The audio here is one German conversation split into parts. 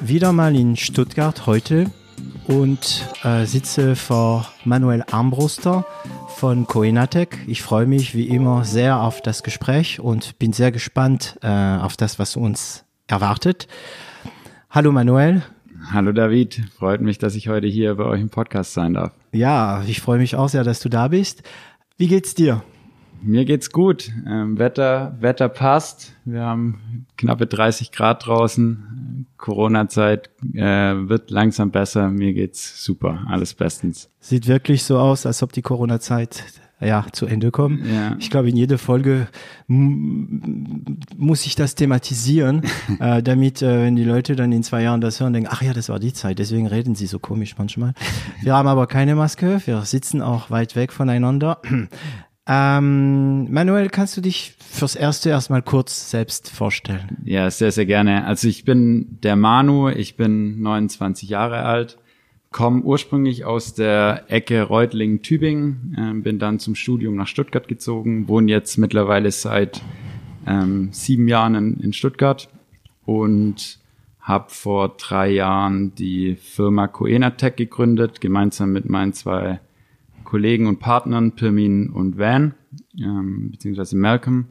wieder mal in Stuttgart heute und äh, sitze vor Manuel Armbruster von Coenatec. Ich freue mich wie immer sehr auf das Gespräch und bin sehr gespannt äh, auf das, was uns erwartet. Hallo Manuel. Hallo David, freut mich, dass ich heute hier bei euch im Podcast sein darf. Ja, ich freue mich auch sehr, dass du da bist. Wie geht's dir? Mir geht's gut. Ähm, Wetter, Wetter passt. Wir haben knappe 30 Grad draußen. Corona-Zeit äh, wird langsam besser. Mir geht's super. Alles bestens. Sieht wirklich so aus, als ob die Corona-Zeit ja, zu Ende kommt. Ja. Ich glaube, in jeder Folge muss ich das thematisieren, äh, damit, äh, wenn die Leute dann in zwei Jahren das hören, denken, ach ja, das war die Zeit, deswegen reden sie so komisch manchmal. Wir haben aber keine Maske, wir sitzen auch weit weg voneinander. Ähm, Manuel, kannst du dich fürs Erste erstmal kurz selbst vorstellen? Ja, sehr, sehr gerne. Also ich bin der Manu, ich bin 29 Jahre alt, komme ursprünglich aus der Ecke Reutlingen-Tübingen, äh, bin dann zum Studium nach Stuttgart gezogen, wohne jetzt mittlerweile seit ähm, sieben Jahren in, in Stuttgart und habe vor drei Jahren die Firma Coenatech gegründet, gemeinsam mit meinen zwei Kollegen und Partnern Pirmin und Van, ähm, beziehungsweise Malcolm.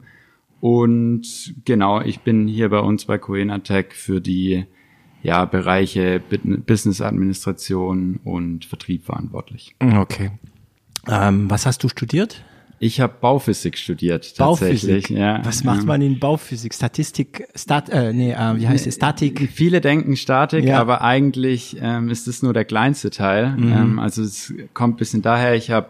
Und genau, ich bin hier bei uns bei Coenatech für die ja, Bereiche Business Administration und Vertrieb verantwortlich. Okay. Ähm, was hast du studiert? Ich habe Bauphysik studiert tatsächlich. Bauphysik. Ja, Was macht man in Bauphysik? Statistik, Stat, äh, nee, äh, wie heißt es? Statik? Viele denken Statik, ja. aber eigentlich ähm, ist es nur der kleinste Teil. Mhm. Ähm, also es kommt bisschen daher. Ich habe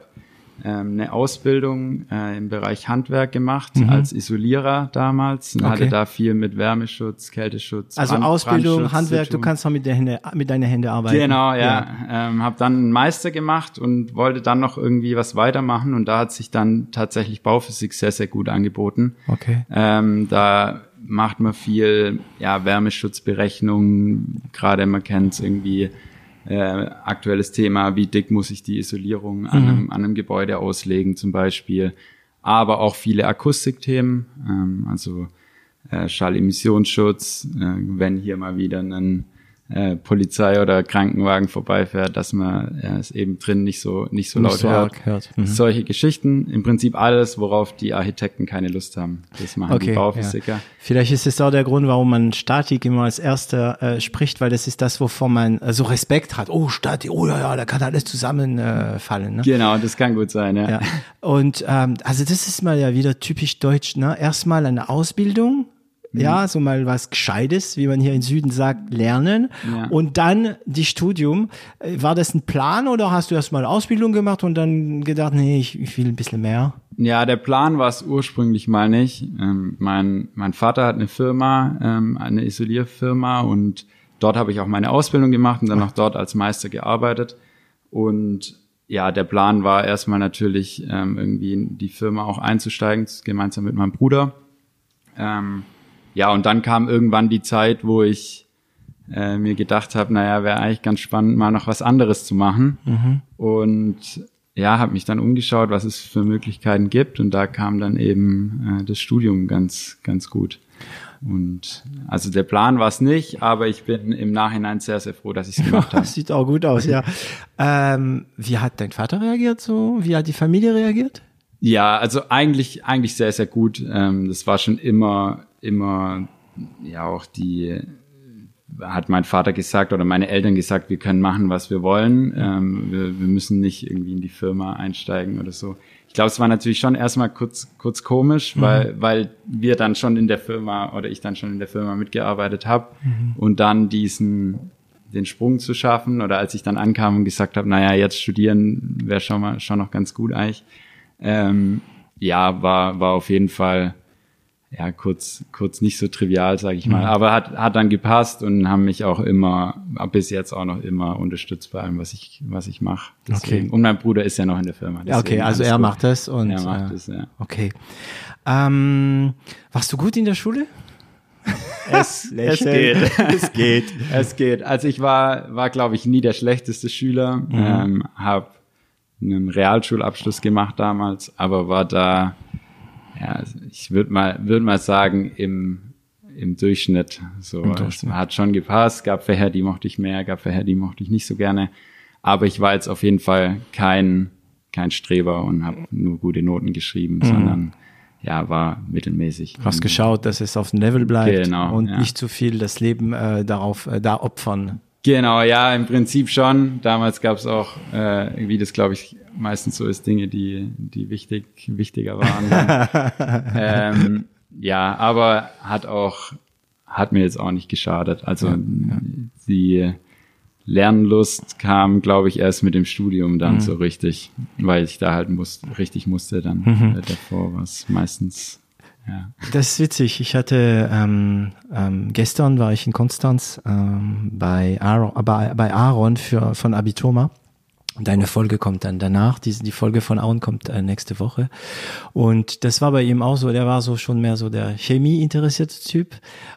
eine Ausbildung äh, im Bereich Handwerk gemacht mhm. als Isolierer damals und okay. hatte da viel mit Wärmeschutz, Kälteschutz. Also Brand, Ausbildung, Handwerk, du kannst auch mit, der Hände, mit deinen Händen arbeiten. Genau, ja. ja. Ähm, habe dann einen Meister gemacht und wollte dann noch irgendwie was weitermachen und da hat sich dann tatsächlich Bauphysik sehr, sehr gut angeboten. Okay. Ähm, da macht man viel ja, Wärmeschutzberechnungen, gerade man kennt es irgendwie äh, aktuelles Thema, wie dick muss ich die Isolierung an, mhm. einem, an einem Gebäude auslegen zum Beispiel, aber auch viele Akustikthemen, ähm, also äh, Schallemissionsschutz, äh, wenn hier mal wieder ein äh, Polizei oder Krankenwagen vorbeifährt, dass man äh, es eben drin nicht so nicht so nicht laut so hört. hört. Mhm. Solche Geschichten, im Prinzip alles, worauf die Architekten keine Lust haben. Das machen okay, die Bauphysiker. Ja. Vielleicht ist es auch der Grund, warum man Statik immer als erster äh, spricht, weil das ist das, wovon man äh, so Respekt hat. Oh, Statik, oh ja, ja, da kann alles zusammenfallen. Äh, ne? Genau, das kann gut sein, ja. ja. Und ähm, also das ist mal ja wieder typisch deutsch, ne? Erstmal eine Ausbildung ja, mhm. so mal was Gescheites, wie man hier im Süden sagt, lernen. Ja. Und dann die Studium. Äh, war das ein Plan oder hast du erst mal Ausbildung gemacht und dann gedacht, nee, ich, ich will ein bisschen mehr? Ja, der Plan war es ursprünglich mal nicht. Ähm, mein, mein Vater hat eine Firma, ähm, eine Isolierfirma und dort habe ich auch meine Ausbildung gemacht und dann auch dort als Meister gearbeitet. Und ja, der Plan war erstmal natürlich ähm, irgendwie in die Firma auch einzusteigen, gemeinsam mit meinem Bruder. Ähm, ja, und dann kam irgendwann die Zeit, wo ich äh, mir gedacht habe, naja, wäre eigentlich ganz spannend, mal noch was anderes zu machen. Mhm. Und ja, habe mich dann umgeschaut, was es für Möglichkeiten gibt. Und da kam dann eben äh, das Studium ganz, ganz gut. Und also der Plan war es nicht, aber ich bin im Nachhinein sehr, sehr froh, dass ich es gemacht habe. Sieht auch gut aus, ja. ähm, wie hat dein Vater reagiert so? Wie hat die Familie reagiert? Ja, also eigentlich, eigentlich sehr, sehr gut. Ähm, das war schon immer immer ja auch die hat mein Vater gesagt oder meine Eltern gesagt, wir können machen, was wir wollen. Ähm, wir, wir müssen nicht irgendwie in die Firma einsteigen oder so. Ich glaube, es war natürlich schon erstmal kurz, kurz komisch, mhm. weil, weil wir dann schon in der Firma oder ich dann schon in der Firma mitgearbeitet habe mhm. und dann diesen den Sprung zu schaffen oder als ich dann ankam und gesagt habe, naja, jetzt studieren wäre schon mal schon noch ganz gut eigentlich. Ähm, ja, war, war auf jeden Fall ja, kurz, kurz nicht so trivial, sage ich mal. Mhm. Aber hat, hat dann gepasst und haben mich auch immer, bis jetzt auch noch immer unterstützt bei allem, was ich, was ich mache. Okay. Und mein Bruder ist ja noch in der Firma. Okay, also er gut. macht das und. Er macht äh, das, ja. Okay. Ähm, warst du gut in der Schule? Es, es geht. es geht. Es geht. Also ich war, war glaube ich, nie der schlechteste Schüler. Mhm. Ähm, habe einen Realschulabschluss gemacht damals, aber war da ja, ich würde mal, würde mal sagen, im, im Durchschnitt. So, Im Durchschnitt. hat schon gepasst, gab Fächer, die mochte ich mehr, gab Fächer, die mochte ich nicht so gerne. Aber ich war jetzt auf jeden Fall kein, kein Streber und habe nur gute Noten geschrieben, mhm. sondern ja, war mittelmäßig. Du hast geschaut, dass es auf dem Level bleibt genau, und ja. nicht zu viel das Leben äh, darauf äh, da opfern. Genau, ja, im Prinzip schon. Damals gab es auch, äh, wie das glaube ich meistens so ist, Dinge, die, die wichtig, wichtiger waren. ähm, ja, aber hat auch, hat mir jetzt auch nicht geschadet. Also ja, ja. die Lernlust kam, glaube ich, erst mit dem Studium dann mhm. so richtig, weil ich da halt muss, richtig musste dann mhm. äh, davor, was meistens ja. Das ist witzig. Ich hatte ähm, ähm, gestern war ich in Konstanz ähm, bei Aaron, äh, bei, bei Aaron für von Abiturma. Deine Folge kommt dann danach. Die, die Folge von Aaron kommt äh, nächste Woche. Und das war bei ihm auch so. Der war so schon mehr so der Chemie interessierte Typ.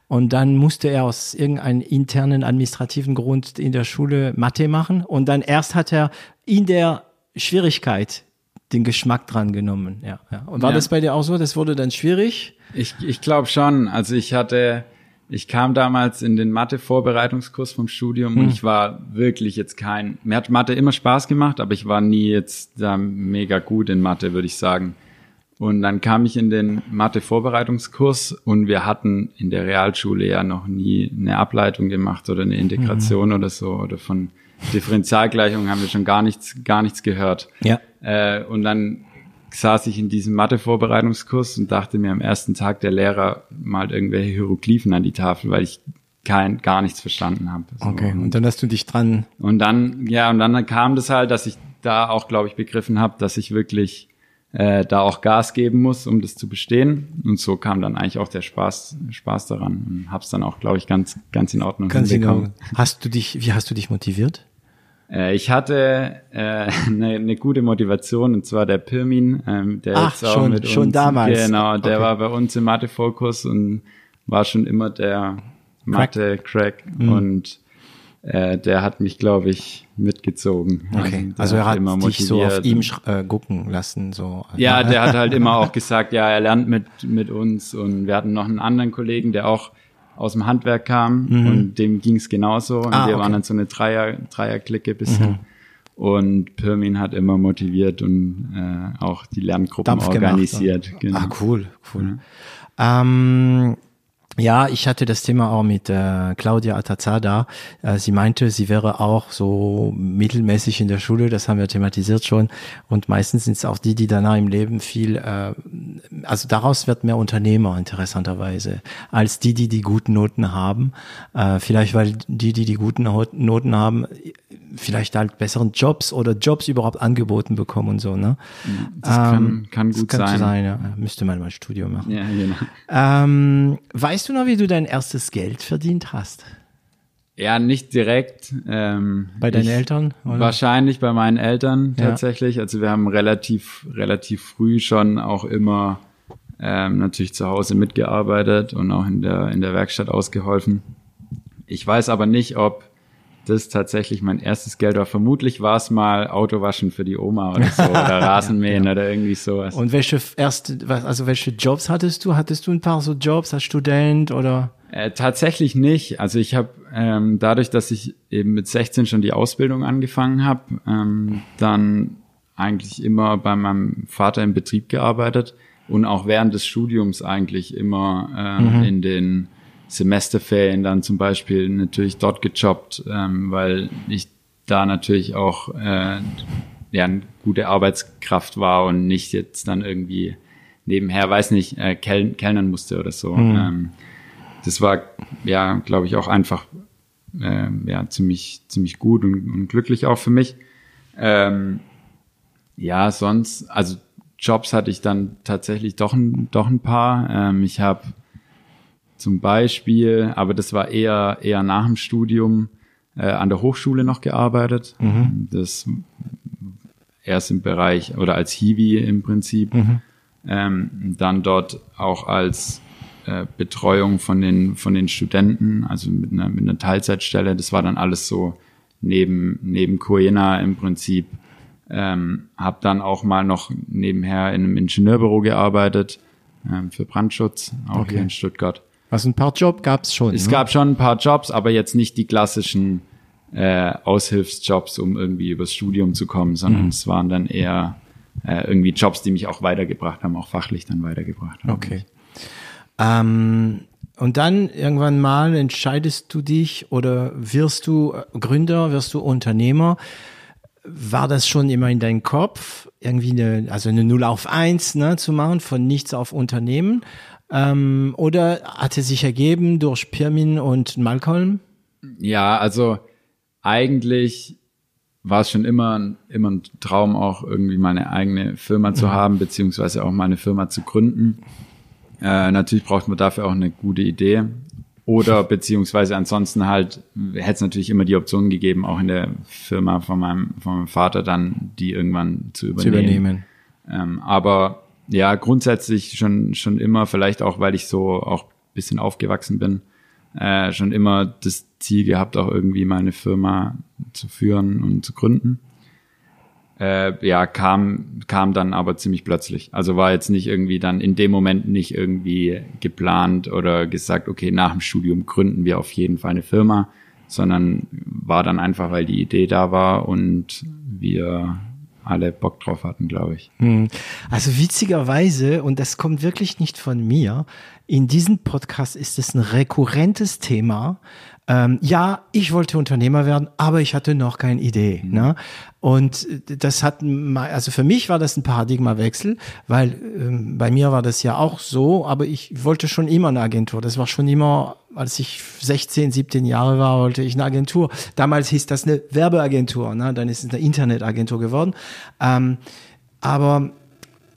Und dann musste er aus irgendeinem internen administrativen Grund in der Schule Mathe machen. Und dann erst hat er in der Schwierigkeit den Geschmack dran genommen. Ja, ja. Und war ja. das bei dir auch so? Das wurde dann schwierig? Ich, ich glaube schon. Also ich hatte, ich kam damals in den Mathe-Vorbereitungskurs vom Studium hm. und ich war wirklich jetzt kein, mir hat Mathe immer Spaß gemacht, aber ich war nie jetzt da mega gut in Mathe, würde ich sagen. Und dann kam ich in den Mathe-Vorbereitungskurs und wir hatten in der Realschule ja noch nie eine Ableitung gemacht oder eine Integration mhm. oder so oder von Differentialgleichungen haben wir schon gar nichts, gar nichts gehört. Ja. Äh, und dann saß ich in diesem Mathe-Vorbereitungskurs und dachte mir am ersten Tag, der Lehrer malt irgendwelche Hieroglyphen an die Tafel, weil ich kein, gar nichts verstanden habe. So. Okay, und dann hast du dich dran. Und dann, ja, und dann kam das halt, dass ich da auch, glaube ich, begriffen habe, dass ich wirklich äh, da auch Gas geben muss, um das zu bestehen. Und so kam dann eigentlich auch der Spaß, Spaß daran und hab's dann auch, glaube ich, ganz, ganz in Ordnung ganz hinbekommen. Hast du dich, wie hast du dich motiviert? Äh, ich hatte äh, eine, eine gute Motivation und zwar der Pirmin, ähm, der Ach, jetzt auch schon, mit uns, schon damals. Genau, der okay. war bei uns im Mathe-Fokus und war schon immer der Mathe-Crack mhm. und äh, der hat mich, glaube ich, mitgezogen. Okay, also er hat immer dich so auf ihm äh, gucken lassen. so. Ja, der hat halt immer auch gesagt, ja, er lernt mit, mit uns und wir hatten noch einen anderen Kollegen, der auch aus dem Handwerk kam mhm. und dem ging's genauso. Und ah, wir okay. waren dann so eine Dreier, Dreierklicke bisschen. Mhm. Und Pirmin hat immer motiviert und äh, auch die Lerngruppen Dampf organisiert. Gemacht, genau. Ah, cool, cool. Ja. Ähm, ja, ich hatte das Thema auch mit äh, Claudia Atazada. Äh, sie meinte, sie wäre auch so mittelmäßig in der Schule, das haben wir thematisiert schon. Und meistens sind es auch die, die danach im Leben viel, äh, also daraus wird mehr Unternehmer interessanterweise, als die, die die guten Noten haben. Äh, vielleicht, weil die, die die guten Noten haben, vielleicht halt besseren Jobs oder Jobs überhaupt angeboten bekommen und so. Ne? Das ähm, kann, kann gut kann sein. sein ja. Müsste man mal ein Studium machen. Ja, genau. Ähm, weißt du noch, wie du dein erstes Geld verdient hast? Ja, nicht direkt. Ähm, bei deinen Eltern? Oder? Wahrscheinlich bei meinen Eltern tatsächlich. Ja. Also wir haben relativ, relativ früh schon auch immer ähm, natürlich zu Hause mitgearbeitet und auch in der, in der Werkstatt ausgeholfen. Ich weiß aber nicht, ob das tatsächlich mein erstes Geld war. Vermutlich war es mal Autowaschen für die Oma oder so oder Rasenmähen ja, ja. oder irgendwie sowas. Und welche erste, also welche Jobs hattest du? Hattest du ein paar so Jobs als Student oder? Äh, tatsächlich nicht. Also ich habe ähm, dadurch, dass ich eben mit 16 schon die Ausbildung angefangen habe, ähm, dann eigentlich immer bei meinem Vater im Betrieb gearbeitet und auch während des Studiums eigentlich immer ähm, mhm. in den Semesterferien dann zum Beispiel natürlich dort gejobbt, ähm, weil ich da natürlich auch äh, ja, eine gute Arbeitskraft war und nicht jetzt dann irgendwie nebenher, weiß nicht, äh, kel kellnern musste oder so. Mhm. Ähm, das war ja, glaube ich, auch einfach äh, ja ziemlich ziemlich gut und, und glücklich auch für mich. Ähm, ja, sonst also Jobs hatte ich dann tatsächlich doch ein, doch ein paar. Ähm, ich habe zum Beispiel, aber das war eher, eher nach dem Studium, äh, an der Hochschule noch gearbeitet. Mhm. Das erst im Bereich oder als Hiwi im Prinzip. Mhm. Ähm, dann dort auch als äh, Betreuung von den, von den Studenten, also mit einer, mit einer Teilzeitstelle. Das war dann alles so neben, neben Coena im Prinzip. Ähm, habe dann auch mal noch nebenher in einem Ingenieurbüro gearbeitet ähm, für Brandschutz, auch okay. hier in Stuttgart. Also ein paar Jobs gab es schon. Es ne? gab schon ein paar Jobs, aber jetzt nicht die klassischen äh, Aushilfsjobs, um irgendwie übers Studium zu kommen, sondern mhm. es waren dann eher äh, irgendwie Jobs, die mich auch weitergebracht haben, auch fachlich dann weitergebracht haben. Okay. Ähm, und dann irgendwann mal entscheidest du dich oder wirst du Gründer, wirst du Unternehmer. War das schon immer in deinem Kopf, irgendwie eine, also eine Null auf eins ne, zu machen, von nichts auf Unternehmen? Ähm, oder hat es sich ergeben durch Pirmin und Malcolm? Ja, also eigentlich war es schon immer, immer ein Traum, auch irgendwie meine eigene Firma zu mhm. haben, beziehungsweise auch meine Firma zu gründen. Äh, natürlich braucht man dafür auch eine gute Idee. Oder beziehungsweise ansonsten halt hätte es natürlich immer die Option gegeben, auch in der Firma von meinem, von meinem Vater dann die irgendwann zu übernehmen. Zu übernehmen. Ähm, aber ja, grundsätzlich schon, schon immer, vielleicht auch, weil ich so auch bisschen aufgewachsen bin, äh, schon immer das Ziel gehabt, auch irgendwie meine Firma zu führen und zu gründen äh, ja, kam, kam dann aber ziemlich plötzlich. Also war jetzt nicht irgendwie dann in dem Moment nicht irgendwie geplant oder gesagt, okay, nach dem Studium gründen wir auf jeden Fall eine Firma, sondern war dann einfach, weil die Idee da war und wir alle Bock drauf hatten, glaube ich. Hm. Also witzigerweise, und das kommt wirklich nicht von mir, in diesem Podcast ist es ein rekurrentes Thema, ähm, ja, ich wollte Unternehmer werden, aber ich hatte noch keine Idee. Mhm. Ne? Und das hat, also für mich war das ein Paradigmawechsel, weil ähm, bei mir war das ja auch so, aber ich wollte schon immer eine Agentur. Das war schon immer, als ich 16, 17 Jahre war, wollte ich eine Agentur. Damals hieß das eine Werbeagentur, ne? dann ist es eine Internetagentur geworden. Ähm, aber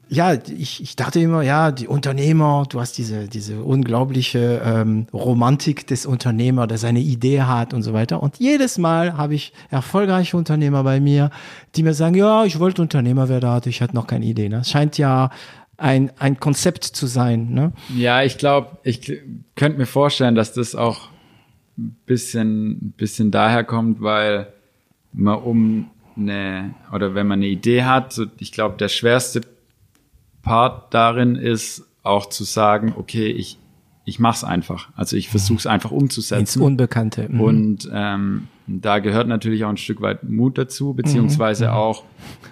ja, ich, ich dachte immer, ja, die Unternehmer, du hast diese, diese unglaubliche ähm, Romantik des Unternehmers, der seine Idee hat und so weiter. Und jedes Mal habe ich erfolgreiche Unternehmer bei mir, die mir sagen, ja, ich wollte Unternehmer werden, ich hatte noch keine Idee. Ne? Scheint ja ein, ein Konzept zu sein. Ne? Ja, ich glaube, ich könnte mir vorstellen, dass das auch ein bisschen, bisschen daher kommt, weil man um eine, oder wenn man eine Idee hat, so, ich glaube, der schwerste Part darin ist auch zu sagen, okay, ich ich mach's einfach. Also ich versuche es einfach umzusetzen. Ins Unbekannte. Mhm. Und ähm, da gehört natürlich auch ein Stück weit Mut dazu, beziehungsweise mhm. auch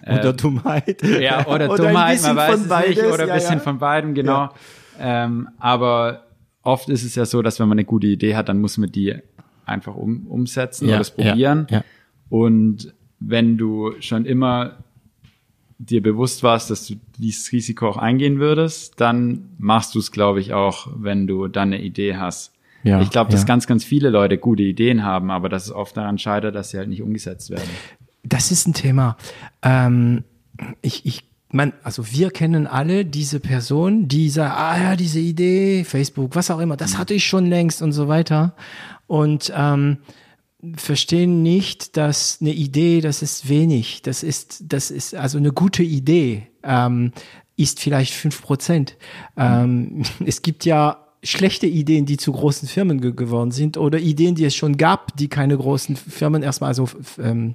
äh, oder Dummheit. Ja, oder, oder Dummheit, man weiß es beides, nicht, oder ein ja, bisschen ja. von beidem, genau. Ja. Ähm, aber oft ist es ja so, dass wenn man eine gute Idee hat, dann muss man die einfach um, umsetzen oder es probieren. Und wenn du schon immer dir bewusst warst, dass du dieses Risiko auch eingehen würdest, dann machst du es, glaube ich, auch, wenn du dann eine Idee hast. Ja, ich glaube, dass ja. ganz, ganz viele Leute gute Ideen haben, aber dass es oft daran scheitert, dass sie halt nicht umgesetzt werden. Das ist ein Thema. Ähm, ich, ich man, also wir kennen alle diese Person, die sagt, ah ja, diese Idee, Facebook, was auch immer, das hatte ich schon längst und so weiter. Und ähm, verstehen nicht, dass eine Idee, das ist wenig. Das ist, das ist also eine gute Idee, ähm, ist vielleicht fünf Prozent. Ähm, es gibt ja schlechte Ideen, die zu großen Firmen ge geworden sind oder Ideen, die es schon gab, die keine großen Firmen erstmal, also ähm,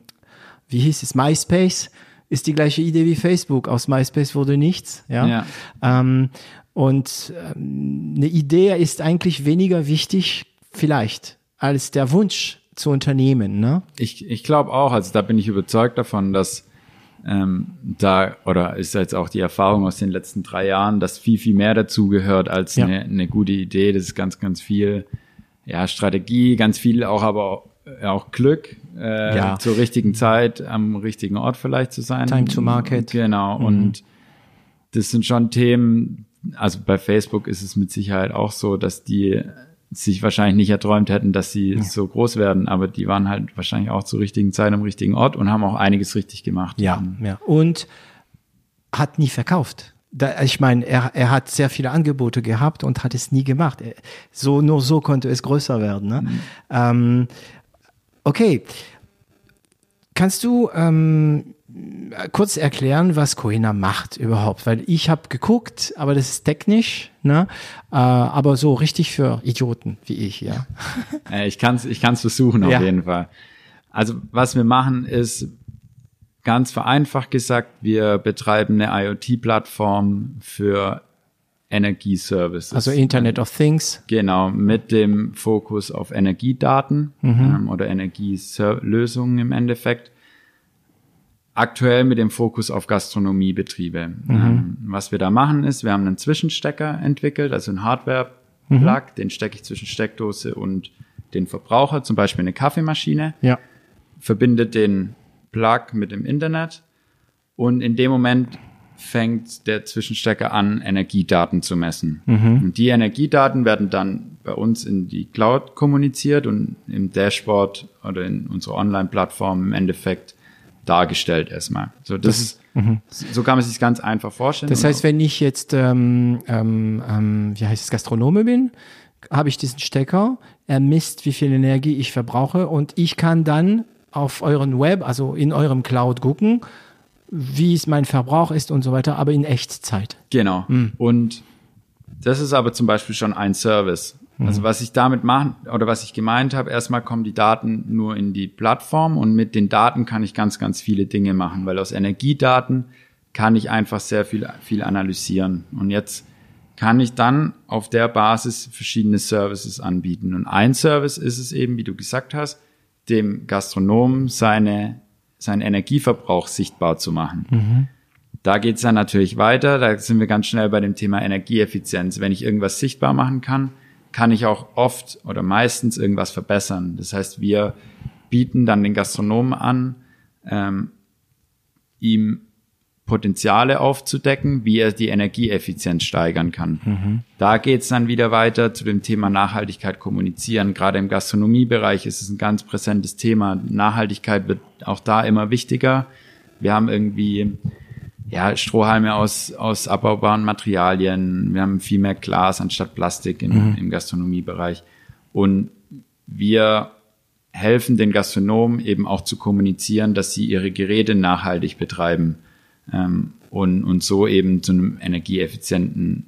wie hieß es, MySpace ist die gleiche Idee wie Facebook. Aus MySpace wurde nichts. Ja. ja. Ähm, und ähm, eine Idee ist eigentlich weniger wichtig, vielleicht, als der Wunsch zu unternehmen, ne? Ich, ich glaube auch, also da bin ich überzeugt davon, dass ähm, da, oder ist jetzt auch die Erfahrung aus den letzten drei Jahren, dass viel, viel mehr dazu gehört als ja. eine, eine gute Idee. Das ist ganz, ganz viel, ja, Strategie, ganz viel auch, aber auch, auch Glück, äh, ja. zur richtigen Zeit am richtigen Ort vielleicht zu sein. Time to Market. Genau. Mhm. Und das sind schon Themen, also bei Facebook ist es mit Sicherheit auch so, dass die sich wahrscheinlich nicht erträumt hätten, dass sie ja. so groß werden, aber die waren halt wahrscheinlich auch zur richtigen Zeit am richtigen Ort und haben auch einiges richtig gemacht. Ja, ja. Und hat nie verkauft. Da, ich meine, er, er hat sehr viele Angebote gehabt und hat es nie gemacht. So, nur so konnte es größer werden. Ne? Mhm. Ähm, okay. Kannst du ähm, kurz erklären, was Coena macht überhaupt? Weil ich habe geguckt, aber das ist technisch, ne? Äh, aber so richtig für Idioten wie ich, ja. Äh, ich kann es ich kann's versuchen auf ja. jeden Fall. Also was wir machen ist, ganz vereinfacht gesagt, wir betreiben eine IoT-Plattform für Energieservices. Also Internet of Things. Genau, mit dem Fokus auf Energiedaten mhm. ähm, oder Energielösungen im Endeffekt. Aktuell mit dem Fokus auf Gastronomiebetriebe. Mhm. Ähm, was wir da machen ist, wir haben einen Zwischenstecker entwickelt, also ein Hardware-Plug, mhm. den stecke ich zwischen Steckdose und den Verbraucher, zum Beispiel eine Kaffeemaschine. Ja. Verbindet den Plug mit dem Internet und in dem Moment fängt der Zwischenstecker an, Energiedaten zu messen. Mhm. Und die Energiedaten werden dann bei uns in die Cloud kommuniziert und im Dashboard oder in unserer Online-Plattform im Endeffekt dargestellt erstmal. So, das, das mhm. so kann man sich ganz einfach vorstellen. Das heißt, wenn ich jetzt, ähm, ähm, ähm, wie heißt es, Gastronome bin, habe ich diesen Stecker, er misst, wie viel Energie ich verbrauche und ich kann dann auf euren Web, also in eurem Cloud gucken, wie es mein Verbrauch ist und so weiter, aber in Echtzeit. Genau. Mhm. Und das ist aber zum Beispiel schon ein Service. Mhm. Also was ich damit machen oder was ich gemeint habe, erstmal kommen die Daten nur in die Plattform und mit den Daten kann ich ganz, ganz viele Dinge machen, weil aus Energiedaten kann ich einfach sehr viel, viel analysieren. Und jetzt kann ich dann auf der Basis verschiedene Services anbieten. Und ein Service ist es eben, wie du gesagt hast, dem Gastronomen seine, seinen Energieverbrauch sichtbar zu machen. Mhm. Da geht's dann natürlich weiter. Da sind wir ganz schnell bei dem Thema Energieeffizienz. Wenn ich irgendwas sichtbar machen kann, kann ich auch oft oder meistens irgendwas verbessern. Das heißt, wir bieten dann den Gastronomen an, ähm, ihm Potenziale aufzudecken, wie er die Energieeffizienz steigern kann. Mhm. Da geht's dann wieder weiter zu dem Thema Nachhaltigkeit kommunizieren. Gerade im Gastronomiebereich ist es ein ganz präsentes Thema. Nachhaltigkeit wird auch da immer wichtiger. Wir haben irgendwie ja, Strohhalme aus, aus abbaubaren Materialien. Wir haben viel mehr Glas anstatt Plastik in, mhm. im Gastronomiebereich. Und wir helfen den Gastronomen eben auch zu kommunizieren, dass sie ihre Geräte nachhaltig betreiben ähm, und, und so eben zu einem energieeffizienten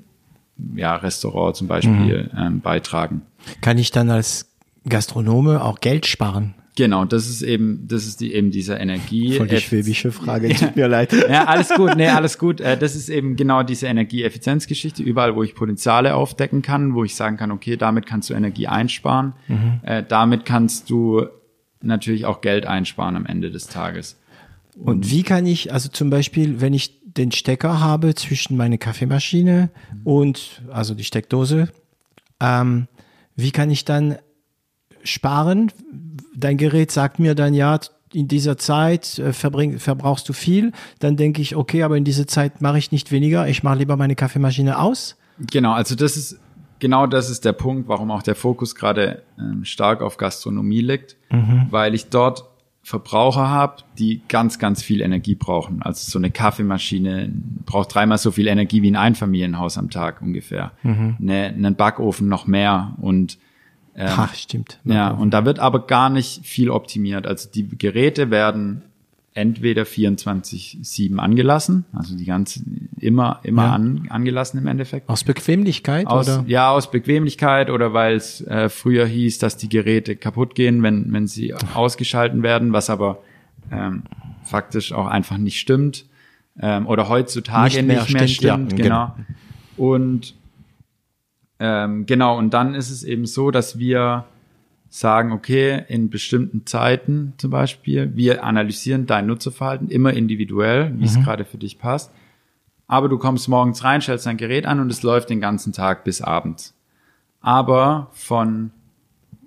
ja, Restaurant zum Beispiel mhm. ähm, beitragen. Kann ich dann als Gastronome auch Geld sparen? Genau, das ist eben, das ist die, eben dieser Energie. Voll die schwäbische Frage, tut mir leid. Ja, alles gut, nee, alles gut. Äh, das ist eben genau diese Energieeffizienzgeschichte, überall, wo ich Potenziale aufdecken kann, wo ich sagen kann, okay, damit kannst du Energie einsparen, mhm. Äh, damit kannst du natürlich auch Geld einsparen am Ende des Tages. Und wie kann ich, also zum Beispiel, wenn ich den Stecker habe zwischen meine Kaffeemaschine und, also die Steckdose, ähm, wie kann ich dann sparen? Dein Gerät sagt mir dann, ja, in dieser Zeit äh, verbring, verbrauchst du viel. Dann denke ich, okay, aber in dieser Zeit mache ich nicht weniger. Ich mache lieber meine Kaffeemaschine aus. Genau, also das ist genau das ist der Punkt, warum auch der Fokus gerade ähm, stark auf Gastronomie liegt, mhm. weil ich dort Verbraucher habe, die ganz, ganz viel Energie brauchen. Also so eine Kaffeemaschine braucht dreimal so viel Energie wie ein Einfamilienhaus am Tag ungefähr. Mhm. Ne, einen Backofen noch mehr und ähm, Ach, stimmt. Ja, und da wird aber gar nicht viel optimiert. Also die Geräte werden entweder 24-7 angelassen, also die ganze immer immer ja. an, angelassen im Endeffekt. Aus Bequemlichkeit aus, oder? Ja, aus Bequemlichkeit oder weil es äh, früher hieß, dass die Geräte kaputt gehen, wenn wenn sie ausgeschalten werden, was aber ähm, faktisch auch einfach nicht stimmt ähm, oder heutzutage nicht mehr, nicht mehr stimmt, stimmt ja, genau. genau. Und ähm, genau und dann ist es eben so, dass wir sagen, okay, in bestimmten Zeiten zum Beispiel, wir analysieren dein Nutzerverhalten immer individuell, wie mhm. es gerade für dich passt. Aber du kommst morgens rein, stellst dein Gerät an und es läuft den ganzen Tag bis abends. Aber von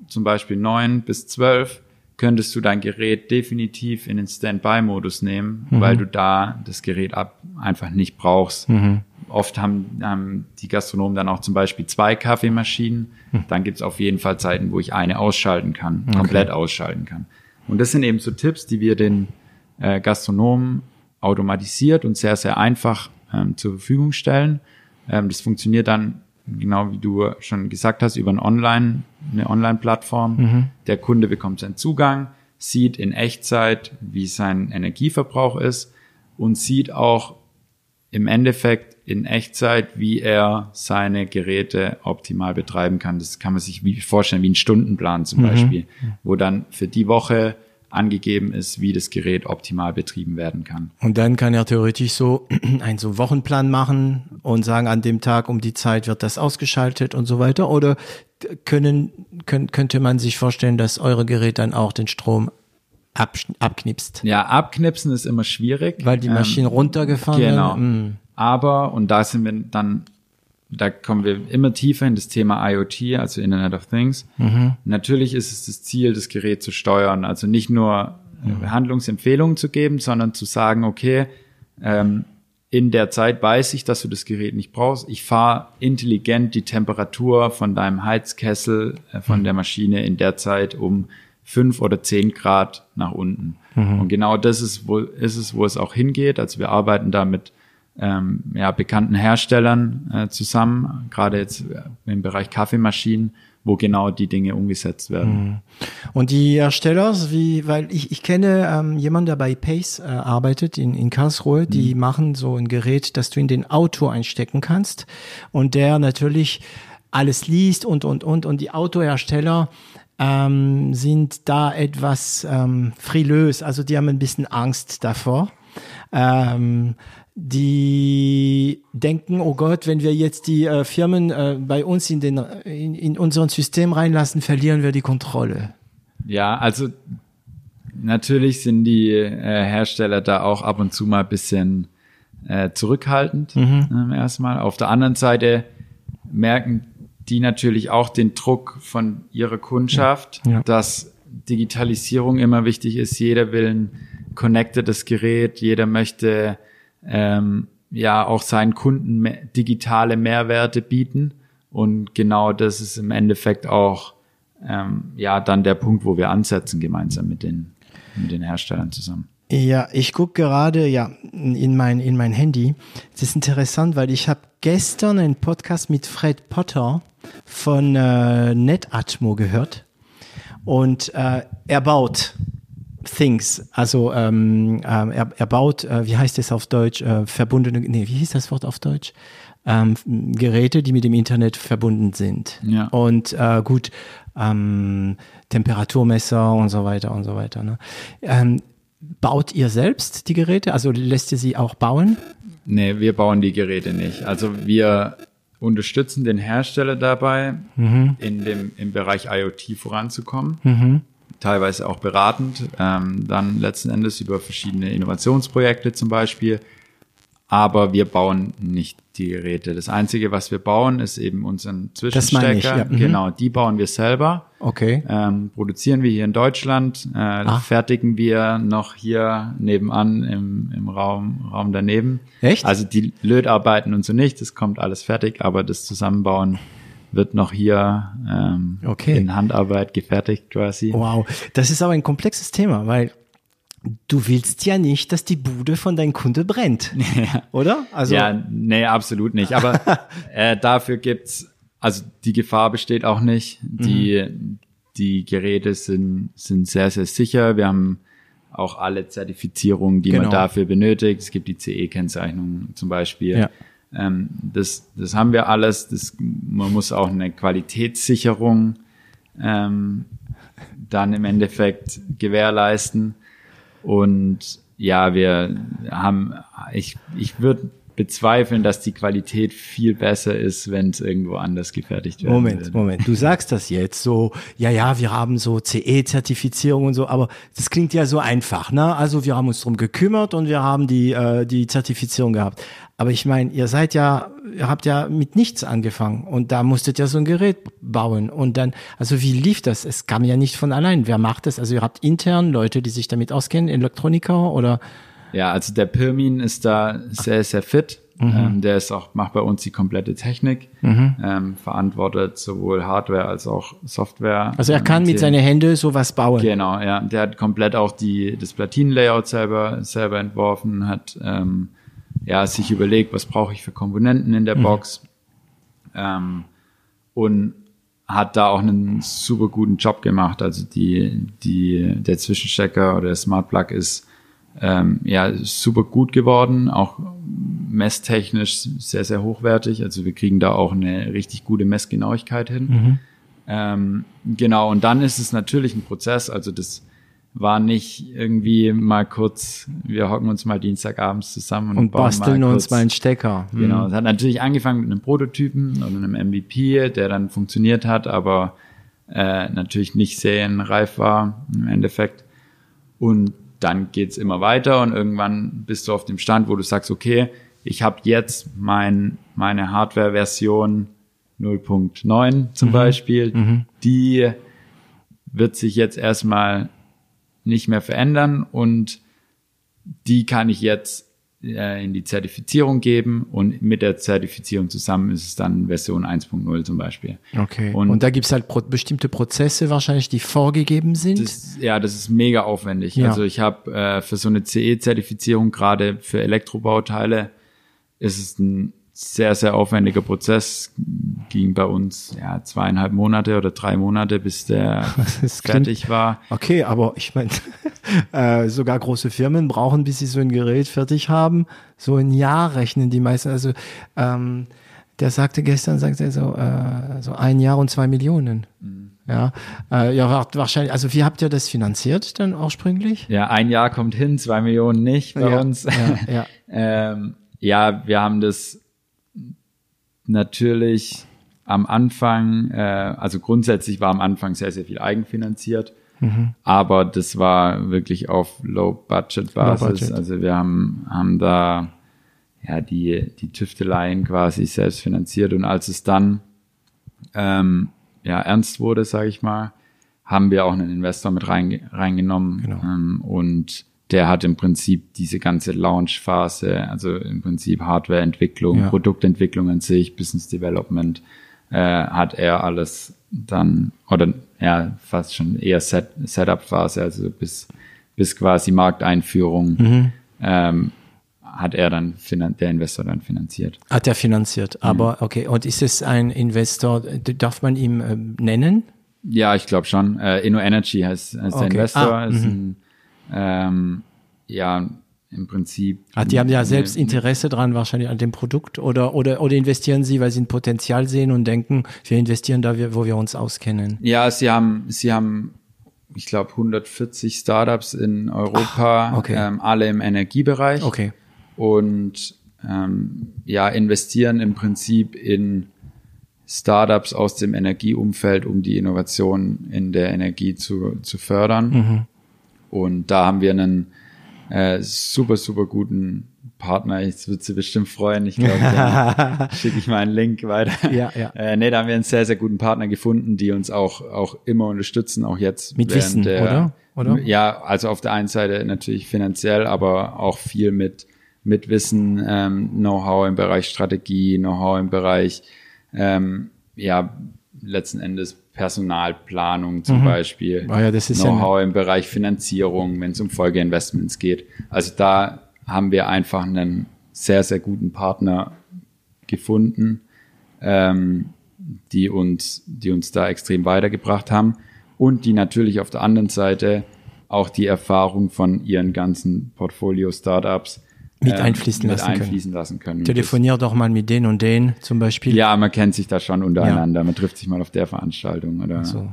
zum Beispiel neun bis zwölf könntest du dein Gerät definitiv in den Standby-Modus nehmen, mhm. weil du da das Gerät ab einfach nicht brauchst. Mhm oft haben, haben die Gastronomen dann auch zum Beispiel zwei Kaffeemaschinen. Hm. Dann gibt es auf jeden Fall Zeiten, wo ich eine ausschalten kann, okay. komplett ausschalten kann. Und das sind eben so Tipps, die wir den äh, Gastronomen automatisiert und sehr, sehr einfach ähm, zur Verfügung stellen. Ähm, das funktioniert dann genau wie du schon gesagt hast, über ein Online, eine Online-Plattform. Mhm. Der Kunde bekommt seinen Zugang, sieht in Echtzeit, wie sein Energieverbrauch ist und sieht auch im Endeffekt in Echtzeit, wie er seine Geräte optimal betreiben kann. Das kann man sich wie vorstellen, wie ein Stundenplan zum mhm. Beispiel, wo dann für die Woche angegeben ist, wie das Gerät optimal betrieben werden kann. Und dann kann er theoretisch so einen so Wochenplan machen und sagen, an dem Tag um die Zeit wird das ausgeschaltet und so weiter. Oder können, können könnte man sich vorstellen, dass eure Gerät dann auch den Strom ab, abknipst? Ja, abknipsen ist immer schwierig. Weil die Maschinen ähm, runtergefahren genau. Genau. Aber, und da sind wir dann da kommen wir immer tiefer in das Thema IoT, also Internet of Things. Mhm. Natürlich ist es das Ziel, das Gerät zu steuern, also nicht nur mhm. Handlungsempfehlungen zu geben, sondern zu sagen, okay, ähm, in der Zeit weiß ich, dass du das Gerät nicht brauchst. Ich fahre intelligent die Temperatur von deinem Heizkessel, äh, von mhm. der Maschine in der Zeit um fünf oder zehn Grad nach unten. Mhm. Und genau das ist, wo, ist es, wo es auch hingeht. Also wir arbeiten da mit ähm, ja, bekannten Herstellern äh, zusammen, gerade jetzt äh, im Bereich Kaffeemaschinen, wo genau die Dinge umgesetzt werden. Mhm. Und die Hersteller, wie, weil ich, ich kenne ähm, jemanden, der bei Pace äh, arbeitet in, in Karlsruhe, die mhm. machen so ein Gerät, das du in den Auto einstecken kannst und der natürlich alles liest und und und und die Autohersteller ähm, sind da etwas ähm, frilös, also die haben ein bisschen Angst davor. Ähm, die denken, oh Gott, wenn wir jetzt die äh, Firmen äh, bei uns in, den, in, in unseren System reinlassen, verlieren wir die Kontrolle. Ja, also natürlich sind die äh, Hersteller da auch ab und zu mal ein bisschen äh, zurückhaltend mhm. ähm, erstmal. Auf der anderen Seite merken die natürlich auch den Druck von ihrer Kundschaft, ja. Ja. dass Digitalisierung immer wichtig ist. Jeder will ein connectedes Gerät, jeder möchte ähm, ja auch seinen Kunden mehr, digitale Mehrwerte bieten. Und genau das ist im Endeffekt auch ähm, ja dann der Punkt, wo wir ansetzen gemeinsam mit den, mit den Herstellern zusammen. Ja, ich gucke gerade ja in mein in mein Handy. Es ist interessant, weil ich habe gestern einen Podcast mit Fred Potter von äh, Netatmo gehört und äh, er baut Things. Also ähm, ähm, er, er baut, äh, wie heißt es auf Deutsch, äh, verbundene, nee, wie hieß das Wort auf Deutsch? Ähm, Geräte, die mit dem Internet verbunden sind. Ja. Und äh, gut, ähm, Temperaturmesser und so weiter und so weiter. Ne? Ähm, baut ihr selbst die Geräte? Also lässt ihr sie auch bauen? Nee, wir bauen die Geräte nicht. Also wir unterstützen den Hersteller dabei, mhm. in dem, im Bereich IoT voranzukommen. Mhm teilweise auch beratend, ähm, dann letzten Endes über verschiedene Innovationsprojekte zum Beispiel. Aber wir bauen nicht die Geräte. Das Einzige, was wir bauen, ist eben unseren Zwischenstecker. Das ich, ja. mhm. Genau, die bauen wir selber. Okay. Ähm, produzieren wir hier in Deutschland, äh, ah. fertigen wir noch hier nebenan im, im Raum, Raum daneben. Echt? Also die Lötarbeiten und so nicht, das kommt alles fertig, aber das Zusammenbauen wird noch hier ähm, okay. in Handarbeit gefertigt quasi. Wow, das ist aber ein komplexes Thema, weil du willst ja nicht, dass die Bude von deinem Kunde brennt, oder? Also ja, nee, absolut nicht. Aber äh, dafür gibt's, also die Gefahr besteht auch nicht. Die mhm. die Geräte sind sind sehr sehr sicher. Wir haben auch alle Zertifizierungen, die genau. man dafür benötigt. Es gibt die CE-Kennzeichnung zum Beispiel. Ja. Ähm, das, das haben wir alles. Das, man muss auch eine Qualitätssicherung ähm, dann im Endeffekt gewährleisten. Und ja, wir haben, ich, ich würde bezweifeln, dass die Qualität viel besser ist, wenn es irgendwo anders gefertigt wird. Moment, würde. Moment. Du sagst das jetzt so, ja, ja, wir haben so CE-Zertifizierung und so, aber das klingt ja so einfach, ne? Also wir haben uns drum gekümmert und wir haben die, äh, die Zertifizierung gehabt. Aber ich meine, ihr seid ja, ihr habt ja mit nichts angefangen und da musstet ihr so ein Gerät bauen und dann, also wie lief das? Es kam ja nicht von allein. Wer macht das? Also ihr habt intern Leute, die sich damit auskennen, Elektroniker oder ja, also der Pirmin ist da sehr, sehr fit. Mhm. Ähm, der ist auch, macht bei uns die komplette Technik, mhm. ähm, verantwortet sowohl Hardware als auch Software. Also er kann mit seinen Händen sowas bauen. Genau, ja. Der hat komplett auch die, das Platinenlayout selber, selber entworfen, hat ähm, ja, sich überlegt, was brauche ich für Komponenten in der Box ähm, und hat da auch einen super guten Job gemacht. Also die, die, der Zwischenstecker oder der Smart Plug ist ähm, ja super gut geworden, auch messtechnisch sehr, sehr hochwertig. Also wir kriegen da auch eine richtig gute Messgenauigkeit hin. Mhm. Ähm, genau, und dann ist es natürlich ein Prozess. Also das war nicht irgendwie mal kurz, wir hocken uns mal Dienstagabends zusammen und, Und basteln mal uns mal einen Stecker. Mhm. Genau, es hat natürlich angefangen mit einem Prototypen oder einem MVP, der dann funktioniert hat, aber äh, natürlich nicht serienreif war im Endeffekt. Und dann geht's immer weiter und irgendwann bist du auf dem Stand, wo du sagst, okay, ich habe jetzt mein, meine Hardware-Version 0.9 zum Beispiel, die wird sich jetzt erstmal nicht mehr verändern und die kann ich jetzt äh, in die Zertifizierung geben und mit der Zertifizierung zusammen ist es dann Version 1.0 zum Beispiel. Okay. Und- Und, da gibt's halt pro bestimmte Prozesse wahrscheinlich, die vorgegeben sind. Das, ja, das ist mega aufwendig. Ja. Also ich habe äh, für so eine CE-Zertifizierung, gerade für Elektrobauteile, ist es ein sehr, sehr aufwendiger Prozess. Ging bei uns ja zweieinhalb Monate oder drei Monate, bis der Das klingt- fertig war. Okay, aber ich meine, äh, sogar große Firmen brauchen, bis sie so ein Gerät fertig haben, so ein Jahr rechnen die meisten. Also ähm, der sagte gestern, sagte er so, äh, so ein Jahr und zwei Millionen. Mhm. Ja, äh, ja, wa- wahrscheinlich. Also wie habt ihr das finanziert dann ursprünglich? Ja, ein Jahr kommt hin, zwei Millionen nicht bei ja, uns. Ja, ja. Ähm, ja, wir haben das natürlich am Anfang, äh, also grundsätzlich war am Anfang sehr, sehr viel eigenfinanziert, aber das war wirklich auf Low-Budget-Basis. Low Budget. Also wir haben, haben da ja die, die Tüfteleien quasi selbst finanziert und als es dann ähm, ja ernst wurde, sage ich mal, haben wir auch einen Investor mit rein, reingenommen Genau. ähm, und der hat im Prinzip diese ganze Launch-Phase, also im Prinzip Hardware-Entwicklung, Ja. Produktentwicklung an sich, Business Development, äh, hat er alles dann, oder ja, fast schon eher Set, Setup-Phase, also bis, bis quasi Markteinführung, Mhm. ähm, hat er dann, der Investor dann finanziert. Hat er finanziert. Mhm. Aber okay, und ist es ein Investor, darf man ihn äh, nennen? Ja, ich glaube schon. Äh, Inno Energy heißt, heißt der Okay. Investor. Ah, ist ein, ähm, ja, im Prinzip. Ah, die haben ja selbst Interesse dran wahrscheinlich an dem Produkt oder, oder, oder investieren sie, weil sie ein Potenzial sehen und denken, wir investieren da, wir- wo wir uns auskennen. Ja, sie haben, sie haben, ich glaube, 140 Startups in Europa, Ah, okay. ähm, alle im Energiebereich. Okay. Und ähm, ja, investieren im Prinzip in Startups aus dem Energieumfeld, um die Innovation in der Energie zu, zu fördern. Mhm. Und da haben wir einen äh, super, super guten Partner. Jetzt wird sie bestimmt freuen. Ich glaube, schicke ich mal einen Link weiter. Ja, ja. Äh, nee, da haben wir einen sehr, sehr guten Partner gefunden, die uns auch, auch immer unterstützen, auch jetzt. Mit Wissen, der, oder? Oder? Ja, also auf der einen Seite natürlich finanziell, aber auch viel mit, mit Wissen, ähm, Know-how im Bereich Strategie, Know-how im Bereich, ähm, ja, letzten Endes Personalplanung zum Beispiel. Ah ja, ist ja Know-how im Bereich Finanzierung, wenn es um Folgeinvestments geht. Also da haben wir einfach einen sehr, sehr guten Partner gefunden, ähm, die uns, die uns da extrem weitergebracht haben und die natürlich auf der anderen Seite auch die Erfahrung von ihren ganzen Portfolio-Startups Mit einfließen mit lassen können. einfließen lassen können. Telefonier doch mal mit den und den zum Beispiel. Ja, man kennt sich da schon untereinander. Man trifft sich mal auf der Veranstaltung oder So.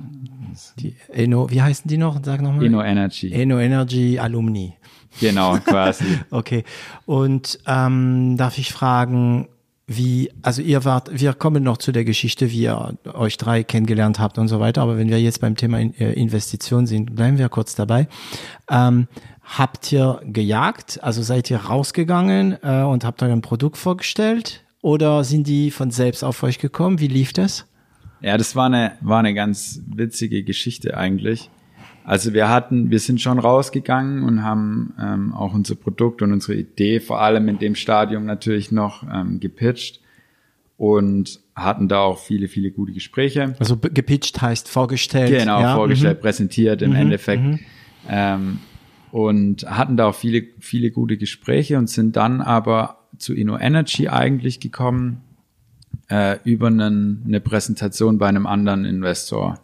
Die Eno, wie heißen die noch? Sag nochmal. Inno Energy. Eno Energy Alumni. Genau, quasi. Okay. Und ähm, darf ich fragen, wie, also ihr wart, wir kommen noch zu der Geschichte, wie ihr euch drei kennengelernt habt und so weiter, aber wenn wir jetzt beim Thema äh, Investition sind, bleiben wir kurz dabei. Ähm, habt ihr gejagt, also seid ihr rausgegangen äh, und habt euer Produkt vorgestellt oder sind die von selbst auf euch gekommen? Wie lief das? Ja, das war eine, war eine ganz witzige Geschichte eigentlich. Also wir hatten, wir sind schon rausgegangen und haben ähm, auch unser Produkt und unsere Idee vor allem in dem Stadium natürlich noch ähm, gepitcht und hatten da auch viele, viele gute Gespräche. Also gepitcht heißt vorgestellt. Genau, ja? vorgestellt, präsentiert im Endeffekt. Ähm, und hatten da auch viele, viele gute Gespräche und sind dann aber zu InnoEnergy eigentlich gekommen äh, über einen, eine Präsentation bei einem anderen Investor,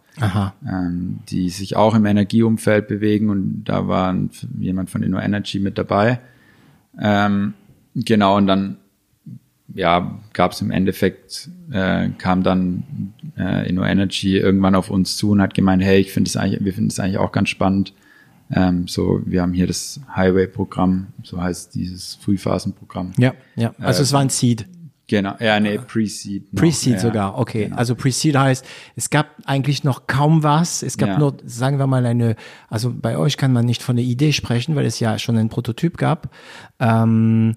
ähm, die sich auch im Energieumfeld bewegen und da war jemand von InnoEnergy mit dabei. Ähm, genau, und dann ja, gab es im Endeffekt, äh, kam dann äh, InnoEnergy irgendwann auf uns zu und hat gemeint, hey, ich finde es eigentlich, wir finden es eigentlich auch ganz spannend. Ähm, so, wir haben hier das Highway-Programm, so heißt dieses Frühphasenprogramm. Ja, ja. Also Äh, es war ein Seed. Genau, ja, nee, Pre-Seed. Pre-Seed ja, sogar, okay. genau. Also Pre-Seed heißt, es gab eigentlich noch kaum was. Es gab Ja. nur, sagen wir mal, eine, also bei euch kann man nicht von der Idee sprechen, weil es ja schon einen Prototyp gab. Ähm,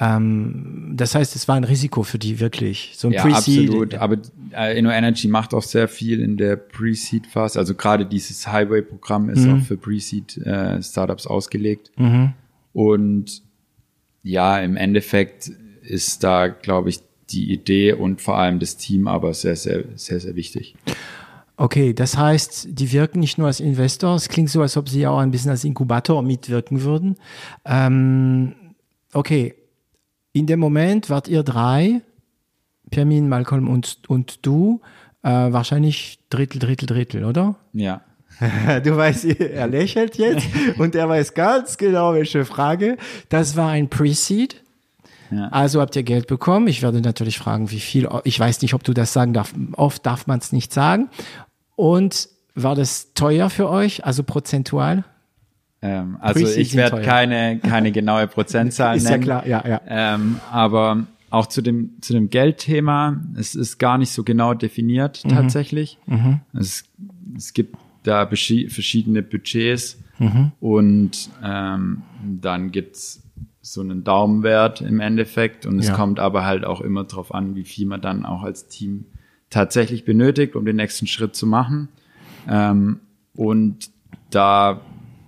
ähm, das heißt, es war ein Risiko für die wirklich. So ein Ja, Pre-Seed. absolut. Aber äh, InnoEnergy macht auch sehr viel in der Pre-Seed-Phase. Also gerade dieses Highway-Programm ist Mhm. auch für Pre-Seed-Startups ausgelegt. Und ja, im Endeffekt ist da, glaube ich, die Idee und vor allem das Team aber sehr, sehr, sehr, sehr wichtig. Okay, das heißt, die wirken nicht nur als Investor, es klingt so, als ob sie auch ein bisschen als Inkubator mitwirken würden. Ähm, okay, in dem Moment wart ihr drei, Permin, Malcolm und, und du, äh, wahrscheinlich Drittel, Drittel, Drittel, oder? Ja. Du weißt, er lächelt jetzt und er weiß ganz genau, welche Frage. Das war ein Pre-Seed. Ja. Also habt ihr Geld bekommen. Ich werde natürlich fragen, wie viel. Ich weiß nicht, ob du das sagen darfst. Oft darf man es nicht sagen. Und war das teuer für euch, also prozentual? Ähm, also ich werde keine, keine genaue Prozentzahl Ist ja nennen. klar, ja, ja. Ähm, aber auch zu dem, zu dem Geldthema, es ist gar nicht so genau definiert Mhm. tatsächlich. Es, es gibt da verschiedene Budgets Mhm. und ähm, dann gibt's so einen Daumenwert im Endeffekt und es Ja. kommt aber halt auch immer drauf an, wie viel man dann auch als Team tatsächlich benötigt, um den nächsten Schritt zu machen. Ähm, und da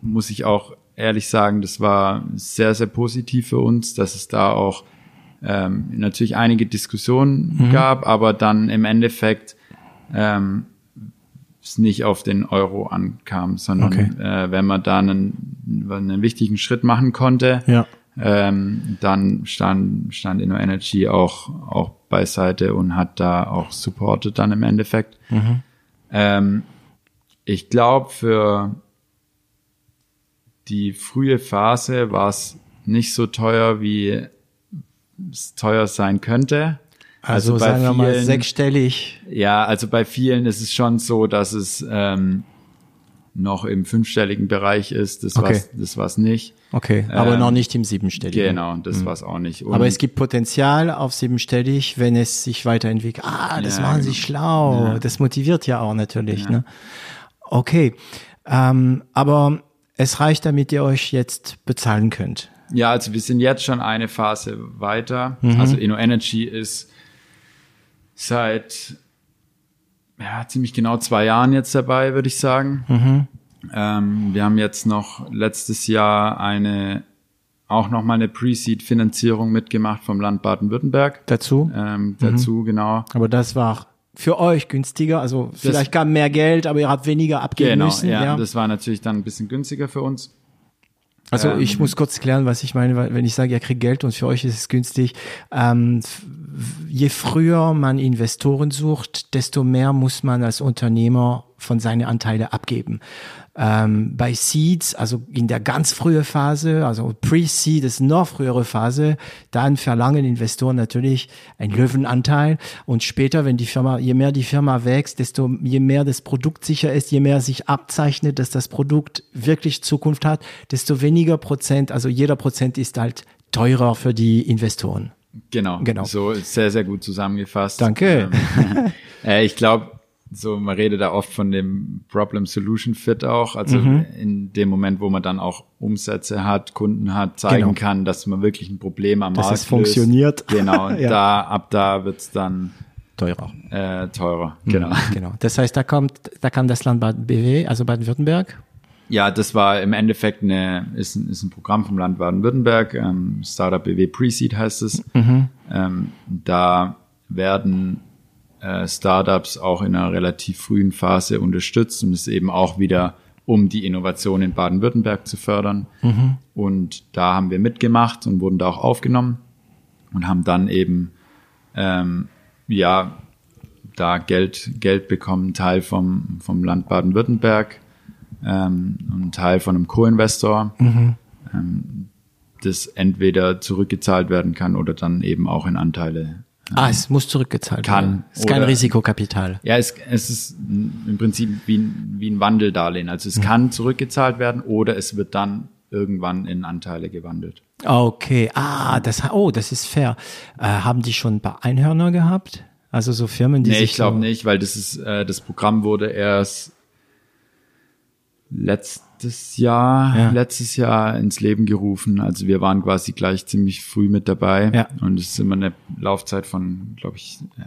muss ich auch ehrlich sagen, das war sehr, sehr positiv für uns, dass es da auch ähm, natürlich einige Diskussionen gab, aber dann im Endeffekt ähm, es nicht auf den Euro ankam, sondern Okay. äh, wenn man da einen, einen wichtigen Schritt machen konnte, Ja. ähm, dann stand, stand InnoEnergy auch, auch beiseite und hat da auch supportet dann im Endeffekt. Ähm, ich glaube, für die frühe Phase war es nicht so teuer, wie es teuer sein könnte. Also, bei sagen wir mal vielen- sechsstellig. ja, also bei vielen ist es schon so, dass es ähm, noch im fünfstelligen Bereich ist. Das Okay. war's, das war's nicht. Okay, aber Ähm, noch nicht im siebenstelligen. Genau, das war's auch nicht. Und Mhm. Aber es gibt Potenzial auf siebenstellig, wenn es sich weiterentwickelt. Ah, das Ja, machen sie genau. schlau. Ja. Das motiviert ja auch natürlich. Ne? Okay, ähm, aber es reicht, damit ihr euch jetzt bezahlen könnt. Ja, also wir sind jetzt schon eine Phase weiter. Mhm. Also InnoEnergy ist seit ja, ziemlich genau zwei Jahren jetzt dabei, würde ich sagen. Mhm. Ähm, wir haben jetzt noch letztes Jahr eine auch noch mal eine Pre-Seed-Finanzierung mitgemacht vom Land Baden-Württemberg. Dazu. Ähm, dazu, genau. Aber das war für euch günstiger. Also vielleicht kam mehr Geld, aber ihr habt weniger abgeben Genau, müssen. ja, ja. das war natürlich dann ein bisschen günstiger für uns. Also Ähm, ich muss kurz klären, was ich meine, wenn ich sage, ihr kriegt Geld und für euch ist es günstig. Ähm, je früher man Investoren sucht, desto mehr muss man als Unternehmer von seinen Anteilen abgeben. Ähm, bei Seeds, also in der ganz frühen Phase, also Pre-Seed ist noch frühere Phase, dann verlangen Investoren natürlich einen Löwenanteil und später, wenn die Firma, je mehr die Firma wächst, desto je mehr das Produkt sicher ist, je mehr sich abzeichnet, dass das Produkt wirklich Zukunft hat, desto weniger Prozent, also jeder Prozent ist halt teurer für die Investoren. Genau, Genau. So sehr, sehr gut zusammengefasst. Danke. Ähm, äh, ich glaube, so man redet da oft von dem Problem-Solution-Fit auch. Also Mhm. in dem Moment, wo man dann auch Umsätze hat, Kunden hat, zeigen Genau. kann, dass man wirklich ein Problem am Dass Markt es funktioniert. Löst. Genau, Ja. da ab da wird's dann Teurer. äh, teurer. Genau. Genau. Das heißt, da kommt, da kam das Land Baden BW, also Baden-Württemberg. Ja, das war im Endeffekt eine, ist, ein- ist ein Programm vom Land Baden-Württemberg, ähm, Startup BW Pre-Seed heißt es. Ähm, da werden äh, Startups auch in einer relativ frühen Phase unterstützt und es ist eben auch wieder, um die Innovation in Baden-Württemberg zu fördern. Und da haben wir mitgemacht und wurden da auch aufgenommen. und haben dann eben ähm, ja da Geld Geld bekommen, Teil vom vom Land Baden-Württemberg ähm, und Teil von einem Co-Investor, Mhm. ähm, das entweder zurückgezahlt werden kann oder dann eben auch in Anteile. Ah, es muss zurückgezahlt Kann werden. Es ist kein oder- Risikokapital. Ja, es, es ist im Prinzip wie ein, wie ein Wandeldarlehen. Also es kann zurückgezahlt werden oder es wird dann irgendwann in Anteile gewandelt. Okay, ah, das, oh, das ist fair. Äh, haben die schon ein paar Einhörner gehabt? Also so Firmen, die Nee, sich ich glaube so, nicht, weil das ist äh, das Programm wurde erst letztes Jahr, Ja. letztes Jahr ins Leben gerufen. Also wir waren quasi gleich ziemlich früh mit dabei. Ja. Und es ist immer eine Laufzeit von, glaube ich, äh,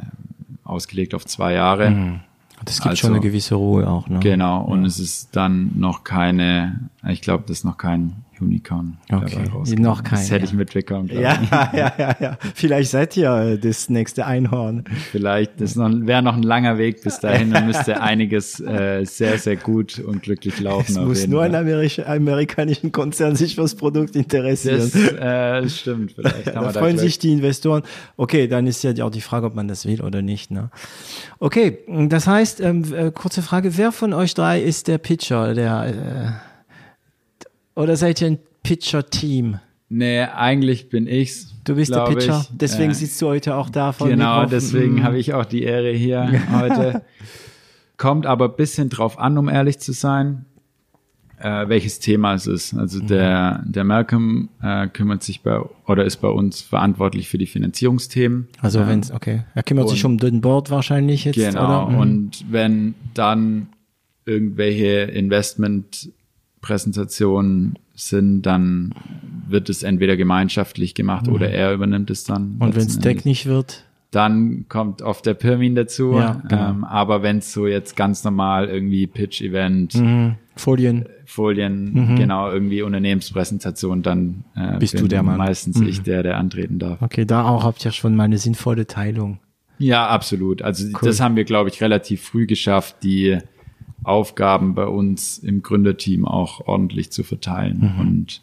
ausgelegt auf zwei Jahre. Das gibt also- schon eine gewisse Ruhe auch, ne? Genau. Und es ist dann noch keine, ich glaube, das ist noch kein Unicorn. Okay, noch kein, Das hätte ich mitbekommen. Ja, ja, ja, ja. Vielleicht seid ihr das nächste Einhorn. ich. Vielleicht, das wäre noch ein langer Weg bis dahin. Dann müsste einiges äh, sehr, sehr gut und glücklich laufen. Es muss nur ein. Amerik amerikanischen Konzern sich fürs Produkt interessieren. Das äh, stimmt. Vielleicht haben da wir da freuen gleich- sich die Investoren. Okay, dann ist ja auch die Frage, ob man das will oder nicht. Ne? Okay, das heißt, ähm, äh, kurze Frage, wer von euch drei ist der Pitcher? Der, äh, oder seid ihr ein Pitcher-Team? Nee, eigentlich bin ich's. Du bist der Pitcher, ich. deswegen Äh, sitzt du heute auch da vor Genau, Mikrofon. deswegen Mm. habe ich auch die Ehre hier heute. Kommt aber ein bisschen drauf an, um ehrlich zu sein, äh, welches Thema es ist. Also Mhm. der, der Malcolm äh, kümmert sich bei oder ist bei uns verantwortlich für die Finanzierungsthemen. Also Ähm, wenn's, okay. Er kümmert sich und- um den Board wahrscheinlich jetzt, Genau. Mhm. Und wenn dann irgendwelche Investmentpräsentationen sind, dann wird es entweder gemeinschaftlich gemacht oder er übernimmt es dann. Mhm. Und wenn's letzten Endes. technisch wird? Dann kommt oft der Pirmin dazu. Ja, genau. ähm, aber wenn es so jetzt ganz normal irgendwie Pitch-Event, Mhm. Folien. Folien, genau, irgendwie Unternehmenspräsentation, dann äh, Bist du der Mann. meistens ich, der, der antreten darf. Okay, da auch habt ihr schon mal eine sinnvolle Teilung. Ja, absolut. Also das haben wir, glaube ich, relativ früh geschafft, die Aufgaben bei uns im Gründerteam auch ordentlich zu verteilen und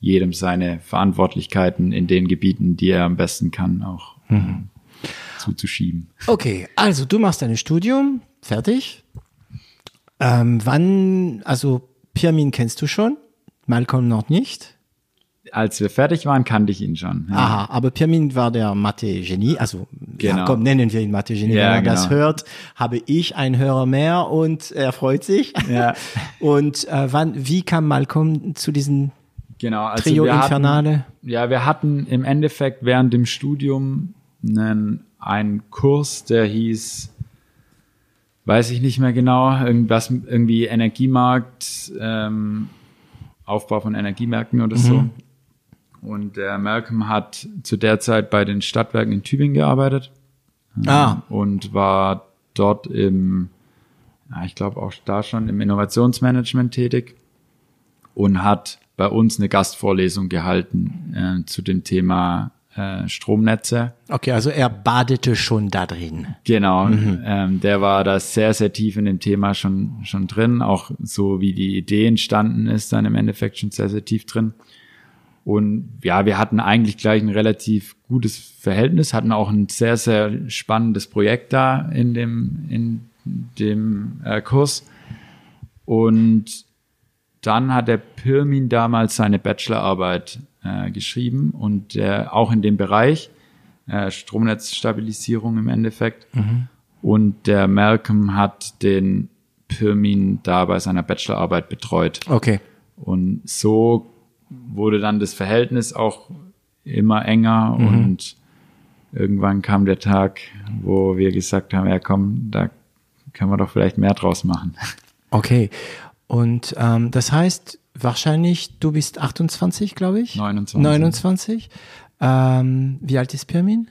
jedem seine Verantwortlichkeiten in den Gebieten, die er am besten kann, auch ähm, zuzuschieben. Okay, also du machst dein Studium, fertig. Ähm, wann, also Pirmin kennst du schon, Malcolm noch nicht. Als wir fertig waren, kannte ich ihn schon. Ja. Aha, aber Pirmin war der Mathe-Genie, also ja, Genau. komm, nennen wir ihn Mathe-Genie. Ja, Wenn er das genau. hört, habe ich einen Hörer mehr und er freut sich. Ja. Und äh, wann, wie kam Malcolm zu diesem Genau, also Trio wir hatten, Infernale? Ja, wir hatten im Endeffekt während dem Studium einen, einen Kurs, der hieß, weiß ich nicht mehr genau, irgendwas, irgendwie Energiemarkt, ähm, Aufbau von Energiemärkten oder so. Und der Malcolm hat zu der Zeit bei den Stadtwerken in Tübingen gearbeitet Ah, und war dort im, ja, ich glaube auch da schon im Innovationsmanagement tätig und hat bei uns eine Gastvorlesung gehalten äh, zu dem Thema äh, Stromnetze. okay, also er badete schon da drin. Genau, ähm, der war da sehr, sehr tief in dem Thema schon, schon drin, auch so wie die Idee entstanden ist, dann im Endeffekt schon sehr, sehr tief drin. Und ja, wir hatten eigentlich gleich ein relativ gutes Verhältnis, hatten auch ein sehr, sehr spannendes Projekt da in dem, in dem äh, Kurs. Und dann hat der Pirmin damals seine Bachelorarbeit äh, geschrieben und der auch in dem Bereich äh, Stromnetzstabilisierung im Endeffekt. Und der Malcolm hat den Pirmin da bei seiner Bachelorarbeit betreut. Okay. Und so wurde dann das Verhältnis auch immer enger und irgendwann kam der Tag, wo wir gesagt haben, ja komm, da können wir doch vielleicht mehr draus machen. Okay. Und ähm, das heißt, wahrscheinlich, du bist 28, glaube ich? 29. 29. Ähm, wie alt ist Pirmin?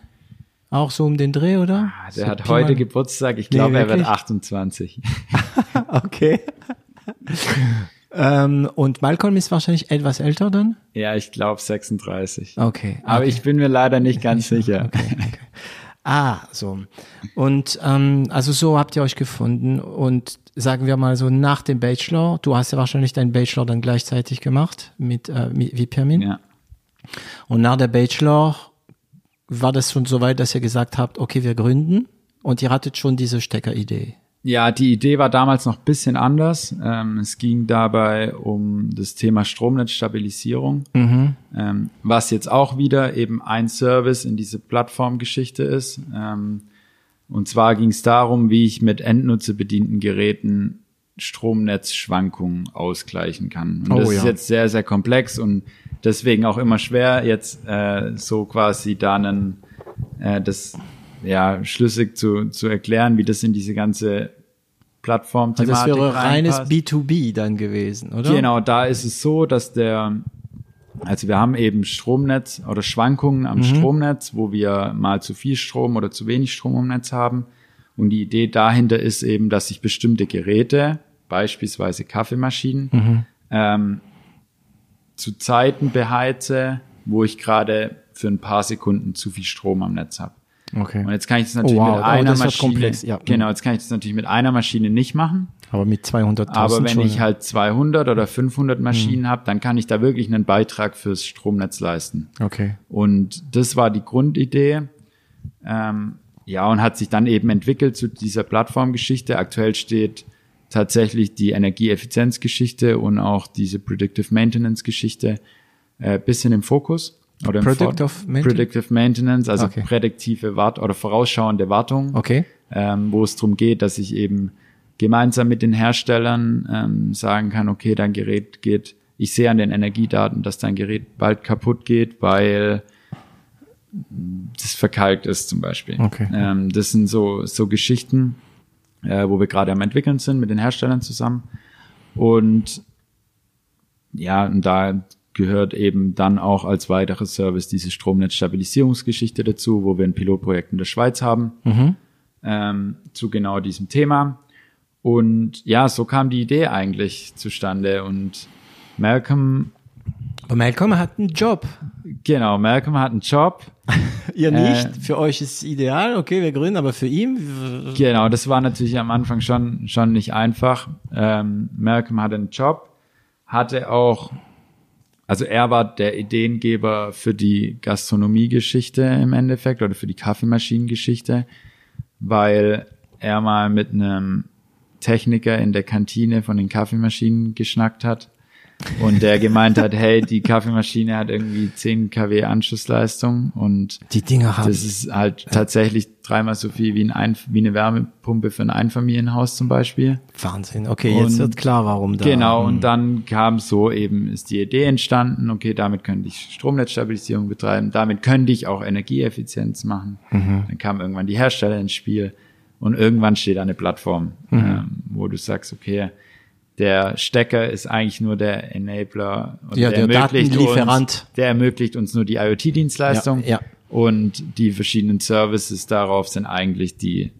Auch so um den Dreh, oder? Ah, Der so hat Pi heute mal- Geburtstag, ich Nee, glaube, er wird wirklich? 28. Okay. Ähm, und Malcolm ist wahrscheinlich etwas älter dann? Ja, ich glaube 36. Okay. Aber okay. ich bin mir leider nicht ganz sicher. Ah, so. Und ähm, also so habt ihr euch gefunden und sagen wir mal so nach dem Bachelor, du hast ja wahrscheinlich deinen Bachelor dann gleichzeitig gemacht mit äh, mit- wie Pirmin. Ja. Und nach der Bachelor war das schon so weit, dass ihr gesagt habt, okay, wir gründen und ihr hattet schon diese Steckeridee? Ja, die Idee war damals noch bisschen anders. Ähm, es ging dabei um das Thema Stromnetzstabilisierung, Mhm. ähm, was jetzt auch wieder eben ein Service in diese Plattformgeschichte ist. Ähm, und zwar ging es darum, wie ich mit endnutzerbedienten Geräten Stromnetzschwankungen ausgleichen kann. Und Oh, das ist ja. jetzt sehr, sehr komplex und deswegen auch immer schwer, jetzt äh, so quasi da einen, äh, das ja schlüssig zu, zu erklären, wie das in diese ganze Plattform Also das wäre reines B2B dann gewesen, oder? Genau, da ist es so, dass der, also wir haben eben Stromnetz oder Schwankungen am Stromnetz, wo wir mal zu viel Strom oder zu wenig Strom im Netz haben. Und die Idee dahinter ist eben, dass ich bestimmte Geräte, beispielsweise Kaffeemaschinen, ähm, zu Zeiten beheize, wo ich gerade für ein paar Sekunden zu viel Strom am Netz habe. Okay. Und jetzt kann ich das natürlich Oh, wow, mit oh, einer wird Maschine, ja. genau, jetzt kann ich das natürlich mit einer Maschine nicht machen. Aber mit 200.000 Aber wenn schon, ich halt 200 oder 500 Mhm. Maschinen habe, dann kann ich da wirklich einen Beitrag fürs Stromnetz leisten. Okay. Und das war die Grundidee. Ähm, ja, und hat sich dann eben entwickelt zu dieser Plattformgeschichte. Aktuell steht tatsächlich die Energieeffizienzgeschichte und auch diese Predictive Maintenance Geschichte äh, bisschen im Fokus. Oder im Predictive Vor- Mainten- Predictive Maintenance, also Okay. prädiktive Wart oder vorausschauende Wartung Okay. ähm, wo es darum geht, dass ich eben gemeinsam mit den Herstellern ähm, sagen kann, okay, dein Gerät geht, ich sehe an den Energiedaten, dass dein Gerät bald kaputt geht, weil das verkalkt ist zum Beispiel. Okay. Ähm, das sind so, so Geschichten, äh, wo wir gerade am entwickeln sind mit den Herstellern zusammen. Und ja, und da gehört eben dann auch als weiterer Service diese Stromnetzstabilisierungsgeschichte dazu, wo wir ein Pilotprojekt in der Schweiz haben Mhm. ähm, zu genau diesem Thema. Und ja, so kam die Idee eigentlich zustande. Und Malcolm, Aber Malcolm hat einen Job. genau, Malcolm hat einen Job. Ihr Äh, nicht. für euch ist es ideal. Okay, wir gründen, aber für ihn. Genau, das war natürlich am Anfang schon, schon nicht einfach. Ähm, Malcolm hatte einen Job, hatte auch, also er war der Ideengeber für die Gastronomiegeschichte im Endeffekt oder für die Kaffeemaschinengeschichte, weil er mal mit einem Techniker in der Kantine von den Kaffeemaschinen geschnackt hat und der gemeint hat, hey, die Kaffeemaschine hat irgendwie 10 kW Anschlussleistung und Die Dinger haben. das ist halt tatsächlich dreimal so viel wie, ein ein, wie eine Wärmepumpe für ein Einfamilienhaus zum Beispiel. Wahnsinn. Okay, jetzt Und- wird klar, warum da. Genau, und dann kam so eben, ist die Idee entstanden, okay, damit könnte ich Stromnetzstabilisierung betreiben, damit könnte ich auch Energieeffizienz machen. Dann kam irgendwann die Hersteller ins Spiel und irgendwann steht eine Plattform, ähm, wo du sagst, okay, der Stecker ist eigentlich nur der Enabler, und Ja, der Datenlieferant. uns, der ermöglicht uns nur die IoT-Dienstleistung Ja, ja. und die verschiedenen Services darauf sind eigentlich die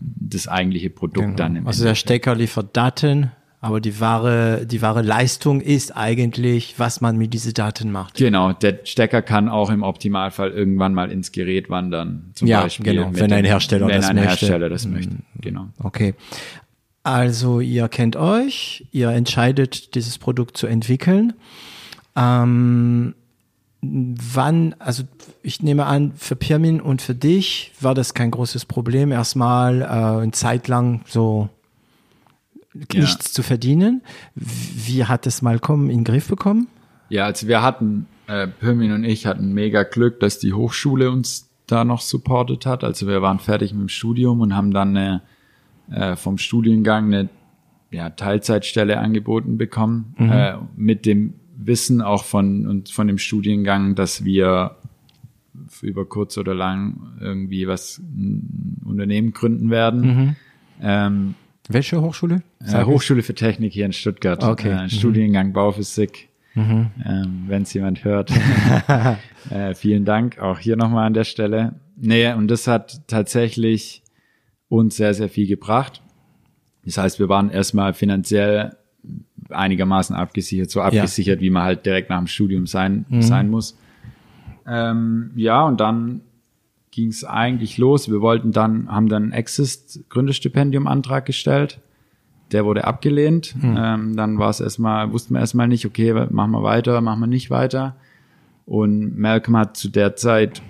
das eigentliche Produkt dann im Genau. Also der Stecker liefert Daten, aber die wahre, die wahre Leistung ist eigentlich, was man mit diesen Daten macht. Genau, der Stecker kann auch im Optimalfall irgendwann mal ins Gerät wandern. Zum Ja, Beispiel genau, wenn ein Hersteller wenn das ein möchte. Hersteller das möchte. Genau. Okay. Also ihr kennt euch, ihr entscheidet, dieses Produkt zu entwickeln. Ähm, wann, also ich nehme an, für Pirmin und für dich war das kein großes Problem, erstmal äh, eine Zeit lang so Ja. nichts zu verdienen. Wie hat es Malcolm in den Griff bekommen? Ja, also wir hatten, äh, Pirmin und ich hatten mega Glück, dass die Hochschule uns da noch supportet hat. Also wir waren fertig mit dem Studium und haben dann eine, äh, vom Studiengang eine ja, Teilzeitstelle angeboten bekommen, äh, mit dem Wissen auch von, und von dem Studiengang, dass wir über kurz oder lang irgendwie was, ein Unternehmen gründen werden. Ähm, Welche Hochschule? äh, Hochschule für Technik hier in Stuttgart. Okay. Äh, Mhm. Studiengang Bauphysik. Ähm, Wenn es jemand hört. äh, vielen Dank auch hier nochmal an der Stelle. Nee, und das hat tatsächlich uns sehr, sehr viel gebracht. Das heißt, wir waren erstmal finanziell einigermaßen abgesichert, so abgesichert, wie man halt direkt nach dem Studium sein, sein muss. Ähm, ja, und dann ging es eigentlich los. Wir wollten dann, haben dann Exist Gründerstipendium Antrag gestellt. Der wurde abgelehnt. Ähm, dann war es erstmal, wussten wir erstmal nicht, okay, machen wir weiter, machen wir nicht weiter. Und Malcolm hat zu der Zeit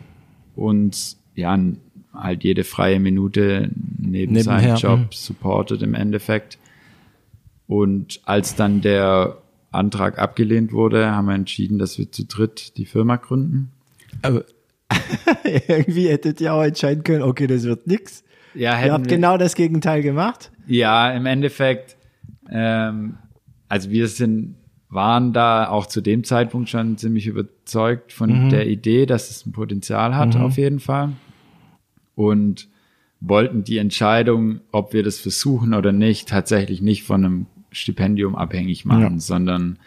uns ja halt jede freie Minute neben Nebenher, seinem Job mhm. supportet im Endeffekt. Und als dann der Antrag abgelehnt wurde, haben wir entschieden, dass wir zu dritt die Firma gründen. Aber irgendwie hättet ihr auch entscheiden können, okay, das wird nix. Ja, Ihr habt wir- genau das Gegenteil gemacht. Ja, im Endeffekt, ähm, also wir sind, waren da auch zu dem Zeitpunkt schon ziemlich überzeugt von der Idee, dass es ein Potenzial hat, auf jeden Fall. Und wollten die Entscheidung, ob wir das versuchen oder nicht, tatsächlich nicht von einem Stipendium abhängig machen, Ja. sondern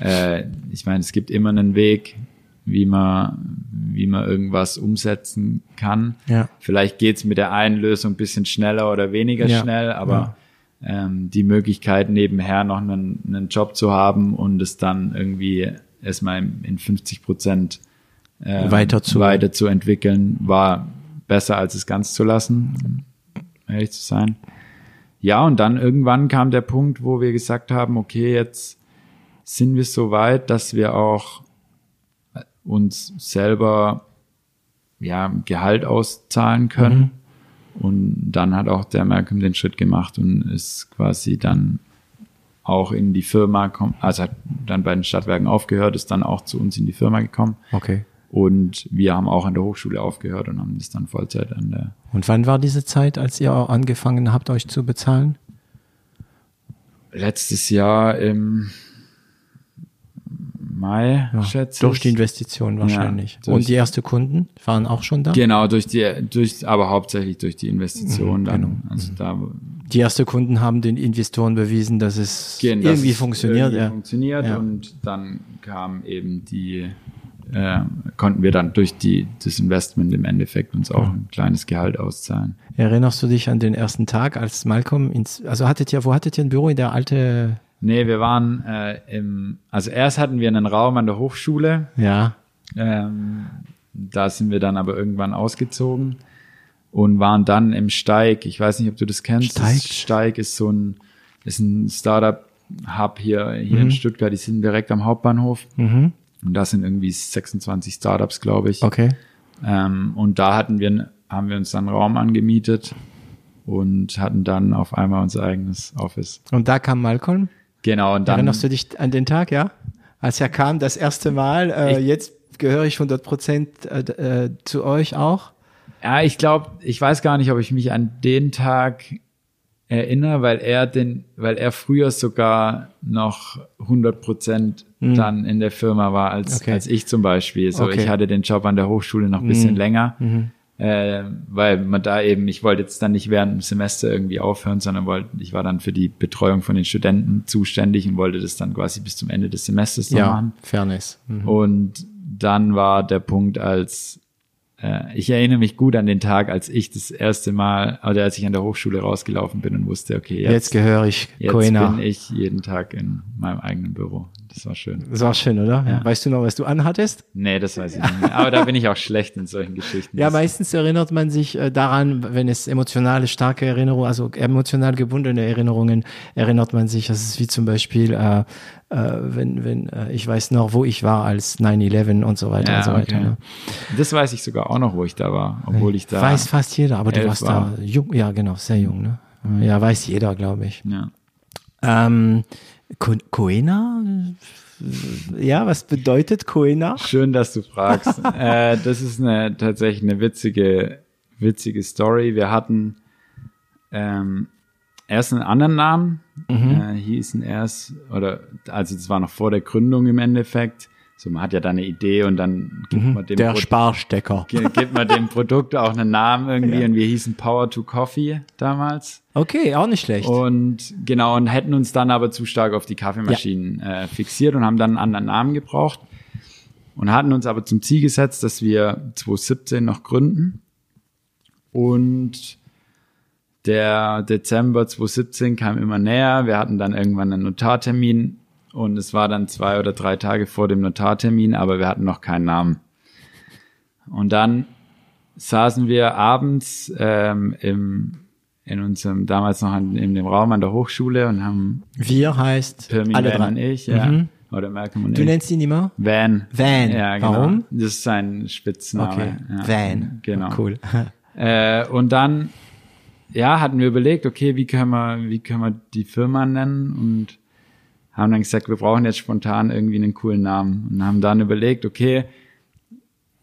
äh, ich meine, es gibt immer einen Weg, wie man, wie man irgendwas umsetzen kann. Ja. Vielleicht geht's mit der einen Lösung ein bisschen schneller oder weniger Ja. schnell, aber ähm, die Möglichkeit, nebenher noch einen, einen Job zu haben und es dann irgendwie erstmal in in 50 Prozent ähm, Weiter zu- weiter zu entwickeln, war besser, als es ganz zu lassen, um ehrlich zu sein. Ja, und dann irgendwann kam der Punkt, wo wir gesagt haben, okay, jetzt sind wir so weit, dass wir auch uns selber ja, Gehalt auszahlen können. Und dann hat auch der Malcolm den Schritt gemacht und ist quasi dann auch in die Firma, kom- also hat dann bei den Stadtwerken aufgehört, ist dann auch zu uns in die Firma gekommen. Okay. Und wir haben auch an der Hochschule aufgehört und haben das dann Vollzeit an der Und wann war diese Zeit, als ihr auch angefangen habt, euch zu bezahlen? letztes Jahr im Mai, Ja, schätze durch ich. die Investition wahrscheinlich. durch- Und die ersten Kunden waren auch schon da? Genau, durch die, durch, aber hauptsächlich durch die Investition Mhm, dann. genau. Also da Die ersten Kunden haben den Investoren bewiesen, dass es dass irgendwie es funktioniert. irgendwie ja. funktioniert Ja. und dann kam eben die, äh, konnten wir dann durch die, das Investment im Endeffekt uns auch ein kleines Gehalt auszahlen. Erinnerst du dich an den ersten Tag, als Malcolm ins, also hattet ihr, wo hattet ihr ein Büro in der alte, Nee, wir waren äh, im, also erst hatten wir einen Raum an der Hochschule, ja, ähm, da sind wir dann aber irgendwann ausgezogen und waren dann im Steig. Ich weiß nicht, ob du das kennst. Steig? Das Steig ist so ein, ist ein Startup-Hub hier, hier in Stuttgart. Die sind direkt am Hauptbahnhof. mhm. Und da sind irgendwie 26 Startups, glaube ich. okay. Ähm, und da hatten wir, haben wir uns dann einen Raum angemietet und hatten dann auf einmal unser eigenes Office. Und da kam Malcolm. Genau, und dann. Erinnerst du dich an den Tag, ja? Als er kam, das erste Mal, äh, Ich- jetzt gehöre ich 100 Prozent äh, äh, zu euch auch. Ja, ich glaube, ich weiß gar nicht, ob ich mich an den Tag erinnere, weil er den, weil er früher sogar noch 100 Prozent dann in der Firma war als, Mhm. Okay. als ich zum Beispiel. So, Okay. Mhm. ich hatte den Job an der Hochschule noch ein bisschen länger, äh, weil man da eben, ich wollte jetzt dann nicht während dem Semester irgendwie aufhören, sondern wollte, ich war dann für die Betreuung von den Studenten zuständig und wollte das dann quasi bis zum Ende des Semesters noch machen. Fairness. Mhm. Und dann war der Punkt, als äh, ich erinnere mich gut an den Tag, als ich das erste Mal, oder als ich an der Hochschule rausgelaufen bin und wusste, okay, Jetzt, jetzt, gehöre ich jetzt Coena. bin ich jeden Tag in meinem eigenen Büro. Das war schön. Das war schön, oder? Ja. Weißt du noch, was du anhattest? Nee, das weiß ich nicht mehr. Aber da bin ich auch schlecht in solchen Geschichten. Ja, meistens erinnert man sich äh, daran, wenn es emotionale, starke Erinnerungen, also emotional gebundene Erinnerungen, erinnert man sich, das ist wie zum Beispiel, äh, äh, wenn, wenn, äh, ich weiß noch, wo ich war als 9-11 und so weiter Ja, und so weiter. okay. Ne? das weiß ich sogar auch noch, wo ich da war, obwohl ich da. Weiß fast jeder, aber du warst war. da jung, ja genau, sehr jung, ne? Ja, weiß jeder, glaube ich. Ja. Ähm, Co Coena? Ja, was bedeutet Coena? Schön, dass du fragst. äh, das ist eine tatsächlich eine witzige, witzige Story. Wir hatten ähm, erst einen anderen Namen, äh, hießen erst, oder also das war noch vor der Gründung im Endeffekt. So, man hat ja dann eine Idee und dann gibt man dem Der Pro- Sparstecker. gi- gibt man dem Produkt auch einen Namen irgendwie Ja. und wir hießen Power to Coffee damals. Okay, auch nicht schlecht. Und genau, und hätten uns dann aber zu stark auf die Kaffeemaschinen äh, fixiert und haben dann einen anderen Namen gebraucht. Und hatten uns aber zum Ziel gesetzt, dass wir 2017 noch gründen. Und der Dezember 2017 kam immer näher. Wir hatten dann irgendwann einen Notartermin und es war dann zwei oder drei Tage vor dem Notartermin, aber wir hatten noch keinen Namen. Und dann saßen wir abends ähm, im, in unserem, damals noch an, in dem Raum an der Hochschule und haben Wir heißt Pirmin alle drei. und ich, ja, Mhm. Oder Malcolm und Du ich. nennst ihn immer? Van. Van. Ja, genau. Warum? Das ist sein Spitzname. Okay. Ja. Van. Genau. Cool. Äh, und dann, ja, hatten wir überlegt, okay, wie können wir, wie können wir die Firma nennen und haben dann gesagt, wir brauchen jetzt spontan irgendwie einen coolen Namen und haben dann überlegt, okay,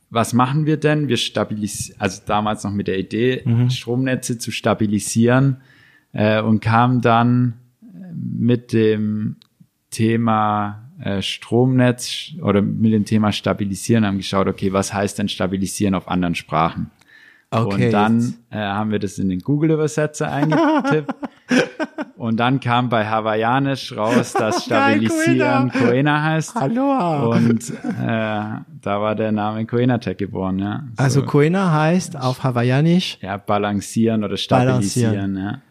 was machen wir denn? Wir stabilisieren, also damals noch mit der Idee, Stromnetze zu stabilisieren äh, und kam dann mit dem Thema äh, Stromnetz oder mit dem Thema Stabilisieren haben geschaut, okay, was heißt denn Stabilisieren auf anderen Sprachen? Okay. und dann äh, haben wir das in den Google-Übersetzer eingetippt. und dann kam bei Hawaiianisch raus, dass Geil, Stabilisieren Koena. Koena heißt. Aloha. Und äh, da war der Name Koena Tech geboren, ja. So, also Koena heißt auf Hawaiianisch, ja, balancieren oder stabilisieren, ja.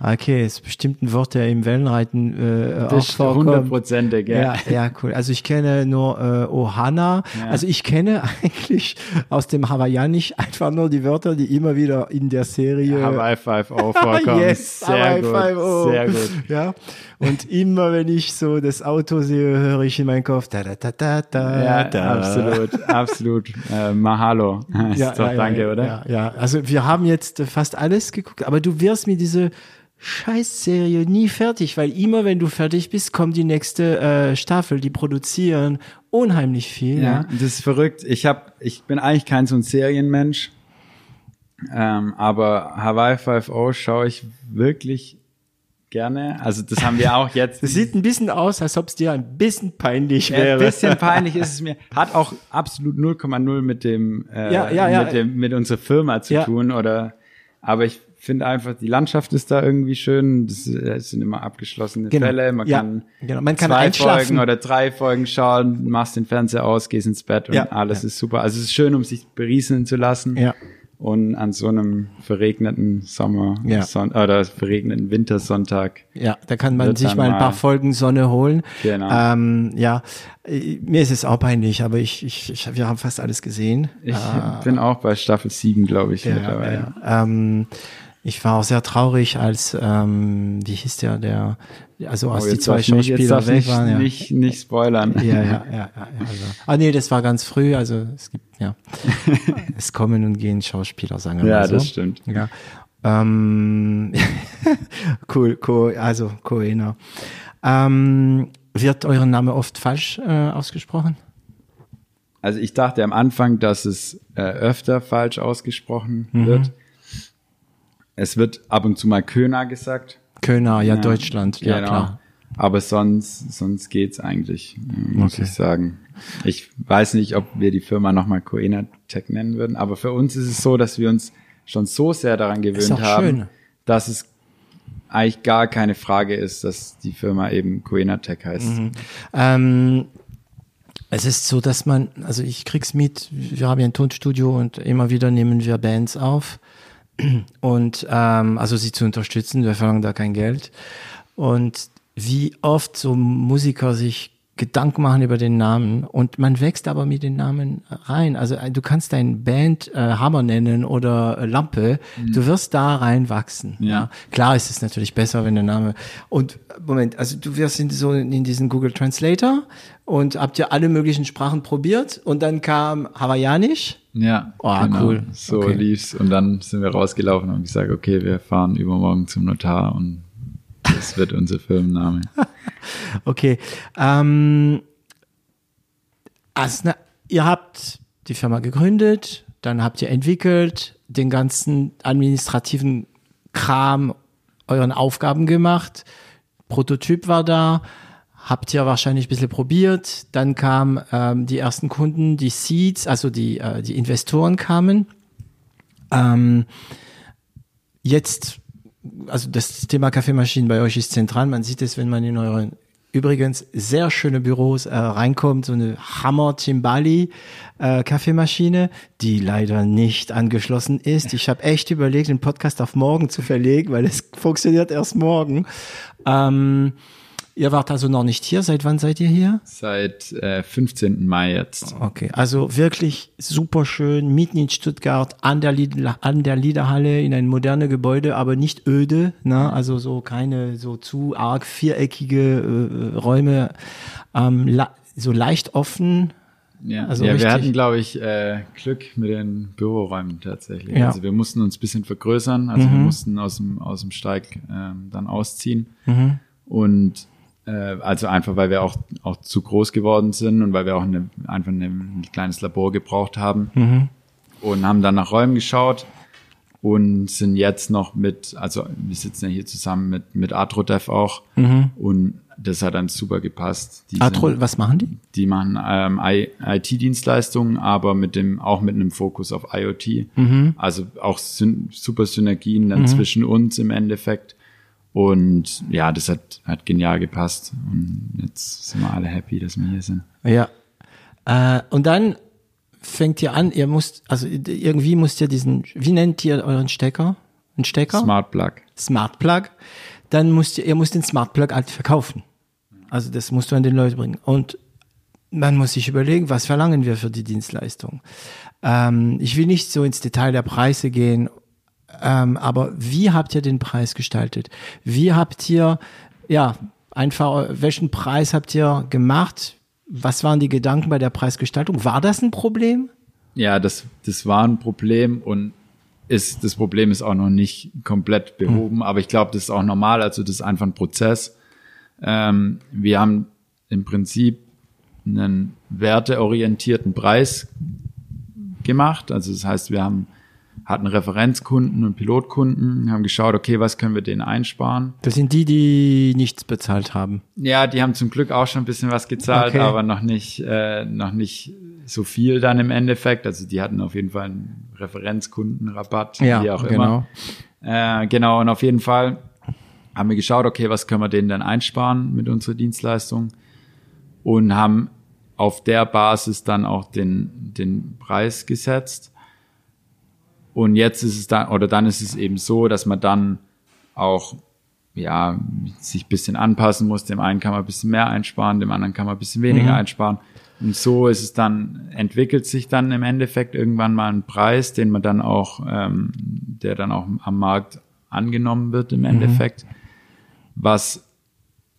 Okay, ist bestimmt ein Wort, der im Wellenreiten äh, auch Das ist vorkommt. hundertprozentig, ja. Ja, ja, cool. Also ich kenne nur äh, Ohana. Ja. Also ich kenne eigentlich aus dem Hawaiianisch einfach nur die Wörter, die immer wieder in der Serie Hawaii 5 O vorkommen. yes, sehr Hawaii gut, 5-0. sehr gut. Ja. Und immer wenn ich so das Auto sehe, höre ich in meinen Kopf da da da da da. Ja, da. absolut, absolut. Äh, Mahalo. Ja, doch ja, danke, ja, oder? Ja, ja, also wir haben jetzt fast alles geguckt, aber du wirst mit dieser Scheißserie nie fertig, weil immer wenn du fertig bist, kommt die nächste äh, Staffel. Die produzieren unheimlich viel. Ja, Ja. das ist verrückt. Ich hab, ich bin eigentlich kein so ein Serienmensch, ähm, aber Hawaii 5 schaue ich wirklich gerne. Also das haben wir auch jetzt. Das sieht ein bisschen aus, als ob es dir ein bisschen peinlich wäre. ein bisschen peinlich ist es mir. Hat auch absolut 0,0 mit dem, äh, Ja, ja, ja. mit dem, mit unserer Firma zu tun oder, aber ich finde einfach, die Landschaft ist da irgendwie schön. Das, äh, es sind immer abgeschlossene Genau. Fälle. Man Ja, kann, genau. Man kann zwei. Folgen oder drei Folgen schauen, machst den Fernseher aus, gehst ins Bett und Ja, alles ja. ist super. Also es ist schön, um sich berieseln zu lassen. Ja. Und an so einem verregneten Sommer Ja. Son oder verregneten Wintersonntag. Ja, da kann man sich mal ein paar Folgen Sonne holen. Genau. Ähm, ja, äh, mir ist es auch peinlich, aber ich, ich, ich wir haben fast alles gesehen. Ich bin auch bei Staffel 7, glaube ich, Ja, mittlerweile. ja. Ähm, ich war auch sehr traurig, als ähm, wie hieß der, der also als Oh, die zwei Schauspieler weg nicht, waren. Ja. nicht, nicht spoilern. Ja, ja, ja, ja, ja also. Ah nee, das war ganz früh, also es gibt ja es kommen und gehen Schauspieler, sagen wir Ja, mal so. das stimmt. Ja. Ähm, cool, cool, also Coena. Ähm, wird euer Name oft falsch äh, ausgesprochen? Also ich dachte am Anfang, dass es äh, öfter falsch ausgesprochen Mhm. wird. Es wird ab und zu mal Köhner gesagt. Köhner, ja, Deutschland, ja genau. klar. Aber sonst, sonst geht's eigentlich, äh, muss Okay. ich sagen. Ich weiß nicht, ob wir die Firma nochmal Coena Tech nennen würden, aber für uns ist es so, dass wir uns schon so sehr daran gewöhnt haben, schön. dass es eigentlich gar keine Frage ist, dass die Firma eben Coena Tech heißt. Mhm. Ähm, es ist so, dass man, also ich krieg's mit, wir haben ja ein Tonstudio und immer wieder nehmen wir Bands auf. Und ähm, also sie zu unterstützen, wir verlangen da kein Geld. Und wie oft so Musiker sich Gedanken machen über den Namen und man wächst aber mit den Namen rein. Also äh, du kannst dein Band äh, Hammer nennen oder äh, Lampe, du wirst da reinwachsen. Ja. Ja. Klar ist es natürlich besser, wenn der Name und Moment, also du wirst in so in diesen Google Translator und habt ihr alle möglichen Sprachen probiert und dann kam Hawaiianisch. Ja, Oh, cool. So Okay. lief's und dann sind wir rausgelaufen und gesagt, okay, wir fahren übermorgen zum Notar und das wird unser Firmenname. Okay. Ähm, also, ihr habt die Firma gegründet, dann habt ihr entwickelt, den ganzen administrativen Kram, euren Aufgaben gemacht, Prototyp war da, habt ihr wahrscheinlich ein bisschen probiert, dann kamen ähm, die ersten Kunden, die Seeds, also die, äh, die Investoren kamen. Ähm, jetzt, also das Thema Kaffeemaschinen bei euch ist zentral. Man sieht es, wenn man in euren übrigens sehr schöne Büros äh, reinkommt, so eine Hammer Timbali äh, Kaffeemaschine, die leider nicht angeschlossen ist. Ich habe echt überlegt, den Podcast auf morgen zu verlegen, weil es funktioniert erst morgen. Ähm, Ihr wart also noch nicht hier. Seit wann seid ihr hier? Seit äh, 15. Mai jetzt. Okay, also wirklich super schön, mitten in Stuttgart, an der, Lied an der Liederhalle, in ein modernes Gebäude, aber nicht öde, ne? also so keine so zu arg viereckige äh, Räume, ähm, so leicht offen. Ja, also ja wir hatten, glaube ich, äh, Glück mit den Büroräumen tatsächlich. Ja. Also wir mussten uns ein bisschen vergrößern, also mhm. wir mussten aus dem, aus dem Steig ähm, dann ausziehen. Mhm. Und also einfach, weil wir auch, auch zu groß geworden sind und weil wir auch eine, einfach eine, ein kleines Labor gebraucht haben. Mhm. Und haben dann nach Räumen geschaut und sind jetzt noch mit, also wir sitzen ja hier zusammen mit, mit Atrodev auch mhm. und das hat dann super gepasst. Die Atro, sind, was machen die? Die machen ähm, IT-Dienstleistungen, aber mit dem auch mit einem Fokus auf IoT. Mhm. Also auch syn super Synergien dann mhm. zwischen uns im Endeffekt. Und ja, das hat, hat genial gepasst. Und jetzt sind wir alle happy, dass wir hier sind. Ja. Äh, und dann fängt ihr an, ihr müsst, also irgendwie müsst ihr diesen, wie nennt ihr euren Stecker? Ein Stecker? Smart Plug. Smart Plug. Dann müsst ihr, ihr müsst den Smart Plug halt verkaufen. Also das musst du an den Leute bringen. Und man muss sich überlegen, was verlangen wir für die Dienstleistung. Ähm, ich will nicht so ins Detail der Preise gehen ähm, aber wie habt ihr den Preis gestaltet? Wie habt ihr, ja, einfach, welchen Preis habt ihr gemacht? Was waren die Gedanken bei der Preisgestaltung? War das ein Problem? Ja, das, das war ein Problem und ist, das Problem ist auch noch nicht komplett behoben, hm. aber ich glaube, das ist auch normal, also das ist einfach ein Prozess. Ähm, wir haben im Prinzip einen werteorientierten Preis gemacht. Also das heißt, wir haben hatten Referenzkunden und Pilotkunden, haben geschaut, okay, was können wir denen einsparen? Das sind die, die nichts bezahlt haben. Ja, die haben zum Glück auch schon ein bisschen was gezahlt, okay. aber noch nicht, äh, noch nicht so viel dann im Endeffekt. Also die hatten auf jeden Fall einen Referenzkundenrabatt, ja, wie auch genau. immer. Äh, genau, und auf jeden Fall haben wir geschaut, okay, was können wir denen dann einsparen mit unserer Dienstleistung und haben auf der Basis dann auch den, den Preis gesetzt und jetzt ist es dann, oder dann ist es eben so, dass man dann auch ja, sich bisschen anpassen muss. Dem einen kann man ein bisschen mehr einsparen, dem anderen kann man ein bisschen weniger mhm. einsparen. Und so ist es dann, entwickelt sich dann im Endeffekt irgendwann mal ein Preis, den man dann auch, ähm, der dann auch am Markt angenommen wird im mhm. Endeffekt, mhm. was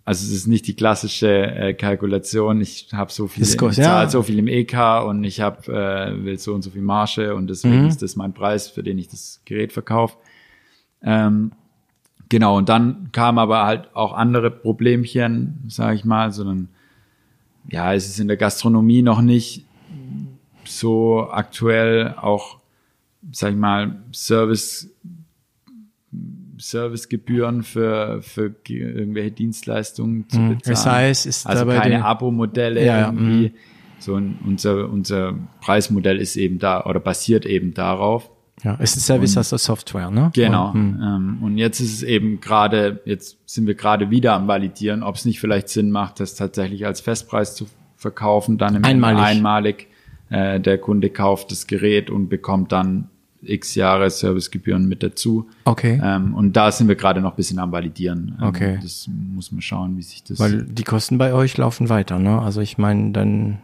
also es ist nicht die klassische äh, Kalkulation, ich habe so viel, ich ja. so viel im EK und ich habe äh, will so und so viel Marge und deswegen mhm. ist das mein Preis, für den ich das Gerät verkaufe. Ähm, genau, und dann kamen aber halt auch andere Problemchen, sage ich mal, sondern ja, es ist in der Gastronomie noch nicht so aktuell auch, sag ich mal, Service Servicegebühren für, für irgendwelche Dienstleistungen zu mhm. bezahlen. Das heißt, ist also keine Abo-Modelle ja, irgendwie. Mhm. So ein, unser, unser Preismodell ist eben da oder basiert eben darauf. Ja, es ist Service und, as a Software, ne? Genau. Und, ähm, und jetzt ist es eben gerade, jetzt sind wir gerade wieder am Validieren, ob es nicht vielleicht Sinn macht, das tatsächlich als Festpreis zu verkaufen, dann im einmalig, einmalig äh, der Kunde kauft das Gerät und bekommt dann x Jahre Servicegebühren mit dazu. Okay. Ähm, und da sind wir gerade noch ein bisschen am Validieren. Ähm, okay. Das muss man schauen, wie sich das. Weil die Kosten bei euch laufen weiter, ne? Also ich meine, dann.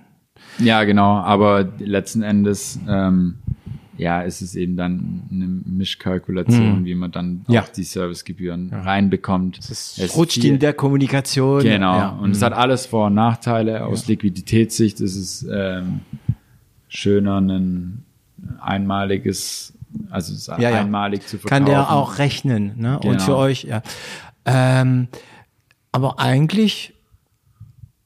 Ja, genau, aber letzten Endes, ähm, ja, ist es eben dann eine Mischkalkulation, hm. wie man dann ja. auch die Servicegebühren ja. reinbekommt. Es, es rutscht viel, in der Kommunikation. Genau. Ja. Und hm. es hat alles Vor- und Nachteile. Aus Liquiditätssicht ist es ähm, schöner, einen einmaliges, also ja, ja. einmalig zu verkaufen. Kann der auch rechnen, ne? Genau. Und für euch, ja. Ähm, aber eigentlich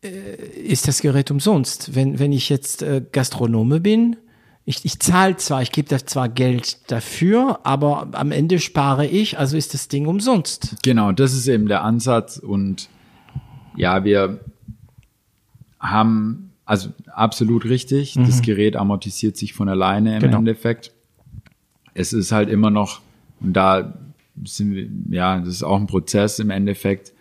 äh, ist das Gerät umsonst. Wenn, wenn ich jetzt äh, Gastronome bin, ich, ich zahle zwar, ich gebe da zwar Geld dafür, aber am Ende spare ich, also ist das Ding umsonst. Genau, das ist eben der Ansatz und ja, wir haben also absolut richtig. Mhm. Das Gerät amortisiert sich von alleine im genau. Endeffekt. Es ist halt immer noch, und da sind wir, ja, das ist auch ein Prozess im Endeffekt.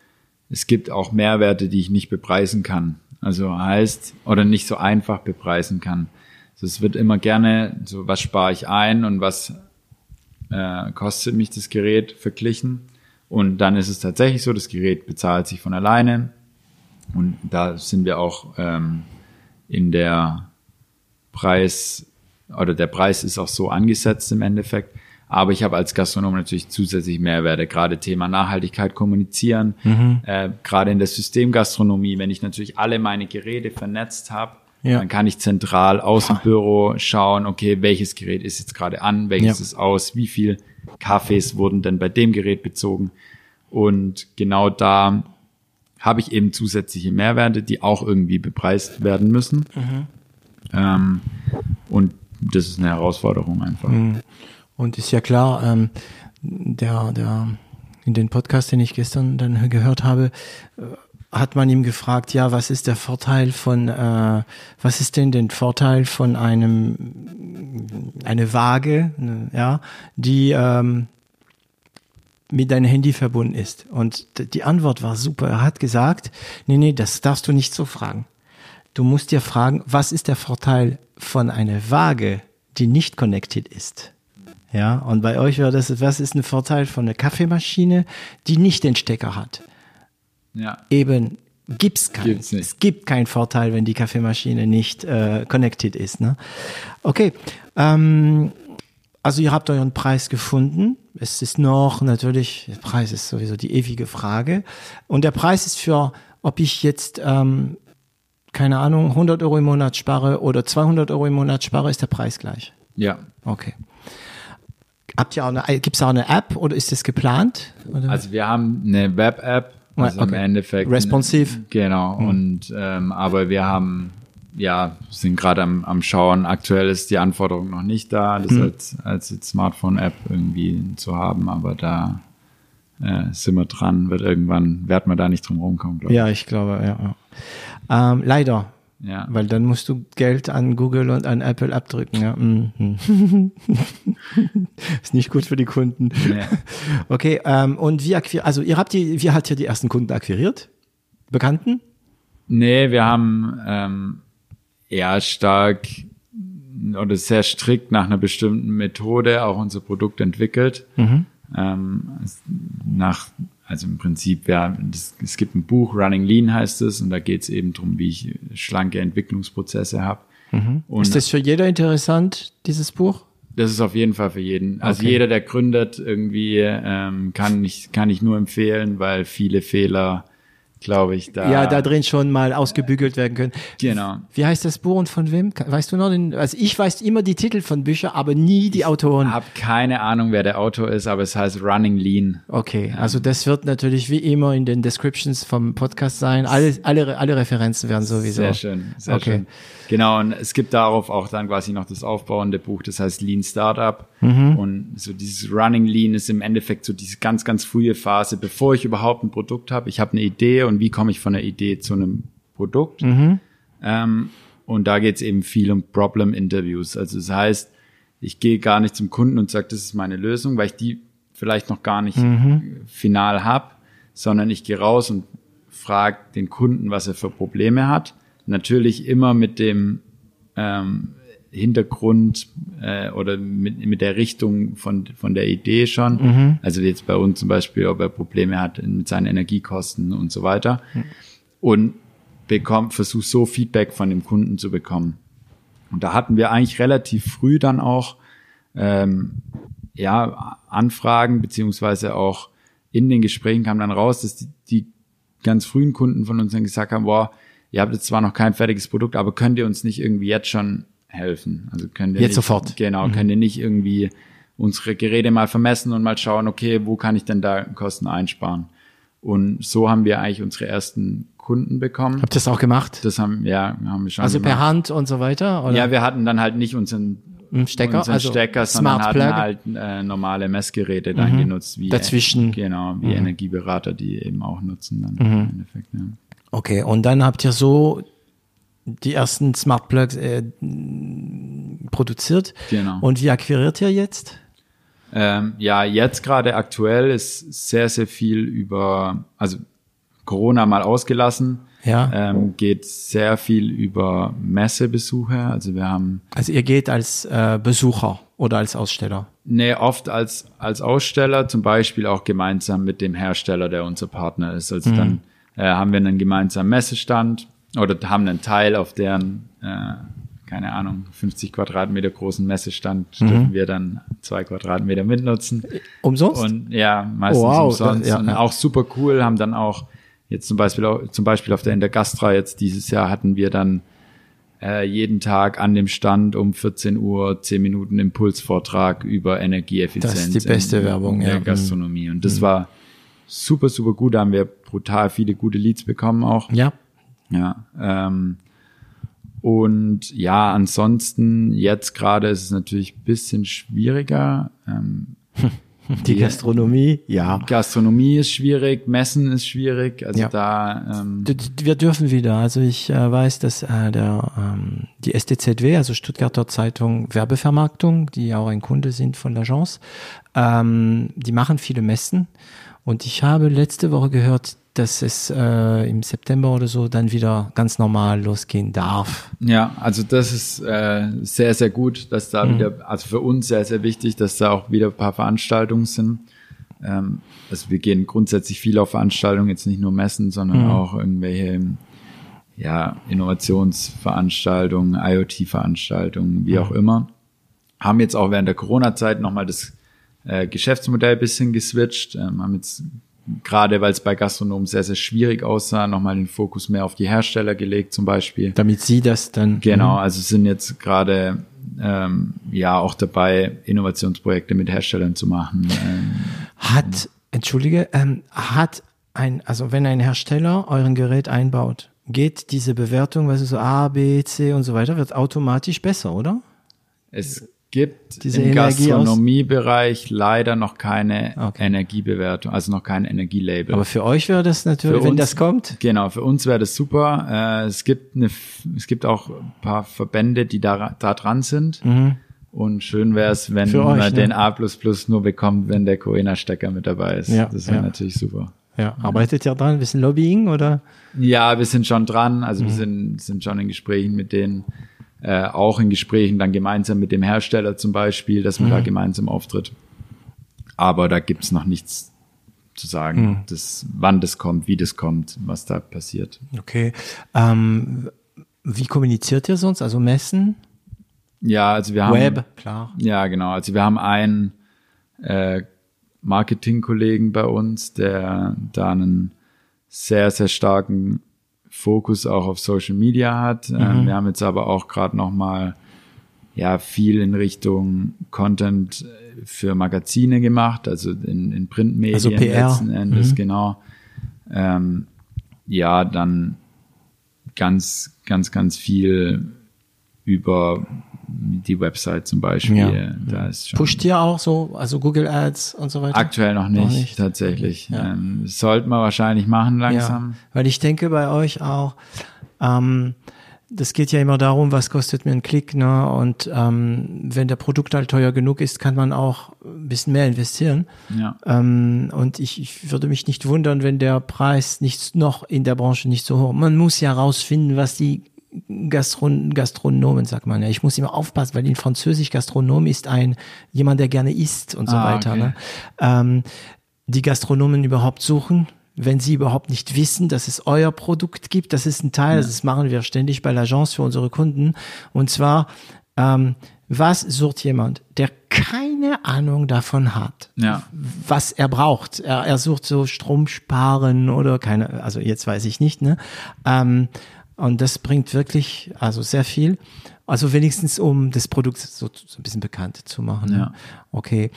Es gibt auch Mehrwerte, die ich nicht bepreisen kann. Also heißt, oder nicht so einfach bepreisen kann. Also es wird immer gerne, so was spare ich ein und was äh, kostet mich das Gerät verglichen. Und dann ist es tatsächlich so, das Gerät bezahlt sich von alleine. Und da sind wir auch ähm, in der Preis, oder der Preis ist auch so angesetzt im Endeffekt. Aber ich habe als Gastronom natürlich zusätzlich Mehrwerte, gerade Thema Nachhaltigkeit kommunizieren, Mhm. äh, gerade in der Systemgastronomie, wenn ich natürlich alle meine Geräte vernetzt habe, Ja. dann kann ich zentral aus dem Büro schauen, okay, welches Gerät ist jetzt gerade an, welches Ja. ist aus, wie viel Kaffees wurden denn bei dem Gerät bezogen. Und genau da habe ich eben zusätzliche Mehrwerte, die auch irgendwie bepreist werden müssen. Ähm, und das ist eine Herausforderung einfach. Und ist ja klar, ähm, der, der, in den Podcast, den ich gestern dann gehört habe, äh, hat man ihm gefragt, ja, was ist der Vorteil von, äh, was ist denn der Vorteil von einem, eine Waage, ne, ja, die ähm, mit deinem Handy verbunden ist. Und die Antwort war super. Er hat gesagt, nee, nee, das darfst du nicht so fragen. Du musst dir fragen, was ist der Vorteil von einer Waage, die nicht connected ist? Ja, und bei euch wäre das, was ist ein Vorteil von einer Kaffeemaschine, die nicht den Stecker hat? Ja. Eben gibt's keinen. Gibt's nicht. Es gibt keinen Vorteil, wenn die Kaffeemaschine nicht äh, connected ist. Ne? Okay, ähm, also ihr habt euren Preis gefunden. Es ist noch natürlich, der Preis ist sowieso die ewige Frage. Und der Preis ist für, ob ich jetzt, ähm, keine Ahnung, 100 Euro im Monat spare oder 200 Euro im Monat spare, ist der Preis gleich. Ja. Okay. Habt ihr auch eine, gibt's auch eine App oder ist das geplant? Oder? Also wir haben eine Web-App, also im Okay. Endeffekt. Responsive. Genau. Und ähm, aber wir haben ja sind gerade am, am Schauen. Aktuell ist die Anforderung noch nicht da, das als als jetzt Smartphone-App irgendwie zu haben, aber da äh, sind wir dran. Wird irgendwann werden wir da nicht drum rumkommen, glaube ja, ich glaube, ja. Ja. Ähm, leider. Ja. weil dann musst du Geld an Google und an Apple abdrücken. Ja. Mhm. ist nicht gut für die Kunden. Nee. Okay, ähm, und wie akquiriert, also ihr habt die, wie habt ihr die ersten Kunden akquiriert? Bekannten? Nee, wir haben ähm, eher stark oder sehr strikt nach einer bestimmten Methode auch unser Produkt entwickelt. Ähm, es- nach, also im Prinzip, ja, das, es gibt ein Buch, Running Lean heißt es, und da geht es eben darum, wie ich schlanke Entwicklungsprozesse habe. Und Ist das für jeder interessant, dieses Buch? das ist auf jeden Fall für jeden. Also Okay. jeder, der gründet, irgendwie ähm, kann ich kann ich nur empfehlen, weil viele Fehler, glaube ich, da. Ja, da drin schon mal ausgebügelt werden können. Genau. Wie heißt das Buch und von wem? Weißt du noch den? Also ich weiß immer die Titel von Büchern, aber nie die Autoren. Habe keine Ahnung, wer der Autor ist, aber es heißt Running Lean. Okay, also das wird natürlich wie immer in den Descriptions vom Podcast sein. Alle, alle, alle Referenzen werden sowieso. Sehr schön, sehr Okay. schön. Genau, und es gibt darauf auch dann quasi noch das aufbauende Buch, das heißt Lean Startup. Mhm. Und so dieses Running Lean ist im Endeffekt so diese ganz, ganz frühe Phase, bevor ich überhaupt ein Produkt habe. Ich habe eine Idee und wie komme ich von der Idee zu einem Produkt? Mhm. Ähm, und da geht es eben viel um Problem Interviews. Also das heißt, ich gehe gar nicht zum Kunden und sage, das ist meine Lösung, weil ich die vielleicht noch gar nicht Mhm. final habe, sondern ich gehe raus und frage den Kunden, was er für Probleme hat. Natürlich immer mit dem ähm, Hintergrund äh, oder mit, mit der Richtung von, von der Idee schon. Also jetzt bei uns zum Beispiel, ob er Probleme hat mit seinen Energiekosten und so weiter. Und bekommt, versucht so Feedback von dem Kunden zu bekommen. Und da hatten wir eigentlich relativ früh dann auch ähm, ja, Anfragen, beziehungsweise auch in den Gesprächen kam dann raus, dass die, die ganz frühen Kunden von uns dann gesagt haben, boah, ihr habt jetzt zwar noch kein fertiges Produkt, aber könnt ihr uns nicht irgendwie jetzt schon helfen? Also könnt ihr Jetzt nicht, sofort. Genau, könnt ihr nicht irgendwie unsere Geräte mal vermessen und mal schauen, okay, wo kann ich denn da Kosten einsparen? Und so haben wir eigentlich unsere ersten Kunden bekommen. Habt ihr das auch gemacht? Das haben, ja, haben wir schon also per gemacht. Hand und so weiter? Oder? Ja, wir hatten dann halt nicht unseren, Stecker, unseren also Stecker, sondern Smart hatten Plug. halt äh, normale Messgeräte dann genutzt, wie Dazwischen. genau, wie Energieberater, die eben auch nutzen dann Mhm. im Endeffekt. Ja. Okay, und dann habt ihr so die ersten Smart Plugs äh, produziert. Genau. Und wie akquiriert ihr jetzt? Ähm, ja, jetzt gerade aktuell ist sehr, sehr viel über, also Corona mal ausgelassen, Ja. ähm, geht sehr viel über Messebesuche. Also wir haben Also ihr geht als äh, Besucher oder als Aussteller. Nee, oft als, als Aussteller, zum Beispiel auch gemeinsam mit dem Hersteller, der unser Partner ist. Also dann äh, haben wir einen gemeinsamen Messestand oder haben einen Teil auf deren, äh, keine Ahnung, 50 Quadratmeter großen Messestand, Mhm. dürfen wir dann zwei Quadratmeter mitnutzen. Umsonst? Und ja, meistens Wow, umsonst. ja, und ja. auch super cool, haben dann auch jetzt zum Beispiel, zum Beispiel auf der Intergastra jetzt dieses Jahr hatten wir dann äh, jeden Tag an dem Stand um 14 Uhr 10 Minuten Impulsvortrag über Energieeffizienz. Das ist die beste in, Werbung, in der ja. Mhm. Gastronomie. Und das war super, super gut. Da haben wir brutal viele gute Leads bekommen auch. ja. Ja. Ähm, und ja, ansonsten, jetzt gerade ist es natürlich ein bisschen schwieriger. Ähm, Die Gastronomie, ja. Gastronomie ist schwierig, Messen ist schwierig. Also Ja. da, ähm, Wir dürfen wieder. Also ich äh, weiß, dass äh, der ähm, die STZW, also Stuttgarter Zeitung Werbevermarktung, die auch ein Kunde sind von l'Agence, ähm, die machen viele Messen. Und ich habe letzte Woche gehört, dass es äh, im September oder so dann wieder ganz normal losgehen darf. ja, also das ist äh, sehr, sehr gut, dass da Mhm. wieder, also für uns sehr, sehr wichtig, dass da auch wieder ein paar Veranstaltungen sind. Ähm, also wir gehen grundsätzlich viel auf Veranstaltungen, jetzt nicht nur Messen, sondern Mhm. auch irgendwelche ja, Innovationsveranstaltungen, IoT-Veranstaltungen, wie Mhm. auch immer. Haben jetzt auch während der Corona-Zeit nochmal das äh, Geschäftsmodell ein bisschen geswitcht, ähm, haben jetzt gerade, weil es bei Gastronomen sehr, sehr schwierig aussah, nochmal den Fokus mehr auf die Hersteller gelegt zum Beispiel. Damit sie das dann. Genau, also sind jetzt gerade ähm, ja auch dabei, Innovationsprojekte mit Herstellern zu machen. Ähm, Hat, entschuldige, ähm, hat ein, also wenn ein Hersteller euren Gerät einbaut, geht diese Bewertung, was ist so A, B, C und so weiter, wird automatisch besser, oder? es gibt Diese im Energie Gastronomiebereich leider noch keine Okay. Energiebewertung, also noch kein Energielabel. Aber für euch wäre das natürlich, Für wenn uns- das kommt. Genau, für uns wäre das super. Äh, es gibt eine, es gibt auch ein paar Verbände, die da, da dran sind. Und schön wäre es, wenn Mhm. Für euch, man ne? den A nur bekommt, wenn der Coena-Stecker mit dabei ist. Ja, das wäre ja. natürlich super. Ja, arbeitet ihr dran? Ein bisschen Lobbying oder? Ja, wir sind schon dran. Also Mhm. wir sind, sind schon in Gesprächen mit denen, äh, auch in Gesprächen dann gemeinsam mit dem Hersteller zum Beispiel, dass man da Mhm. gemeinsam auftritt. Aber da gibt's noch nichts zu sagen, Mhm. das, wann das kommt, wie das kommt, was da passiert. Okay. Ähm, wie kommuniziert ihr sonst? Also Messen, Ja, also wir haben Web, klar. Ja, genau. Also wir haben einen äh, Marketingkollegen bei uns, der da einen sehr, sehr starken Fokus auch auf Social Media hat. Ähm, wir haben jetzt aber auch gerade noch mal ja viel in Richtung Content für Magazine gemacht, also in, in Printmedien Also PR. letzten Endes, genau. Ähm, ja, dann ganz, ganz, ganz viel über die Website zum Beispiel. Ja. Da ist schon Pusht ihr auch so, also Google Ads und so weiter? aktuell noch nicht, Noch nicht. tatsächlich. Ja. Ähm, sollte man wahrscheinlich machen langsam. Ja, weil ich denke bei euch auch, ähm, das geht ja immer darum, was kostet mir ein Klick, ne? Und ähm, wenn der Produkt halt teuer genug ist, kann man auch ein bisschen mehr investieren. Ja. Ähm, und ich, ich würde mich nicht wundern, wenn der Preis nicht noch in der Branche nicht so hoch. Man muss ja rausfinden, was die Gastron Gastronomen, sagt man ja. Ich muss immer aufpassen, weil in Französisch Gastronom ist ein jemand, der gerne isst und so Ah, weiter. okay. Ne? Ähm, die Gastronomen überhaupt suchen, wenn sie überhaupt nicht wissen, dass es euer Produkt gibt. Das ist ein Teil, das machen wir ständig bei l'Agence für unsere Kunden. Und zwar, ähm, was sucht jemand, der keine Ahnung davon hat, Ja. was er braucht? Er, er sucht so Strom sparen oder keine, also jetzt weiß ich nicht, ne? Ähm, und das bringt wirklich, also sehr viel. Also wenigstens, um das Produkt so, so ein bisschen bekannt zu machen. Ja. Okay.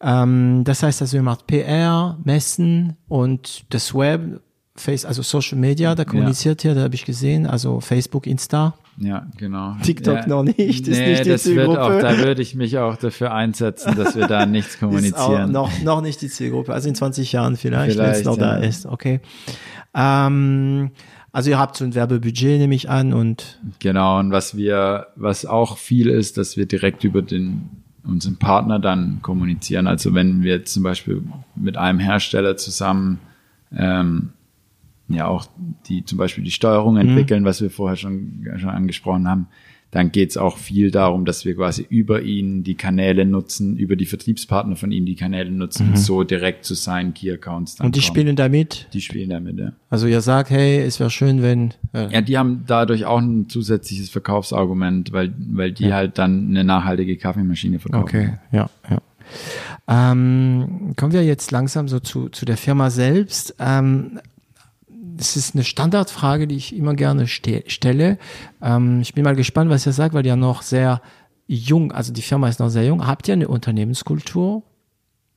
Ähm, das heißt also, ihr macht PR, Messen und das Web, Face, also Social Media, da kommuniziert ihr, da habe ich gesehen, also Facebook, Insta. Ja, genau. TikTok ja. noch nicht, ist nee, nicht die das wird Zielgruppe. auch, da würde ich mich auch dafür einsetzen, dass wir da nichts kommunizieren. noch, noch nicht die Zielgruppe, also in 20 Jahren vielleicht, wenn es Vielleicht, noch da ja. ist, okay. Ähm, also ihr habt so ein Werbebudget, nehme ich an, und Genau, und was wir, was auch viel ist, dass wir direkt über den unseren Partner dann kommunizieren. Also wenn wir zum Beispiel mit einem Hersteller zusammen ähm, ja auch die zum Beispiel die Steuerung entwickeln, was wir vorher schon, schon angesprochen haben, dann geht es auch viel darum, dass wir quasi über ihn die Kanäle nutzen, über die Vertriebspartner von ihm die Kanäle nutzen, mhm. so direkt zu seinen Key-Accounts. Und die kommen. spielen damit? Die spielen damit, ja. Also ihr sagt, hey, es wäre schön, wenn... Äh ja, die haben dadurch auch ein zusätzliches Verkaufsargument, weil, weil die ja. halt dann eine nachhaltige Kaffeemaschine verkaufen. Okay, ja, ja. Ähm, kommen wir jetzt langsam so zu, zu der Firma selbst. Ähm, das ist eine Standardfrage, die ich immer gerne ste stelle. Ähm, ich bin mal gespannt, was ihr sagt, weil ihr noch sehr jung, also die Firma ist noch sehr jung. Habt ihr eine Unternehmenskultur?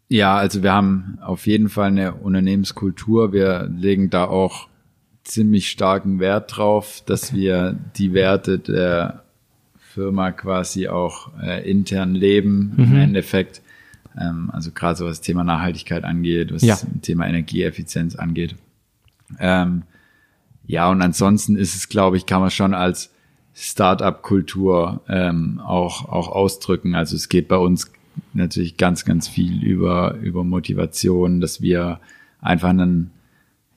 Ja, also wir haben auf jeden Fall eine Unternehmenskultur. Wir legen da auch ziemlich starken Wert drauf, dass okay. wir die Werte der Firma quasi auch äh, intern leben. Mhm. Im Endeffekt, ähm, also gerade so was das Thema Nachhaltigkeit angeht, was ja. das Thema Energieeffizienz angeht. Ähm, ja, und ansonsten ist es, glaube ich, kann man schon als Startup-Kultur ähm, auch, auch ausdrücken. Also es geht bei uns natürlich ganz, ganz viel über, über Motivation, dass wir einfach einen,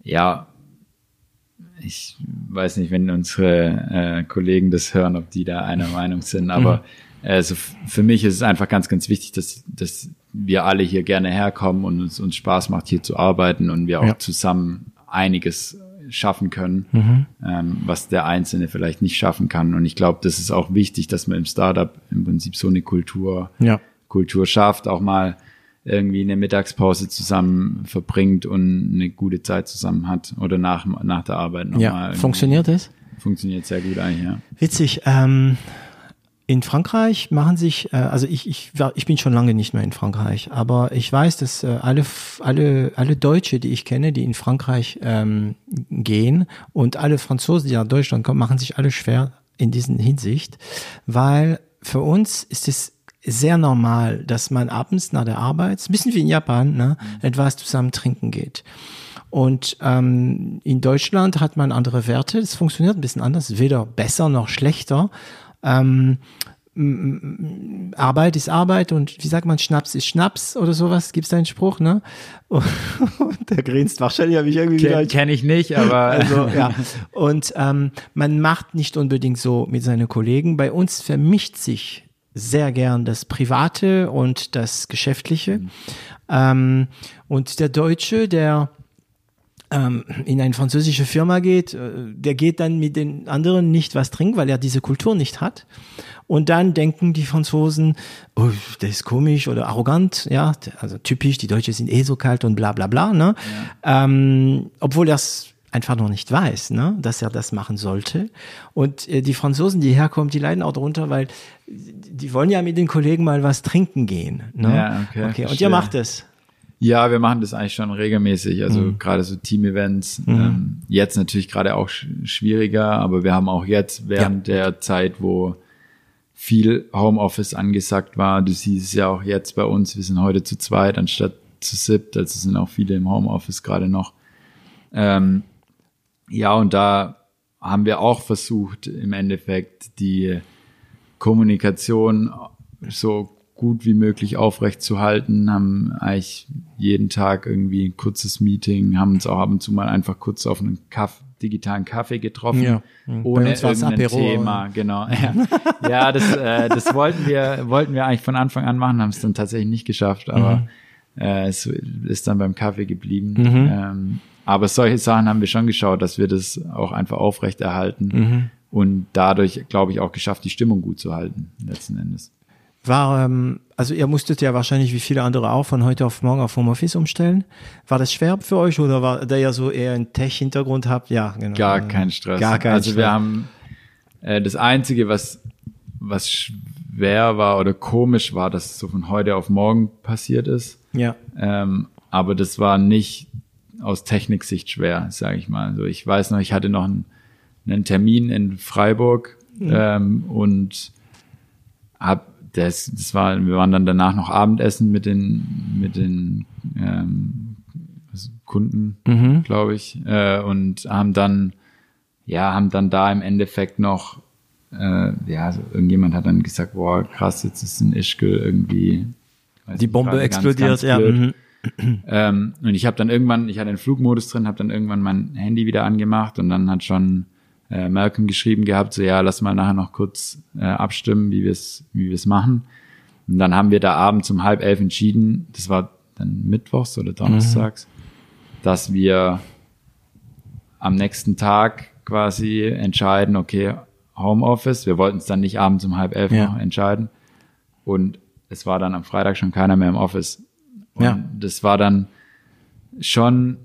ja, ich weiß nicht, wenn unsere äh, Kollegen das hören, ob die da einer Meinung sind, aber mhm. also für mich ist es einfach ganz, ganz wichtig, dass, dass wir alle hier gerne herkommen und es uns Spaß macht, hier zu arbeiten und wir auch ja. zusammen einiges schaffen können, mhm. ähm, was der Einzelne vielleicht nicht schaffen kann. Und ich glaube, das ist auch wichtig, dass man im Startup im Prinzip so eine Kultur, ja. Kultur schafft, auch mal irgendwie eine Mittagspause zusammen verbringt und eine gute Zeit zusammen hat oder nach, nach der Arbeit nochmal. Ja, funktioniert es? Funktioniert sehr gut eigentlich, ja. Witzig. Ähm, in Frankreich machen sich, äh, also ich, ich, war, ich bin schon lange nicht mehr in Frankreich, aber ich weiß, dass äh, alle, alle, alle Deutsche, die ich kenne, die in Frankreich ähm, gehen und alle Franzosen, die nach Deutschland kommen, machen sich alle schwer in diesen Hinsicht, weil für uns ist es sehr normal, dass man abends nach der Arbeit, ein bisschen wie in Japan, ne, mhm. etwas zusammen trinken geht. Und ähm, in Deutschland hat man andere Werte, das funktioniert ein bisschen anders, weder besser noch schlechter, ähm, Arbeit ist Arbeit und wie sagt man, Schnaps ist Schnaps oder sowas, gibt's da einen Spruch, ne? Und der grinst wahrscheinlich, habe ich irgendwie Ken, wieder. Kenne ich nicht, aber. also, ja. Und ähm, man macht nicht unbedingt so mit seinen Kollegen. Bei uns vermischt sich sehr gern das Private und das Geschäftliche. Mhm. Ähm, und der Deutsche, der ähm, in eine französische Firma geht, äh, der geht dann mit den anderen nicht was trinken, weil er diese Kultur nicht hat. Und dann denken die Franzosen, oh, der ist komisch oder arrogant, ja, also typisch, die Deutschen sind eh so kalt und bla bla bla, ne? Ja. Ähm, obwohl er es einfach noch nicht weiß, ne, dass er das machen sollte. Und äh, die Franzosen, die herkommen, die leiden auch darunter, weil die wollen ja mit den Kollegen mal was trinken gehen. Ne? Ja, okay. okay. Und ihr macht es. Ja, wir machen das eigentlich schon regelmäßig. Also mhm. gerade so Team-Events. Mhm. Ähm, jetzt natürlich gerade auch sch schwieriger, aber wir haben auch jetzt während ja. der Zeit, wo viel Homeoffice angesagt war, du siehst es ja auch jetzt bei uns, wir sind heute zu zweit anstatt zu siebt, also sind auch viele im Homeoffice gerade noch. Ähm, ja, und da haben wir auch versucht, im Endeffekt die Kommunikation so gut wie möglich aufrecht zu halten, haben eigentlich jeden Tag irgendwie ein kurzes Meeting, haben uns auch ab und zu mal einfach kurz auf einen Kaff, digitalen Kaffee getroffen, ja. ohne irgendein Apero, Thema, genau. Ja, ja das, äh, das wollten wir, wollten wir eigentlich von Anfang an machen, haben es dann tatsächlich nicht geschafft, aber mhm. äh, es ist dann beim Kaffee geblieben. Mhm. Ähm, aber solche Sachen haben wir schon geschaut, dass wir das auch einfach aufrechterhalten mhm. und dadurch, glaube ich, auch geschafft, die Stimmung gut zu halten, letzten Endes. War, ähm, also ihr musstet ja wahrscheinlich wie viele andere auch von heute auf morgen auf Homeoffice umstellen. War das schwer für euch oder war da ja so eher ein Tech-Hintergrund habt? Ja, genau. Gar kein Stress. Gar kein also Stress. wir haben äh, das Einzige, was, was schwer war oder komisch war, dass es so von heute auf morgen passiert ist. Ja. Ähm, aber das war nicht aus Techniksicht schwer, sage ich mal. Also ich weiß noch, ich hatte noch einen, einen Termin in Freiburg mhm. ähm, und habe das, das war, wir waren dann danach noch Abendessen mit den, mit den ähm, Kunden, mhm. glaube ich, äh, und haben dann, ja, haben dann da im Endeffekt noch, äh, ja, also irgendjemand hat dann gesagt, boah, krass, jetzt ist ein Ischgl irgendwie. Die Bombe explodiert, ganz, ganz ja. Mhm. Ähm, und ich habe dann irgendwann, ich hatte den Flugmodus drin, habe dann irgendwann mein Handy wieder angemacht und dann hat schon äh, Malcolm geschrieben gehabt, so ja, lass mal nachher noch kurz äh, abstimmen, wie wir es wie wir es machen. Und dann haben wir da abends um halb elf entschieden, das war dann mittwochs oder donnerstags, mhm. dass wir am nächsten Tag quasi entscheiden, okay, Homeoffice. Wir wollten es dann nicht abends um halb elf ja. noch entscheiden. Und es war dann am Freitag schon keiner mehr im Office. Und ja. das war dann schon,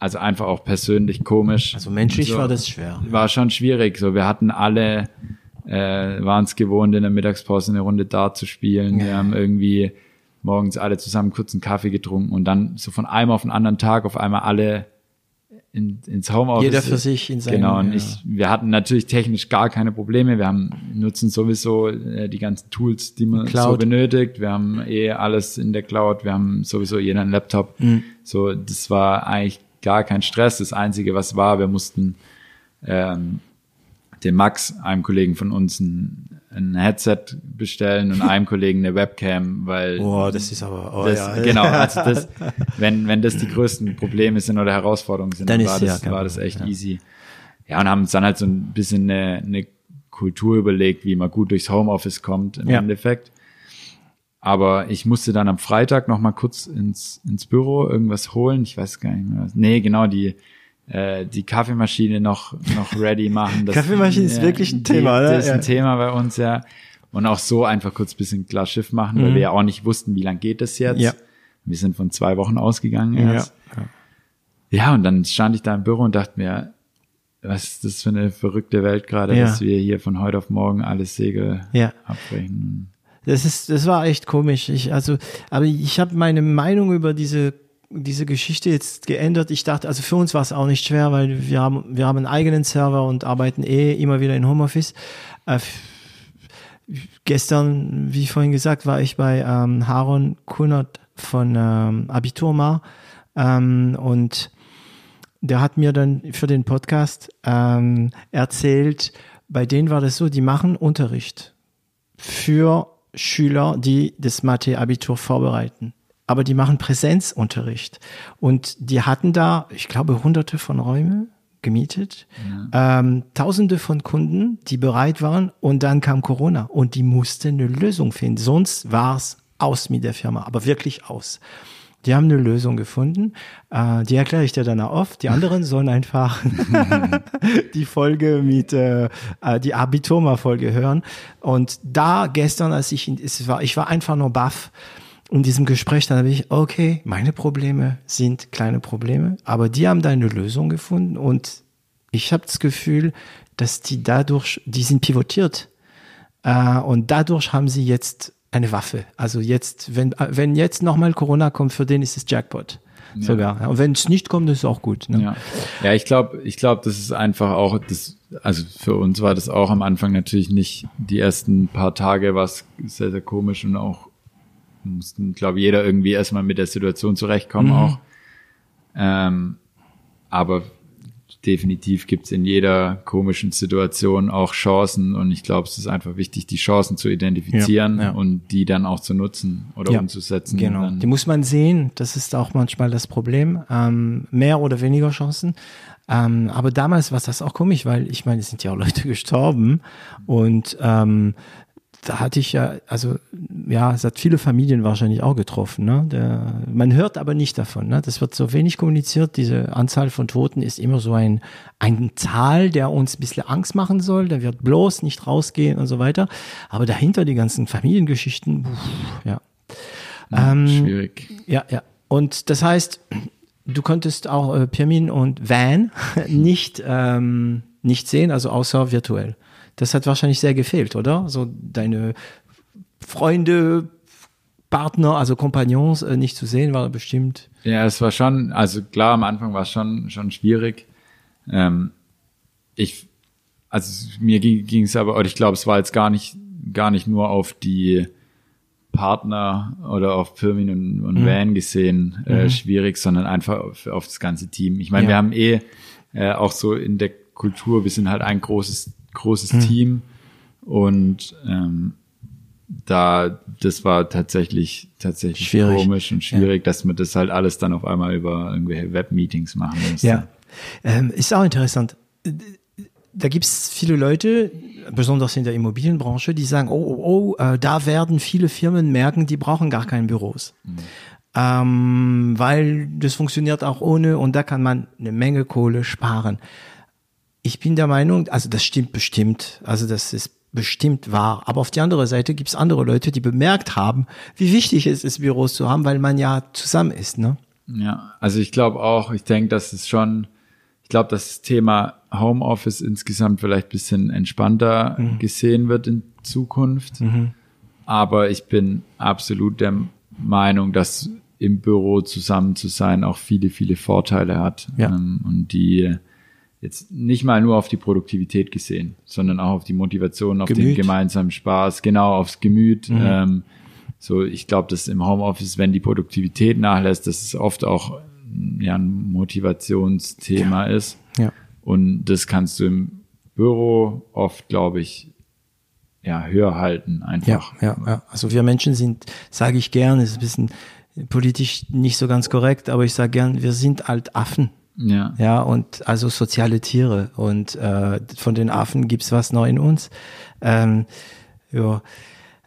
also einfach auch persönlich komisch. Also menschlich so, war das schwer. War schon schwierig. So, wir hatten alle, äh, waren es gewohnt, in der Mittagspause eine Runde Dart zu spielen. Ja. Wir haben irgendwie morgens alle zusammen kurz einen Kaffee getrunken und dann so von einem auf den anderen Tag auf einmal alle in, ins Homeoffice. Jeder für sich in seinem. Genau, und ja. ich, wir hatten natürlich technisch gar keine Probleme. Wir haben, nutzen sowieso äh, die ganzen Tools, die man Cloud. so benötigt. Wir haben eh alles in der Cloud. Wir haben sowieso jeder einen Laptop. Mhm. So, das war eigentlich gar kein Stress. Das Einzige, was war, wir mussten ähm, dem Max, einem Kollegen von uns, ein, ein Headset bestellen und einem Kollegen eine Webcam, weil oh, das ist aber oh, das, ja. genau, also das, wenn wenn das die größten Probleme sind oder Herausforderungen sind, dann, dann war, das, ja, war das echt ja. easy. Ja, und haben uns dann halt so ein bisschen eine, eine Kultur überlegt, wie man gut durchs Homeoffice kommt im. Endeffekt. Aber ich musste dann am Freitag noch mal kurz ins, ins Büro irgendwas holen. Ich weiß gar nicht mehr. Nee, genau, die, äh, die Kaffeemaschine noch, noch ready machen. Das, Kaffeemaschine ist wirklich ein Thema, die, oder? Das ist ein Thema bei uns, ja. Und auch so einfach kurz bisschen klar Schiff machen, mhm. weil wir ja auch nicht wussten, wie lang geht das jetzt. Ja. Wir sind von zwei Wochen ausgegangen erst. Ja. ja, und dann stand ich da im Büro und dachte mir, was ist das für eine verrückte Welt gerade, ja. dass wir hier von heute auf morgen alles Segel ja. abbrechen. Das ist, das war echt komisch. Ich, also, aber ich habe meine Meinung über diese diese Geschichte jetzt geändert. Ich dachte, also für uns war es auch nicht schwer, weil wir haben, wir haben einen eigenen Server und arbeiten eh immer wieder in Homeoffice. Äh, gestern, wie vorhin gesagt, war ich bei ähm, Haron Kunert von ähm, Abiturma ähm, und der hat mir dann für den Podcast ähm, erzählt, bei denen war das so, die machen Unterricht für Schüler, die das Mathe-Abitur vorbereiten aber die machen Präsenzunterricht. Und die hatten da, ich glaube, hunderte von Räumen gemietet, ja. ähm, tausende von Kunden, die bereit waren und dann kam Corona und die mussten eine Lösung finden. Sonst war es aus mit der Firma, aber wirklich aus. Die haben eine Lösung gefunden, äh, die erkläre ich dir dann auch oft. Die anderen sollen einfach die Folge mit, äh, äh die Abitoma-Folge hören. Und da gestern, als ich, es war, ich war einfach nur baff, in diesem Gespräch dann habe ich, okay, meine Probleme sind kleine Probleme, aber die haben da eine Lösung gefunden und ich habe das Gefühl, dass die dadurch, die sind pivotiert äh, und dadurch haben sie jetzt eine Waffe. Also jetzt, wenn, wenn jetzt nochmal Corona kommt, für den ist es Jackpot. Ja. Sogar. Und wenn es nicht kommt, ist es auch gut. Ne? Ja. ja, ich glaube, ich glaube, das ist einfach auch, das, also für uns war das auch am Anfang natürlich nicht die ersten paar Tage was sehr, sehr komisch und auch mussten, glaube jeder irgendwie erstmal mit der Situation zurechtkommen mhm. auch. Ähm, aber definitiv gibt's in jeder komischen Situation auch Chancen und ich glaube, es ist einfach wichtig, die Chancen zu identifizieren ja, ja. und die dann auch zu nutzen oder ja, umzusetzen. Genau, die muss man sehen, das ist auch manchmal das Problem, ähm, mehr oder weniger Chancen. Ähm, aber damals war das auch komisch, weil ich meine, es sind ja auch Leute gestorben und ähm, da hatte ich ja, also ja, es hat viele Familien wahrscheinlich auch getroffen. Ne? Der, man hört aber nicht davon. Ne? Das wird so wenig kommuniziert. Diese Anzahl von Toten ist immer so ein, ein Zahl, der uns ein bisschen Angst machen soll. Der wird bloß nicht rausgehen und so weiter. Aber dahinter die ganzen Familiengeschichten, pff, ja. ja ähm, schwierig. Ja, ja. Und das heißt, du konntest auch äh, Pirmin und Van nicht, ähm, nicht sehen, also außer virtuell. Das hat wahrscheinlich sehr gefehlt, oder? So deine Freunde, Partner, also Kompagnons äh, nicht zu sehen, war bestimmt. Ja, es war schon, also klar, am Anfang war es schon, schon schwierig. Ähm, ich, also mir ging es aber, oder ich glaube, es war jetzt gar nicht, gar nicht nur auf die Partner oder auf Firmin und, und mhm. Van gesehen äh, mhm. schwierig, sondern einfach auf, auf, das ganze Team. Ich meine, ja. wir haben eh äh, auch so in der Kultur, wir sind halt ein großes großes mhm. Team und ähm, da das war tatsächlich tatsächlich schwierig. komisch und schwierig, ja. dass man das halt alles dann auf einmal über irgendwelche Webmeetings machen muss. Ja, ähm, ist auch interessant. da gibt's viele Leute, besonders in der Immobilienbranche, die sagen, oh, oh, oh, äh, da werden viele Firmen merken, die brauchen gar keine Büros. Mhm. Ähm, weil das funktioniert auch ohne und da kann man eine Menge Kohle sparen. Ich bin der Meinung, also das stimmt bestimmt, also das ist bestimmt wahr. Aber auf die andere Seite gibt's andere Leute, die bemerkt haben, wie wichtig es ist, Büros zu haben, weil man ja zusammen ist. Ne? Ja, also ich glaube auch, ich denke, dass es schon, ich glaube, dass das Thema Homeoffice insgesamt vielleicht bisschen entspannter mhm. gesehen wird in Zukunft. Mhm. Aber ich bin absolut der Meinung, dass im Büro zusammen zu sein auch viele, viele Vorteile hat. Ja. Ähm, und die jetzt nicht mal nur auf die Produktivität gesehen, sondern auch auf die Motivation, auf Gemüt. den gemeinsamen Spaß, genau aufs Gemüt. Mhm. Ähm, so, ich glaube, dass im Homeoffice, wenn die Produktivität nachlässt, dass es oft auch ja, ein Motivationsthema ja. ist. Ja. Und das kannst du im Büro oft, glaube ich, ja, höher halten einfach. Ja, ja, ja. Also wir Menschen sind, sage ich gern, ist ein bisschen politisch nicht so ganz korrekt, aber ich sage gern, wir sind halt Affen. Ja. Ja, und also soziale Tiere. Und äh, von den Affen gibt's was noch in uns. Ähm, ja.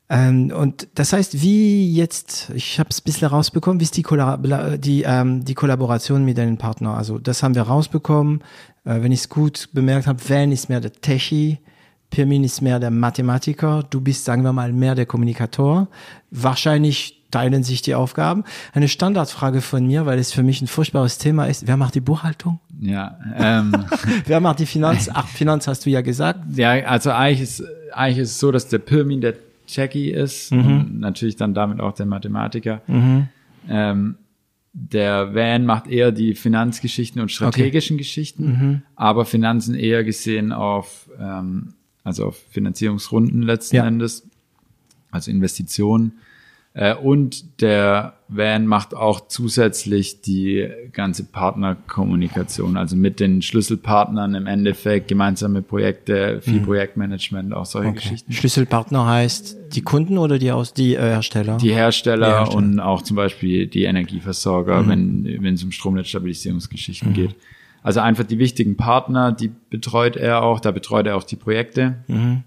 Ähm, und das heißt, wie jetzt, ich habe es ein bisschen rausbekommen, wie ist die, Kollab die, ähm, die Kollaboration mit deinen Partnern? Also das haben wir rausbekommen. Äh, wenn ich es gut bemerkt habe, Van ist mehr der Techie, Pirmin ist mehr der Mathematiker, du bist, sagen wir mal, mehr der Kommunikator. Wahrscheinlich teilen sich die Aufgaben. Eine Standardfrage von mir, weil es für mich ein furchtbares Thema ist. Wer macht die Buchhaltung? Ja. Ähm, Wer macht die Finanz? Ach, Finanz hast du ja gesagt. Ja, also eigentlich ist, eigentlich ist es so, dass der Pirmin der Jackie ist mhm. natürlich dann damit auch der Mathematiker. Mhm. Ähm, der Van macht eher die Finanzgeschichten und strategischen okay. Geschichten, mhm. aber Finanzen eher gesehen auf, ähm, also auf Finanzierungsrunden letzten ja. Endes, also Investitionen. Äh, und der Van macht auch zusätzlich die ganze Partnerkommunikation, also mit den Schlüsselpartnern im Endeffekt, gemeinsame Projekte, viel mhm. Projektmanagement, auch solche okay. Geschichten. Schlüsselpartner heißt die Kunden oder die aus die äh, Hersteller? Die Hersteller, die Hersteller, und auch zum Beispiel die Energieversorger, mhm. wenn wenn es um Stromnetzstabilisierungsgeschichten mhm. geht. Also einfach die wichtigen Partner, die betreut er auch, da betreut er auch die Projekte. Mhm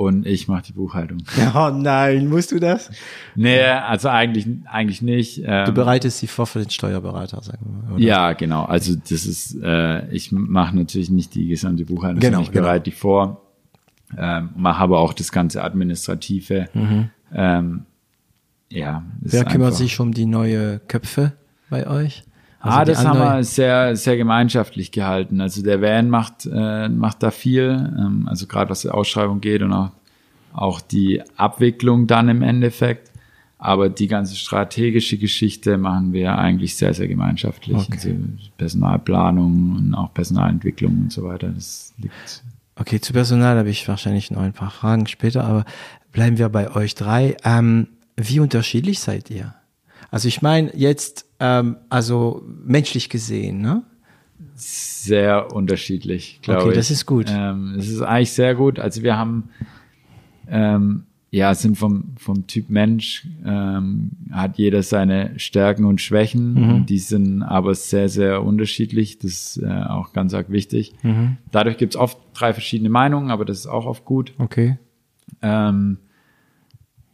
und ich mache die Buchhaltung. Oh nein, musst du das? Nee, also eigentlich, eigentlich nicht. Ähm, du bereitest sie vor für den Steuerberater, sagen wir mal. Oder? Ja, genau. Also das ist, äh, ich mache natürlich nicht die gesamte Buchhaltung, genau, ich bereite genau. die vor, ähm, mache aber auch das ganze Administrative. Mhm. Ähm, ja. Wer kümmert sich um die neue Köpfe bei euch? Also ah, das haben wir sehr, sehr gemeinschaftlich gehalten. Also der Van macht, äh, macht da viel, ähm, also gerade was die Ausschreibung geht und auch, auch die Abwicklung dann im Endeffekt. Aber die ganze strategische Geschichte machen wir eigentlich sehr, sehr gemeinschaftlich. Okay. Also Personalplanung und auch Personalentwicklung und so weiter. Das liegt. Okay, zu Personal habe ich wahrscheinlich noch ein paar Fragen später, aber bleiben wir bei euch drei. Ähm, wie unterschiedlich seid ihr? Also ich meine jetzt, ähm, also menschlich gesehen, ne? Sehr unterschiedlich, glaube okay, ich. Okay, das ist gut. Ähm, es ist eigentlich sehr gut. Also wir haben, ähm, ja, sind vom, vom Typ Mensch, ähm, hat jeder seine Stärken und Schwächen. Mhm. Die sind aber sehr, sehr unterschiedlich. Das ist äh, auch ganz arg wichtig. Mhm. Dadurch gibt es oft drei verschiedene Meinungen, aber das ist auch oft gut. Okay. Ähm,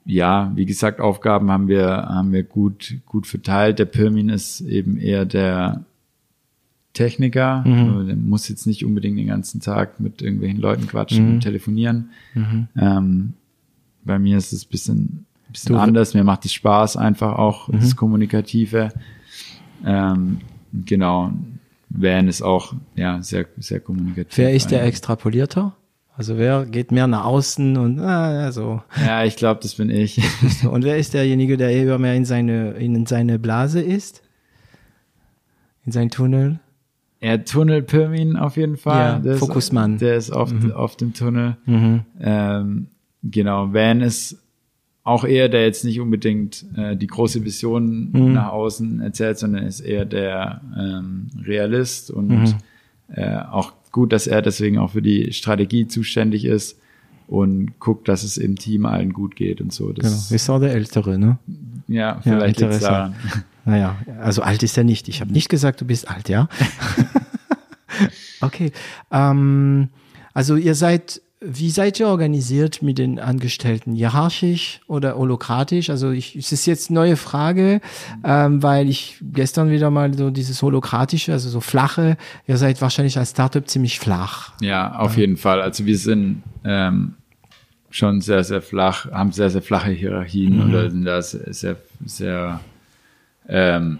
ja, wie gesagt, Aufgaben haben wir, haben wir gut, gut verteilt. Der Pirmin ist eben eher der Techniker. Mhm. Also der muss jetzt nicht unbedingt den ganzen Tag mit irgendwelchen Leuten quatschen mhm. und telefonieren. Mhm. Ähm, bei mir ist es bisschen, bisschen anders. Mir macht es Spaß einfach auch, das mhm. Kommunikative. Ähm, genau. Van ist auch, ja, sehr, sehr kommunikativ. Wer ist der Extrapolierter? Also wer geht mehr nach außen und ah, so. Ja, ich glaube, das bin ich. und wer ist derjenige, der eher mehr in seine in seine Blase ist? In sein Tunnel? Ja, Tunnel Pirmin auf jeden Fall. Ja, Fokusmann. der ist oft mhm. auf dem Tunnel. Mhm. Ähm, genau, Van ist auch eher, der jetzt nicht unbedingt äh, die große Vision mhm. nach außen erzählt, sondern ist eher der ähm, Realist und mhm. äh, auch gut, dass er deswegen auch für die Strategie zuständig ist und guckt, dass es im Team allen gut geht und so. Das genau, ist auch der Ältere, ne? Ja, vielleicht ja, daran. Naja, also alt ist er nicht. Ich habe nicht gesagt, du bist alt, ja? okay. Ähm, Also ihr seid, wie seid ihr organisiert mit den Angestellten? Hierarchisch oder holokratisch? Also ich, es ist jetzt eine neue Frage, ähm, weil ich gestern wieder mal so dieses holokratische, also so flache, ihr seid wahrscheinlich als Startup ziemlich flach. Ja, auf jeden Fall. Also wir sind ähm, schon sehr, sehr flach, haben sehr, sehr flache Hierarchien Mhm. oder sind da sehr, sehr, sehr ähm,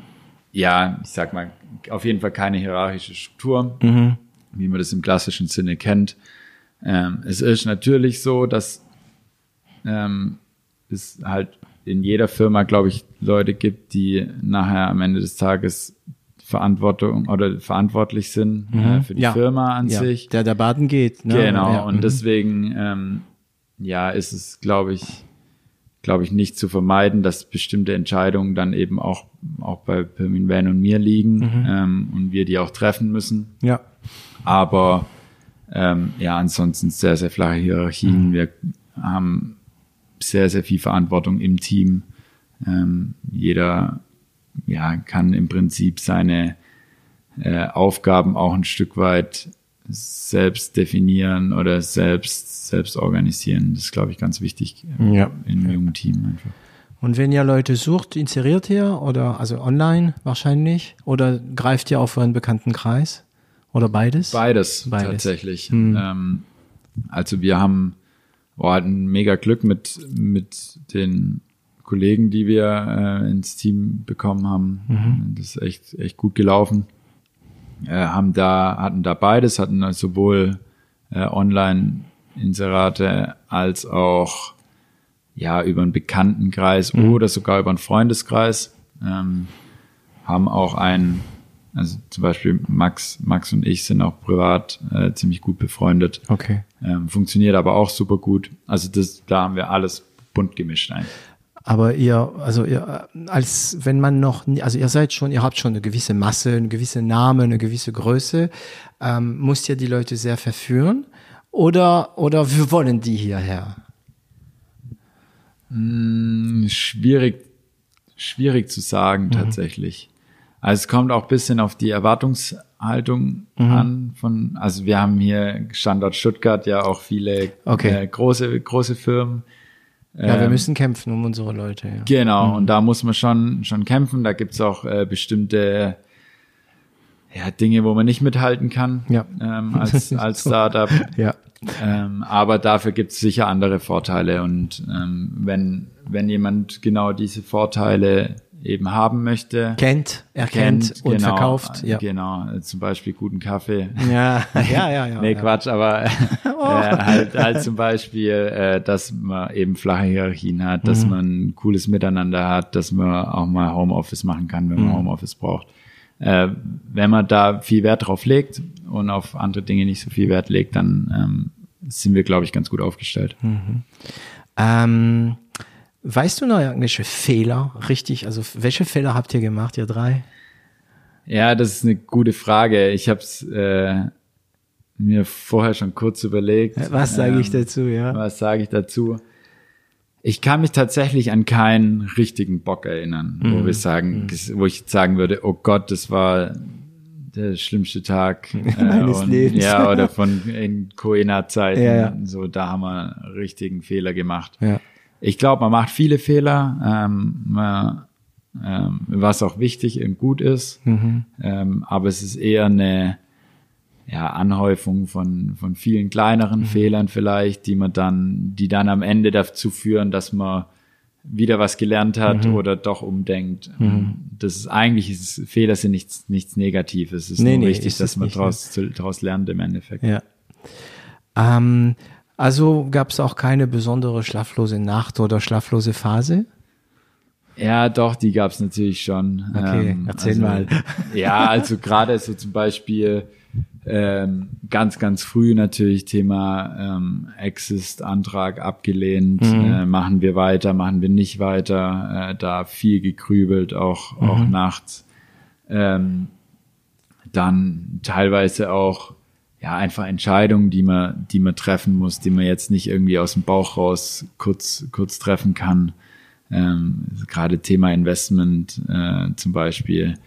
ja, ich sag mal, auf jeden Fall keine hierarchische Struktur, Mhm. wie man das im klassischen Sinne kennt. Ähm, es ist natürlich so, dass ähm, es halt in jeder Firma, glaube ich, Leute gibt, die nachher am Ende des Tages Verantwortung oder verantwortlich sind äh, für die Mhm. Ja. Firma an Ja, sich. der der Baden geht. Ne? Genau, Ja. und mhm. deswegen, ähm, ja, ist es, glaube ich, glaube ich, nicht zu vermeiden, dass bestimmte Entscheidungen dann eben auch, auch bei Permin Van und mir liegen Mhm. ähm, und wir die auch treffen müssen. Ja. Aber ähm, ja, ansonsten sehr, sehr flache Mhm. Hierarchien. Wir haben sehr, sehr viel Verantwortung im Team. Ähm, jeder ja, kann im Prinzip seine äh, Aufgaben auch ein Stück weit selbst definieren oder selbst, selbst organisieren. Das ist, glaube ich, ganz wichtig äh, Ja. in einem jungen Team einfach. Und wenn ihr Leute sucht, inseriert ihr oder also online wahrscheinlich oder greift ihr auf euren bekannten Kreis oder beides? Beides, Beides. tatsächlich. Mhm. Ähm, also wir haben oh, hatten mega Glück mit, mit den Kollegen, die wir äh, ins Team bekommen haben. Mhm. Das ist echt, echt gut gelaufen. Äh, haben da, hatten da beides, hatten sowohl äh, Online-Inserate als auch ja über einen Bekanntenkreis Mhm. oder sogar über einen Freundeskreis. Ähm, haben auch ein, also zum Beispiel Max, Max und ich sind auch privat äh, ziemlich gut befreundet. Okay. Ähm, funktioniert aber auch super gut. Also das, da haben wir alles bunt gemischt eigentlich. Aber ihr, also ihr, als wenn man noch, nie- also ihr seid schon, ihr habt schon eine gewisse Masse, eine gewisse Name, eine gewisse Größe, ähm, müsst ihr die Leute sehr verführen? Oder, oder wir wollen die hierher? Hm, Schwierig, schwierig zu sagen tatsächlich. Also es kommt auch ein bisschen auf die Erwartungshaltung an von, also wir haben hier Standort Stuttgart ja auch viele Okay. äh, große, große Firmen. Ja, wir Ähm, müssen kämpfen um unsere Leute. Ja. Genau, und da muss man schon, schon kämpfen. Da gibt's auch äh, bestimmte ja, Dinge, wo man nicht mithalten kann Ja. ähm, als, als Startup. Ja. Ähm, aber dafür gibt's sicher andere Vorteile. Und ähm, wenn, wenn jemand genau diese Vorteile eben haben möchte, Kennt, erkennt kennt, und genau, verkauft. Ja. Genau, äh, zum Beispiel guten Kaffee. Ja, ja, ja, ja. nee, ja. Quatsch, aber äh, halt, halt zum Beispiel, äh, dass man eben flache Hierarchien hat, dass Mhm. man ein cooles Miteinander hat, dass man auch mal Homeoffice machen kann, wenn man Mhm. Homeoffice braucht. Äh, wenn man da viel Wert drauf legt und auf andere Dinge nicht so viel Wert legt, dann ähm, sind wir, glaube ich, ganz gut aufgestellt. Ähm, weißt du noch irgendwelche Fehler? Richtig, also welche Fehler habt ihr gemacht, ihr drei? Ja, das ist eine gute Frage. Ich habe es äh, mir vorher schon kurz überlegt. Was sage ich Ähm, dazu, ja? Was sage ich dazu? Ich kann mich tatsächlich an keinen richtigen Bock erinnern, wo Mhm. wir sagen, wo ich sagen würde, oh Gott, das war der schlimmste Tag äh, Meines und, Lebens. Ja, oder von in Coena-Zeiten. Ja, ja. So, da haben wir einen richtigen Fehler gemacht. Ja. Ich glaube, man macht viele Fehler, ähm, man, ähm, was auch wichtig und gut ist. Mhm. Ähm, aber es ist eher eine ja, Anhäufung von, von vielen kleineren Fehlern vielleicht, die man dann, die dann am Ende dazu führen, dass man wieder was gelernt hat oder doch umdenkt. Das ist eigentlich ist, Fehler sind nichts, nichts Negatives. Es ist Nee, nur nee, wichtig, dass man nicht, daraus, daraus lernt im Endeffekt. Ja. Ähm, also gab es auch keine besondere schlaflose Nacht oder schlaflose Phase? Ja, doch, die gab's natürlich schon. Okay, erzähl also, mal. Ja, also gerade so zum Beispiel ähm, ganz, ganz früh natürlich Thema ähm, Exist-Antrag abgelehnt. Mhm. Äh, machen wir weiter, machen wir nicht weiter. Äh, da viel gekrübelt, auch, auch Mhm. nachts. Ähm, dann teilweise auch ja einfach Entscheidungen, die man, die man treffen muss, die man jetzt nicht irgendwie aus dem Bauch raus kurz, kurz treffen kann. Ähm, gerade Thema Investment äh, zum Beispiel.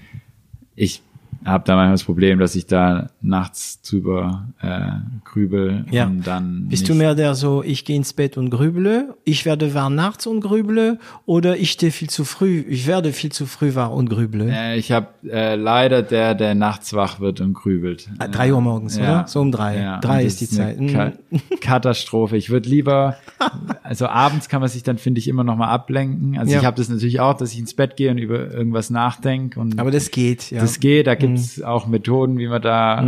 Ich habe da manchmal das Problem, dass ich da nachts drüber äh, grübel Ja. und dann Bist du mehr der so, ich gehe ins Bett und grüble, ich werde wahr nachts und grüble oder ich stehe viel zu früh, ich werde viel zu früh wahr und grüble? äh, ich habe äh, leider der, der nachts wach wird und grübelt. Ah, drei Uhr morgens, oder? So um drei. Ja, Drei ist die Zeit. Eine Ka. Katastrophe. Ich würde lieber, also abends kann man sich dann, finde ich, immer noch mal ablenken. Also Ja. ich habe das natürlich auch, dass ich ins Bett gehe und über irgendwas nachdenke. Und Aber das geht, ja. das geht, da gibt's auch Methoden, wie man da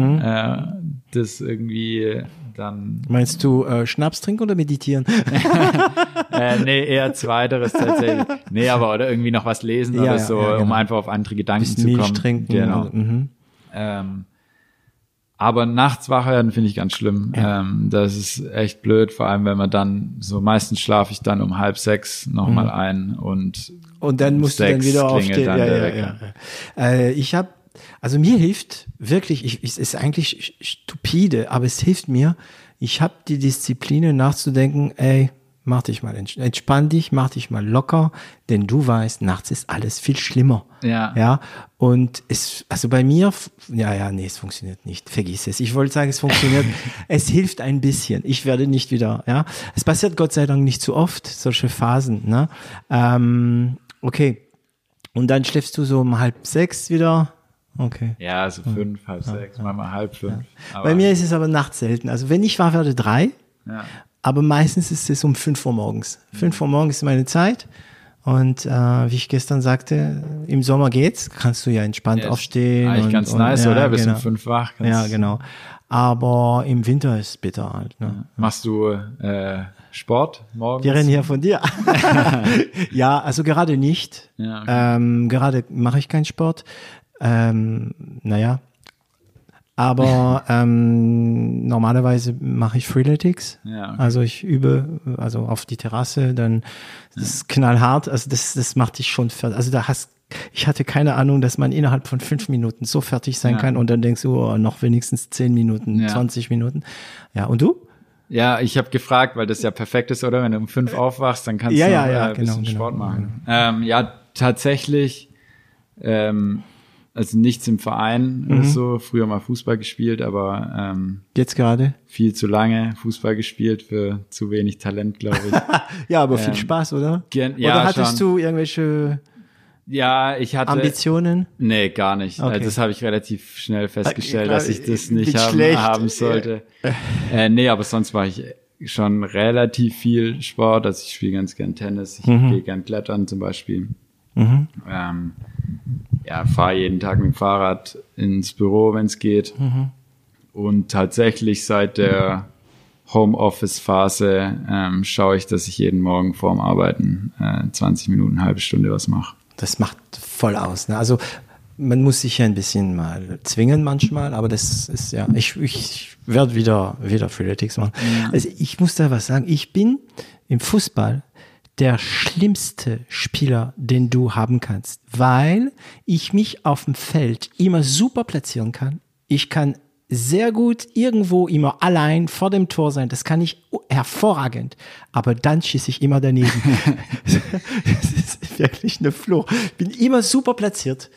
äh, das irgendwie dann Meinst du äh, Schnaps trinken oder meditieren? äh, nee, eher zweiteres tatsächlich. Nee, aber oder irgendwie noch was lesen Ja, oder ja, so, ja, genau. um einfach auf andere Gedanken Bisschen zu Milch kommen. trinken. Genau. Mhm. Ähm, aber nachts wach werden finde ich ganz schlimm. Ähm, das ist echt blöd, vor allem wenn man dann so meistens schlafe ich dann um halb sechs nochmal Mhm. ein und Und dann musst du dann wieder dann Ja, ja, Wecker. ja. Äh, ich habe, also mir hilft wirklich, ich, es ist eigentlich stupide, aber es hilft mir. Ich habe die Disziplin nachzudenken, ey, mach dich mal, ents- entspann dich, mach dich mal locker, denn du weißt, nachts ist alles viel schlimmer. Ja. Ja. Und es, also bei mir, ja, ja, nee, es funktioniert nicht. Vergiss es. Ich wollte sagen, es funktioniert. es hilft ein bisschen. Ich werde nicht wieder, ja. Es passiert Gott sei Dank nicht zu oft, solche Phasen, ne? Ähm, okay. Und dann schläfst du so um halb sechs wieder. Okay. Ja, so fünf, halb sechs, manchmal halb fünf. Aber, Bei mir ist es aber nachts selten. Also wenn ich wach werde, drei. ja. Aber meistens ist es um 5 Uhr morgens. 5 Uhr morgens ist meine Zeit. Und äh, wie ich gestern sagte, im Sommer geht's, kannst du ja entspannt Ja, aufstehen. Eigentlich und, ganz und, nice, ja, oder? Bis genau. um fünf wach. Ja, genau. Aber im Winter ist es bitter halt. Ne? Machst du äh, Sport morgens? Wir reden hier von dir. ja, also gerade nicht. Ja, okay. ähm, gerade mache ich keinen Sport. Ähm, naja. Aber ähm, normalerweise mache ich Freeletics. Ja, okay. Also ich übe also auf die Terrasse, dann das ist knallhart. Also das, das macht dich schon fertig. Also da hast ich hatte keine Ahnung, dass man innerhalb von fünf Minuten so fertig sein Ja. kann und dann denkst du, oh, noch wenigstens zehn Minuten, Ja. 20 Minuten. Ja, und du? Ja, ich habe gefragt, weil das ja perfekt ist, oder? Wenn du um fünf aufwachst, dann kannst Ja, du ja, ja, äh, ein bisschen genau, genau, Sport machen. Ähm, ja, tatsächlich, ähm, also nichts im Verein Mhm. oder so. Früher mal Fußball gespielt, aber ähm, Jetzt gerade? viel zu lange Fußball gespielt für zu wenig Talent, glaube ich. Ja, aber viel Ähm, Spaß, oder? gern- oder ja, hattest schon. du irgendwelche ja, ich hatte Ambitionen? Nee, gar nicht. Okay. Also Das habe ich relativ schnell festgestellt, Äh, dass ich das nicht haben, haben sollte. Äh, nee, aber sonst war ich schon relativ viel Sport. Also ich spiele ganz gern Tennis, ich Mhm. gehe gern klettern zum Beispiel. Ähm, ja, fahre jeden Tag mit dem Fahrrad ins Büro, wenn es geht. Mhm. Und tatsächlich seit der Homeoffice-Phase ähm, schaue ich, dass ich jeden Morgen vorm Arbeiten äh, 20 Minuten, eine halbe Stunde was mache. Das macht voll aus. Ne? Also man muss sich ja ein bisschen mal zwingen manchmal, aber das ist ja, ich, ich werde wieder, wieder Freeletics machen. Also ich muss da was sagen. Ich bin im Fußball der schlimmste Spieler, den du haben kannst, weil ich mich auf dem Feld immer super platzieren kann. Ich kann sehr gut irgendwo immer allein vor dem Tor sein. Das kann ich hervorragend. Aber dann schieße ich immer daneben. das ist wirklich eine Fluch. Ich bin immer super platziert.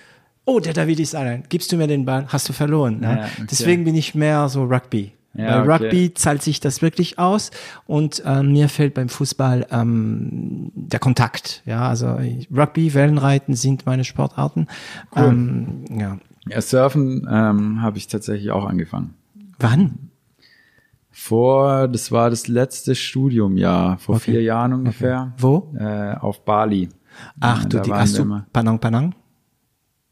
Oh, der David ist allein. Gibst du mir den Ball? Hast du verloren. Ne? Ja, okay. Deswegen bin ich mehr so Rugby. Ja, Bei okay. Rugby zahlt sich das wirklich aus und ähm, mir fällt beim Fußball ähm, der Kontakt. Ja, also Rugby, Wellenreiten sind meine Sportarten. Ähm, ja. Ja, Surfen ähm, habe ich tatsächlich auch angefangen. Wann? Vor, das war das letzte Studiumjahr, vor Okay. vier Jahren ungefähr. Wo? Äh, auf Bali. Ach Äh, du, die, hast du immer. Padang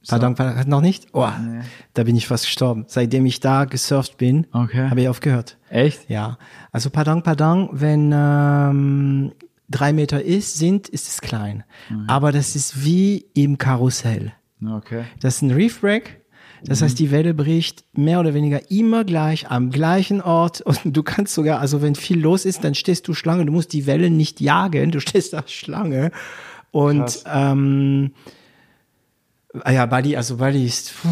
Padang? Padang Padang noch nicht? Oh, Nee. da bin ich fast gestorben. Seitdem ich da gesurft bin, Okay. habe ich aufgehört. Echt? Ja, also Padang Padang, wenn ähm, drei Meter ist, sind, ist es klein. Mhm. Aber das ist wie im Karussell. Okay. Das ist ein Reef Wreck. Das Mhm. heißt, die Welle bricht mehr oder weniger immer gleich am gleichen Ort und du kannst sogar, also wenn viel los ist, dann stehst du Schlange. Du musst die Welle nicht jagen, du stehst da Schlange. Und Krass. ähm, ja, Bali, also Bali ist puh,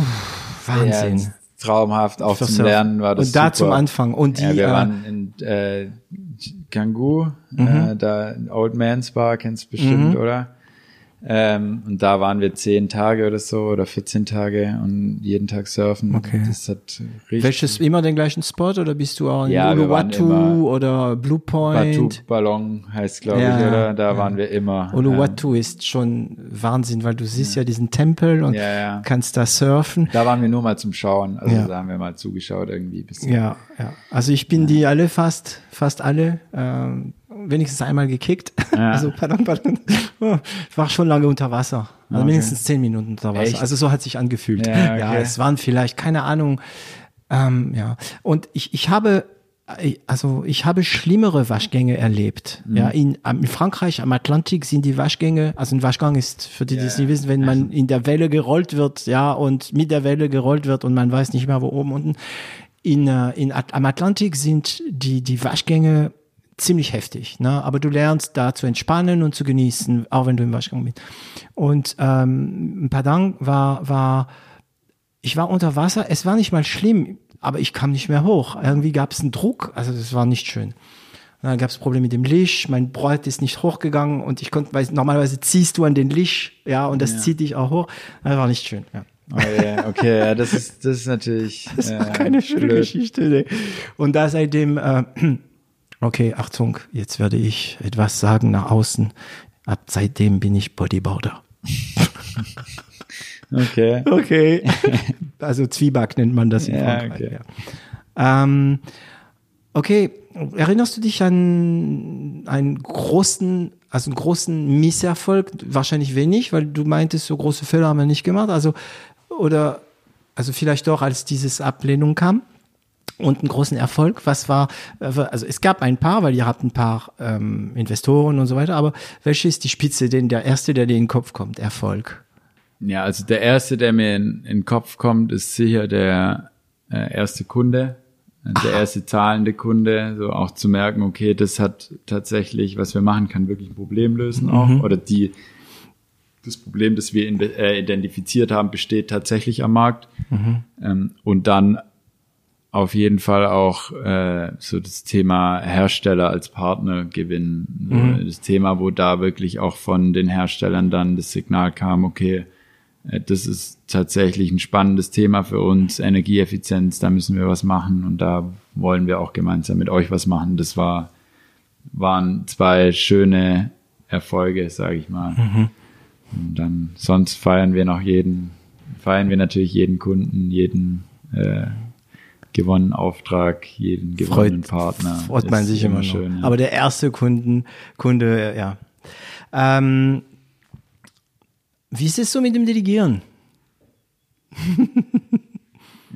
Wahnsinn. Ja, traumhaft, auch zum. Lernen war das Und da super. zum Anfang. Und die, ja, wir äh, waren in äh, Kangoo, Mhm. äh, da Old Man's Bar, kennst du bestimmt, oder? Ähm, und da waren wir zehn Tage oder so oder 14 Tage und jeden Tag surfen. Okay. Das hat richtig. Welches immer den gleichen Spot oder bist du auch in Ja, Uluwatu oder Blue Point? Batu Ballon heißt, glaube Ja, ich, oder? Da ja. waren wir immer. Uluwatu ist schon Wahnsinn, weil du siehst ja, diesen Tempel und Ja, ja. kannst da surfen. Da waren wir nur mal zum Schauen. Also Ja. da haben wir mal zugeschaut irgendwie. Bisschen. Ja, ja. Also ich bin die alle fast, fast alle, ähm, wenigstens einmal gekickt. Ja. Also pardon, pardon. Oh, Ich war schon lange unter Wasser. Also Okay. mindestens zehn Minuten unter Wasser. Echt? Also so hat sich angefühlt. Ja, Ja, okay. es waren vielleicht, keine Ahnung, ähm, ja. Und ich, ich habe, äh, also ich habe schlimmere Waschgänge erlebt. Mhm. Ja, in, in Frankreich am Atlantik sind die Waschgänge, also ein Waschgang ist, für die, die es nicht wissen, wenn man in der Welle gerollt wird, ja, und mit der Welle gerollt wird und man weiß nicht mehr, wo oben unten. In, äh, in, am Atlantik sind die, die Waschgänge ziemlich heftig, ne? aber du lernst da zu entspannen und zu genießen, auch wenn du im Waschgang bist. Und ähm, Padang war, war, ich war unter Wasser, es war nicht mal schlimm, aber ich kam nicht mehr hoch. Irgendwie gab es einen Druck, also das war nicht schön. Und dann gab es Probleme mit dem Licht, mein Brot ist nicht hochgegangen und ich konnte, weil normalerweise ziehst du an den Licht, ja, und das Ja. zieht dich auch hoch. Das war nicht schön, ja. Oh, yeah. Okay, ja, das ist, das ist natürlich. Das war äh, keine schöne blöd. Geschichte. Nee. Und da seitdem, äh, okay, Achtung, jetzt werde ich etwas sagen nach außen. Ab seitdem bin ich Bodyboarder. Okay. Okay. also Zwieback nennt man das in Ja, Frankreich. okay. Ja. Ähm, okay, erinnerst du dich an einen großen, also einen großen Misserfolg? Wahrscheinlich wenig, weil du meintest, so große Fehler haben wir nicht gemacht. Also, oder, also vielleicht doch, als dieses Ablehnung kam und einen großen Erfolg. Was war, äh, also es gab ein paar, weil ihr habt ein paar ähm, Investoren und so weiter, aber welche ist die Spitze, denn der erste, der dir in den Kopf kommt, Erfolg? Ja, also der erste, der mir in, in den Kopf kommt, ist sicher der äh, erste Kunde, äh, der erste zahlende Kunde, so auch zu merken, okay, das hat tatsächlich, was wir machen, kann wirklich ein Problem lösen auch, oder die, das Problem, das wir in, äh, identifiziert haben, besteht tatsächlich am Markt. Ähm, und dann auf jeden Fall auch äh, so das Thema Hersteller als Partner gewinnen. So Das Thema, wo da wirklich auch von den Herstellern dann das Signal kam, okay, äh, das ist tatsächlich ein spannendes Thema für uns, Energieeffizienz, da müssen wir was machen und da wollen wir auch gemeinsam mit euch was machen. Das war, waren zwei schöne Erfolge, sage ich mal. Und dann sonst feiern wir noch jeden, feiern wir natürlich jeden Kunden, jeden äh, gewonnenen Auftrag, jeden gewonnenen Partner. Freut man sich immer schön. ja. Aber der erste Kunden, Kunde, ja. Ähm, wie ist es so mit dem Delegieren?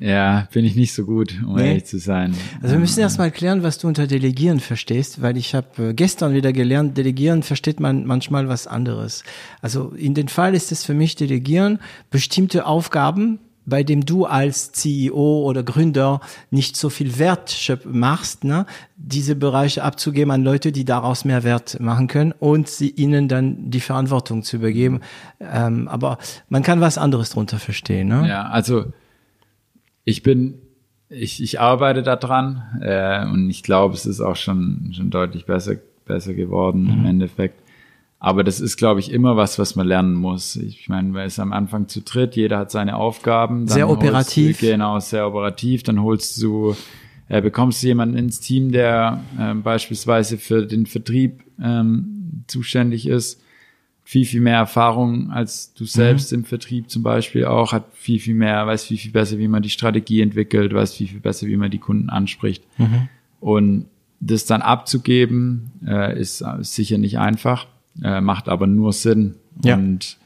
ja, bin ich nicht so gut, um Nee. ehrlich zu sein. Also wir müssen erst mal klären, was du unter Delegieren verstehst, weil ich habe äh, gestern wieder gelernt, Delegieren versteht man manchmal was anderes. Also in dem Fall ist es für mich Delegieren bestimmte Aufgaben, bei dem du als CEO oder Gründer nicht so viel Wert machst, ne, diese Bereiche abzugeben an Leute, die daraus mehr Wert machen können und sie ihnen dann die Verantwortung zu übergeben. Ähm, aber man kann was anderes drunter verstehen. Ne? Ja, also ich bin, ich, ich arbeite da dran äh, und ich glaube, es ist auch schon, schon deutlich besser, besser geworden Mhm. im Endeffekt. Aber das ist, glaube ich, immer was, was man lernen muss. Ich meine, man ist am Anfang zu dritt, jeder hat seine Aufgaben. Sehr operativ. Du, genau, sehr operativ. Dann holst du, äh, bekommst du jemanden ins Team, der ähm, beispielsweise für den Vertrieb ähm, zuständig ist viel, viel mehr Erfahrung als du selbst im Vertrieb zum Beispiel auch, hat viel, viel mehr, weiß viel, viel besser, wie man die Strategie entwickelt, weiß viel, viel besser, wie man die Kunden anspricht. Und das dann abzugeben, äh, ist, ist sicher nicht einfach, äh, macht aber nur Sinn. Ja. Und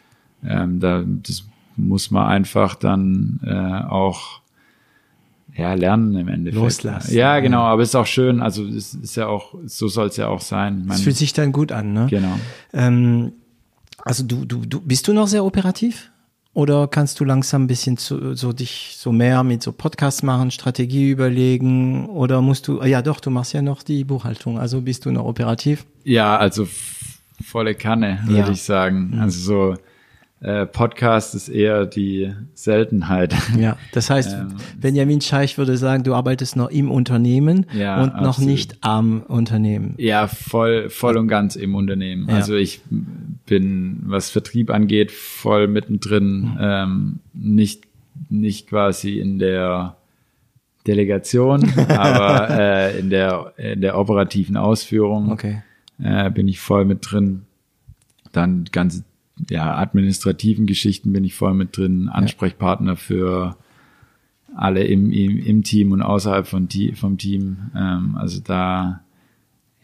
ähm, da, das muss man einfach dann äh, auch ja, lernen im Endeffekt. Loslassen. Ja, genau, aber es ist auch schön, also es ist ja auch, so soll es ja auch sein. Es fühlt sich dann gut an, ne? genau. Ähm, also du, du, du, bist du noch sehr operativ? Oder kannst du langsam ein bisschen zu, so dich so mehr mit so Podcasts machen, Strategie überlegen? Oder musst du, ja doch, du machst ja noch die Buchhaltung, also bist du noch operativ? Ja, also volle Kanne, würde Ja. ich sagen. Also so äh, Podcast ist eher die Seltenheit. Ja, das heißt, ähm, Benjamin Scheich würde sagen, du arbeitest noch im Unternehmen ja, und noch absolut. nicht am Unternehmen. Ja, voll, voll und ganz im Unternehmen. Ja. Also ich bin, was Vertrieb angeht, voll mittendrin, mhm. ähm, nicht, nicht quasi in der Delegation, aber äh, in der in der operativen Ausführung okay. Äh, bin ich voll mit drin. Dann ganze ja, administrativen Geschichten bin ich voll mit drin, Ansprechpartner für alle im, im, im Team und außerhalb von, vom Team. Ähm, also da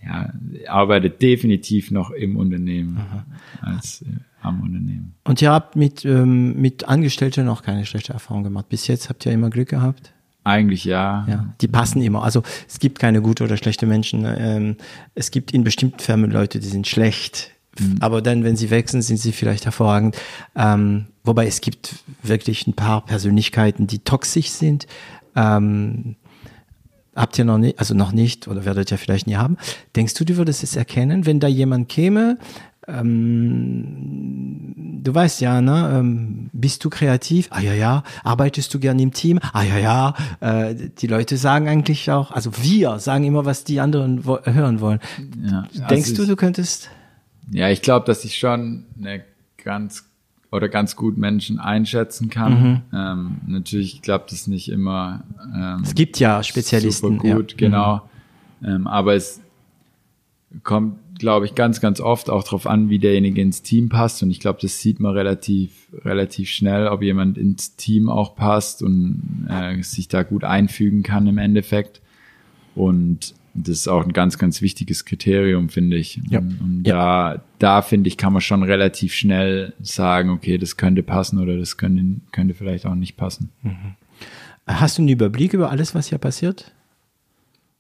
ja, arbeitet definitiv noch im Unternehmen Aha. als äh, am Unternehmen. Und ihr habt mit, ähm, mit Angestellten noch keine schlechte Erfahrung gemacht. Bis jetzt habt ihr immer Glück gehabt? Eigentlich ja. Ja, die passen immer. Also es gibt keine gute oder schlechte Menschen. Ähm, es gibt in bestimmten Firmen Leute, die sind schlecht Mhm. Aber dann, wenn sie wechseln, sind sie vielleicht hervorragend. Ähm, wobei es gibt wirklich ein paar Persönlichkeiten, die toxisch sind. Ähm, habt ihr noch nicht, also noch nicht oder werdet ihr vielleicht nie haben. Denkst du, du würdest es erkennen, wenn da jemand käme? Ähm, du weißt ja, ne? Ähm, bist du kreativ? Ah ja, ja. Arbeitest du gern im Team? Ah ja, ja. Äh, die Leute sagen eigentlich auch, also wir sagen immer, was die anderen wo hören wollen. Ja, Denkst also du, du könntest? Ja, ich glaube, dass ich schon eine ganz oder ganz gut Menschen einschätzen kann. Mhm. Ähm, natürlich klappt es nicht immer. Ähm, es gibt ja Spezialisten. Super gut, ja. genau. Mhm. Ähm, aber es kommt, glaube ich, ganz, ganz oft auch darauf an, wie derjenige ins Team passt. Und ich glaube, das sieht man relativ, relativ schnell, ob jemand ins Team auch passt und äh, sich da gut einfügen kann im Endeffekt. Und das ist auch ein ganz, ganz wichtiges Kriterium, finde ich. Ja. Und, und ja. da, da finde ich, kann man schon relativ schnell sagen, okay, das könnte passen oder das könnte, könnte vielleicht auch nicht passen. Mhm. Hast du einen Überblick über alles, was hier passiert?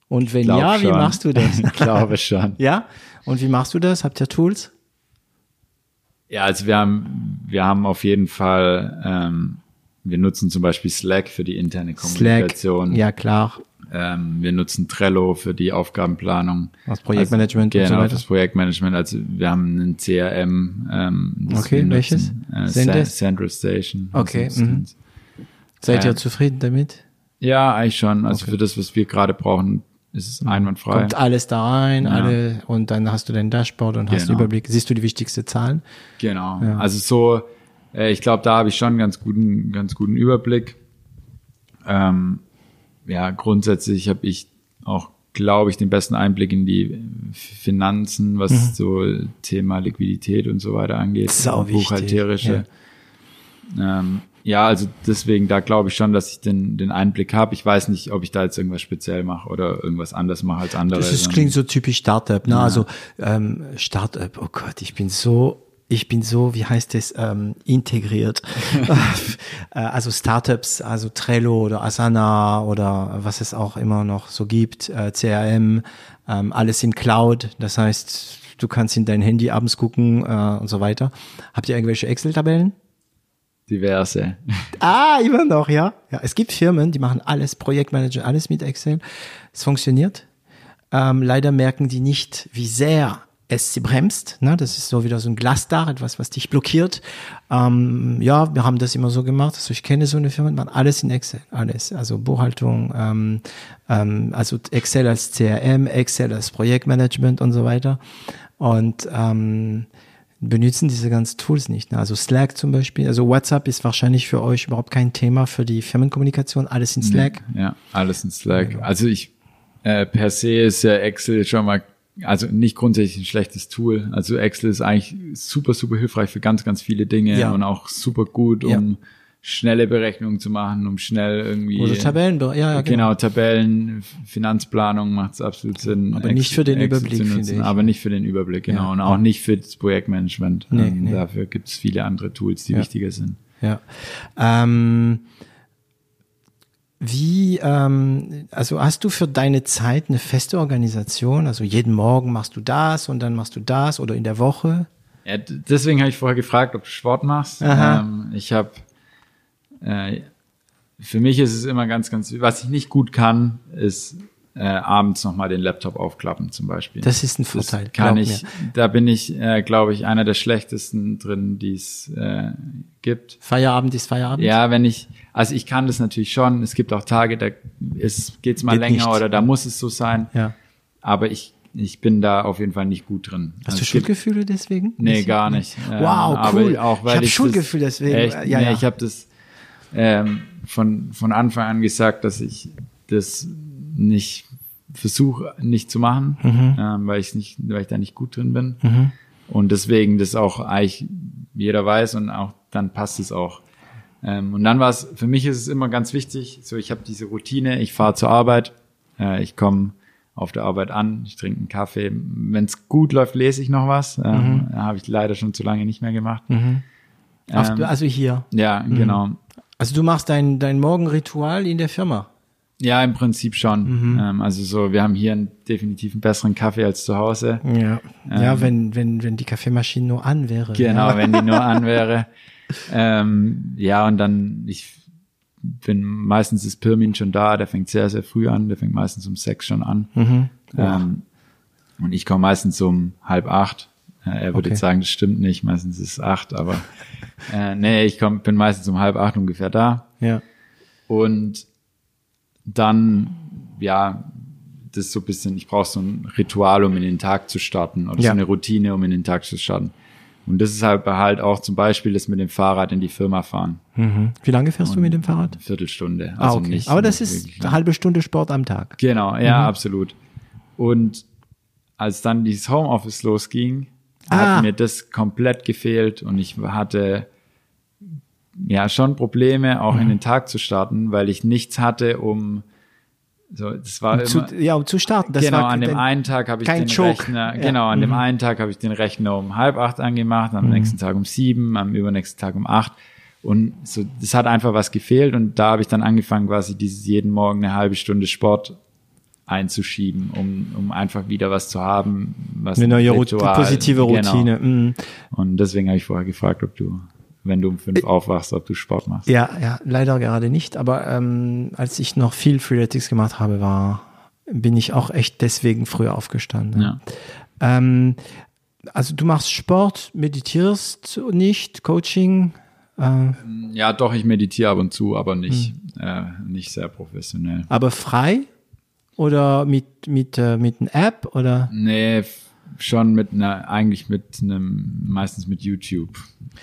Und wenn ja, schon. wie machst du das? ich glaube schon. ja? Und wie machst du das? Habt ihr Tools? Ja, also wir haben, wir haben auf jeden Fall, ähm, wir nutzen zum Beispiel Slack für die interne Kommunikation. Slack, ja klar. Ähm, wir nutzen Trello für die Aufgabenplanung. Das Projektmanagement also, genau, so das Projektmanagement. Also wir haben ein CRM. Ähm, okay, welches? Äh, Central Station. Okay. Mhm. Seid ihr äh, zufrieden damit? Ja, eigentlich schon. Also okay. für das, was wir gerade brauchen, ist es einwandfrei. Kommt alles da rein, ja. alle, und dann hast du dein Dashboard und genau. hast Überblick. Siehst du die wichtigsten Zahlen? Genau. Ja. Also so, äh, ich glaube, da habe ich schon ganz guten, ganz guten Überblick. Ähm, ja, grundsätzlich habe ich auch, glaube ich, den besten Einblick in die Finanzen, was mhm. so Thema Liquidität und so weiter angeht. Sau buchhalterische. Ja. Ähm, ja, also deswegen, da glaube ich schon, dass ich den, den Einblick habe. Ich weiß nicht, ob ich da jetzt irgendwas speziell mache oder irgendwas anders mache als andere. Das ist, klingt so typisch Startup, ne? Ja. Also ähm, Startup, oh Gott, ich bin so ich bin so, wie heißt es, ähm, integriert. Äh, also Startups, also Trello oder Asana oder was es auch immer noch so gibt, äh, CRM, ähm, alles in Cloud. Das heißt, du kannst in dein Handy abends gucken äh, und so weiter. Habt ihr irgendwelche Excel-Tabellen? Diverse. Ah, immer noch, ja. Ja, es gibt Firmen, die machen alles, Projektmanager, alles mit Excel. Es funktioniert. Ähm, leider merken die nicht, wie sehr es sie bremst. Ne? Das ist so wieder so ein Glasdach, etwas, was dich blockiert. Ähm, ja, wir haben das immer so gemacht. Also ich kenne so eine Firma, man alles in Excel, alles. Also Buchhaltung, ähm, ähm, also Excel als CRM, Excel als Projektmanagement und so weiter. Und ähm, benutzen diese ganzen Tools nicht. Ne? Also Slack zum Beispiel, also WhatsApp ist wahrscheinlich für euch überhaupt kein Thema für die Firmenkommunikation, alles in Slack. Ja, alles in Slack. Also ich äh, per se ist ja Excel schon mal also nicht grundsätzlich ein schlechtes Tool. Also Excel ist eigentlich super, super hilfreich für ganz, ganz viele Dinge ja. und auch super gut, um ja. Schnelle Berechnungen zu machen, um schnell irgendwie. Oder Tabellen, ja, ja, genau. genau Tabellen, Finanzplanung macht es absolut Sinn. Aber nicht für den Excel Überblick, finde ich. Aber nicht für den Überblick, genau. Ja. Und auch nicht für das Projektmanagement. Nee, ähm, nee. Dafür gibt es viele andere Tools, die wichtiger sind. Ja. Ähm, wie, ähm, also hast du für deine Zeit eine feste Organisation? Also jeden Morgen machst du das und dann machst du das oder in der Woche? Ja, deswegen habe ich vorher gefragt, ob du Sport machst. Ähm, ich habe, äh, für mich ist es immer ganz, ganz, was ich nicht gut kann, ist äh, abends nochmal den Laptop aufklappen zum Beispiel. Das ist ein Vorteil. Das kann ich, mir. da bin ich, äh, glaube ich, einer der schlechtesten drin, die es äh, gibt. Feierabend ist Feierabend. Ja, wenn ich, also ich kann das natürlich schon. Es gibt auch Tage, da ist, geht's mal Geht länger nicht. oder da muss es so sein. Ja. Aber ich, ich bin da auf jeden Fall nicht gut drin. Hast Also du es Schuldgefühle deswegen? Nee, gar nicht. Ähm, Wow, cool. Auch, ich habe Schuldgefühl deswegen. Echt? Ja, nee, ja. ich habe das ähm, von, von Anfang an gesagt, dass ich das nicht versuche nicht zu machen, Mhm. ähm, weil ich nicht, weil ich da nicht gut drin bin. Und deswegen das auch eigentlich jeder weiß und auch dann passt es auch. Ähm, und dann war es, für mich ist es immer ganz wichtig, so ich habe diese Routine, ich fahre zur Arbeit, äh, ich komme auf der Arbeit an, ich trinke einen Kaffee. Wenn es gut läuft, lese ich noch was. Ähm, Habe ich leider schon zu lange nicht mehr gemacht. Auf, Ähm, also hier. ja, genau. Also du machst dein, dein Morgenritual in der Firma. Ja, im Prinzip schon. Ähm, also so, wir haben hier einen definitiv einen besseren Kaffee als zu Hause. Ja. Ja, wenn, wenn, wenn die Kaffeemaschine nur an wäre. Genau, Ja. wenn die nur an wäre. ähm, ja, und dann, ich bin meistens ist Pirmin schon da, der fängt sehr, sehr früh an, der fängt meistens um sechs schon an. Mhm. Ähm, und ich komme meistens um halb acht. Er würde Okay. jetzt sagen, das stimmt nicht, meistens ist es acht, aber äh, nee, ich komm, bin meistens um halb acht ungefähr da. Ja. Und dann, ja, das ist so ein bisschen, ich brauche so ein Ritual, um in den Tag zu starten oder Ja. so eine Routine, um in den Tag zu starten. Und das ist halt halt auch zum Beispiel das mit dem Fahrrad in die Firma fahren. Mhm. Wie lange fährst du mit dem Fahrrad? Viertelstunde. Ah, Also okay. nicht, Aber das ist eine halbe Stunde Sport am Tag. Genau, ja, absolut. Und als dann dieses Homeoffice losging, Ah. hat mir das komplett gefehlt und ich hatte ja schon Probleme, auch Mhm. in den Tag zu starten, weil ich nichts hatte, um so, das war immer, Zu, ja, um zu starten. Das genau, war an dem einen Tag habe ich den Choke. Rechner, Ja. genau, an dem Mhm. einen Tag habe ich den Rechner um halb acht angemacht, am nächsten Tag um sieben, am übernächsten Tag um acht. Und so, das hat einfach was gefehlt und da habe ich dann angefangen, quasi dieses jeden Morgen eine halbe Stunde Sport einzuschieben, um, um einfach wieder was zu haben, was eine neue Ritual- positive Genau. Routine. Mhm. Und deswegen habe ich vorher gefragt, ob du, wenn du um fünf aufwachst, ob du Sport machst. Ja, ja, leider gerade nicht. Aber ähm, als ich noch viel Freeletics gemacht habe, war, bin ich auch echt deswegen früher aufgestanden. Ja. Ähm, also du machst Sport, meditierst nicht, Coaching. Äh, Ja, doch, ich meditiere ab und zu, aber nicht, Hm. äh, nicht sehr professionell. aber frei oder mit mit äh, mit einer App oder Nee, schon mit einer, eigentlich mit einem, meistens mit YouTube.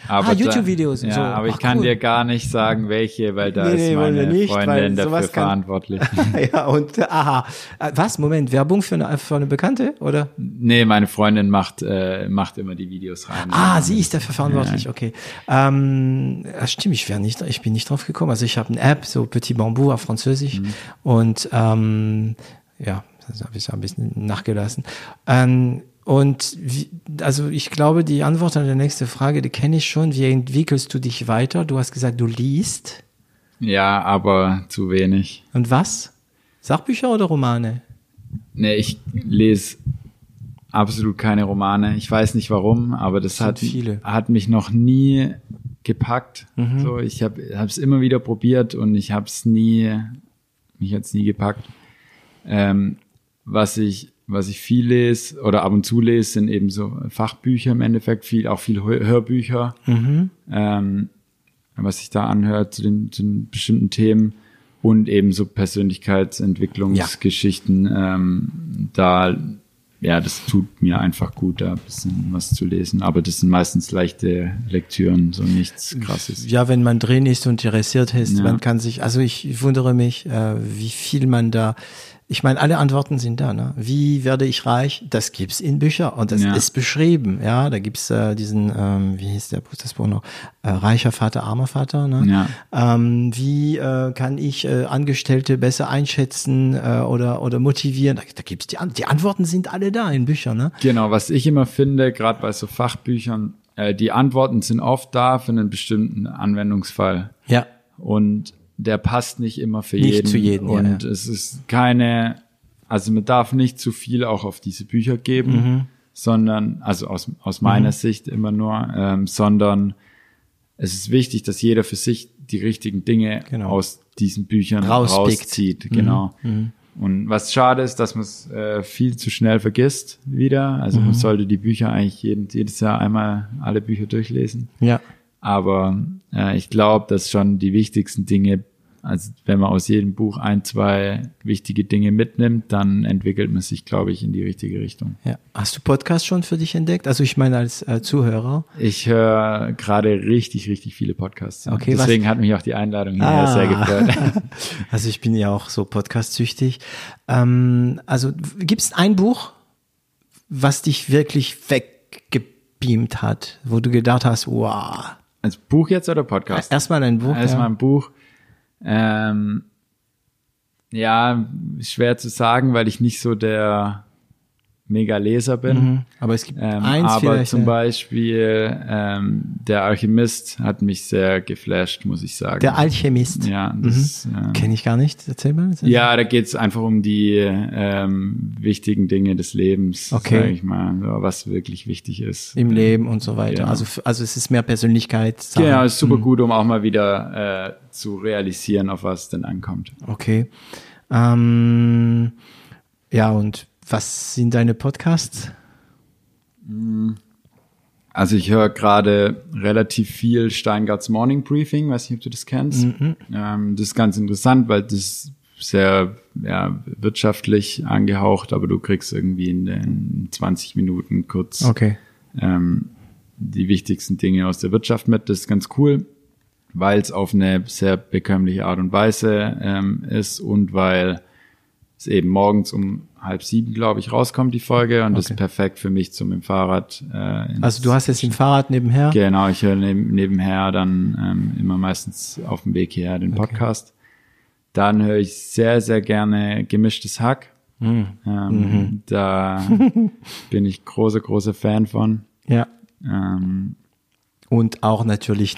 Aber Ah, da- YouTube-Videos und Ja, so. aber ich Ach, kann cool. dir gar nicht sagen, welche, weil da Nee, ist meine nicht, Freundin dafür verantwortlich. ja und äh, aha Äh, was Moment Werbung für eine für eine Bekannte oder nee, meine Freundin macht, äh, macht immer die Videos rein. Ah, sie ist dafür verantwortlich, okay. Ähm, ja, stimmt, ich, nicht, ich bin nicht drauf gekommen. Also ich habe eine App, so Petit Bambou auf Französisch. Und ähm, ja, das habe ich ein bisschen nachgelassen. Ähm, und wie, also ich glaube, die Antwort an die nächste Frage, die kenne ich schon. Wie entwickelst du dich weiter? Du hast gesagt, du liest. Ja, aber zu wenig. Und was? Sachbücher oder Romane? Nee, ich lese absolut keine Romane. Ich weiß nicht warum, aber das sind hat, viele. hat mich noch nie gepackt. Mhm. So, ich habe es immer wieder probiert und ich habe es nie, mich hat's nie gepackt. Ähm, was ich, was ich viel lese oder ab und zu lese, sind eben so Fachbücher im Endeffekt, viel, auch viel Hör- Hörbücher, Mhm. ähm, was sich da anhört zu den, zu den bestimmten Themen und eben so Persönlichkeitsentwicklungsgeschichten. Ähm, da, ja, das tut mir einfach gut, da ein bisschen was zu lesen. Aber das sind meistens leichte Lektüren, so nichts krasses. Ja, wenn man drin ist und interessiert ist, Ja. man kann sich, also ich wundere mich, äh, wie viel man da, ich meine, alle Antworten sind da. Ne? Wie werde ich reich? Das gibt's in Büchern und das Ja. ist beschrieben. Ja, da gibt's äh, diesen, ähm, wie hieß der das Buch noch? Äh, reicher Vater, armer Vater. Ne? Ja. Ähm, wie äh, kann ich äh, Angestellte besser einschätzen äh, oder oder motivieren? Da, da gibt's die, die Antworten sind alle da in Büchern. Ne? Genau, was ich immer finde, gerade bei so Fachbüchern, äh, die Antworten sind oft da für einen bestimmten Anwendungsfall. Ja. und der passt nicht immer für Nicht jeden. zu jedem, ja, Und ja. es ist keine, also man darf nicht zu viel auch auf diese Bücher geben, Mhm. sondern, also aus, aus meiner Sicht immer nur, ähm, sondern es ist wichtig, dass jeder für sich die richtigen Dinge Genau. aus diesen Büchern Rauspickt. rauszieht. Genau. Und was schade ist, dass man es äh, viel zu schnell vergisst wieder. Also man sollte die Bücher eigentlich jeden, jedes Jahr einmal alle Bücher durchlesen. Ja. Aber äh, ich glaube, dass schon die wichtigsten Dinge, also wenn man aus jedem Buch ein, zwei wichtige Dinge mitnimmt, dann entwickelt man sich, glaube ich, in die richtige Richtung. ja. Hast du Podcast schon für dich entdeckt? Also ich meine als äh, Zuhörer. Ich höre gerade richtig, richtig viele Podcasts. Okay, was- Deswegen hat mich auch die Einladung hier sehr gefreut. Also ich bin ja auch so podcast-süchtig. Ähm, also gibt es ein Buch, was dich wirklich weggebeamt hat, wo du gedacht hast, wow. Als Buch jetzt oder Podcast? Erstmal ein Buch. Erstmal ja. ein Buch. Ähm, ja, schwer zu sagen, weil ich nicht so der Mega-Leser bin. Mhm. Aber es gibt Ähm, eins aber vielleicht. zum ja. Beispiel ähm, der Alchemist hat mich sehr geflasht, muss ich sagen. Der Alchemist. ja, das, ähm, Kenne ich gar nicht. Erzähl mal. ja, da geht's einfach um die ähm, wichtigen Dinge des Lebens, Okay. sag ich mal, so, was wirklich wichtig ist. Im Leben und so weiter. Ja. Also, also es ist mehr Persönlichkeit. Genau, ist super gut, um auch mal wieder äh, zu realisieren, auf was es denn ankommt. Okay. Ähm, ja, und was sind deine Podcasts? Also ich höre gerade relativ viel Steingarts Morning Briefing, weiß nicht, ob du das kennst. Ähm, das ist ganz interessant, weil das ist sehr ja, wirtschaftlich angehaucht, aber du kriegst irgendwie in den 20 Minuten kurz Okay. ähm, die wichtigsten Dinge aus der Wirtschaft mit. Das ist ganz cool, weil es auf eine sehr bekömmliche Art und Weise ähm, ist und weil es eben morgens um halb sieben, glaube ich, rauskommt, die Folge. Und das Okay. ist perfekt für mich zum im Fahrrad. Äh, Also du hast jetzt ein Fahrrad nebenher. Genau, ich höre neben, nebenher dann ähm, immer meistens auf dem Weg hierher den Podcast. Dann höre ich sehr, sehr gerne gemischtes Hack. Mhm. Ähm, Da bin ich großer, großer Fan von. Ja. Ähm, Und auch natürlich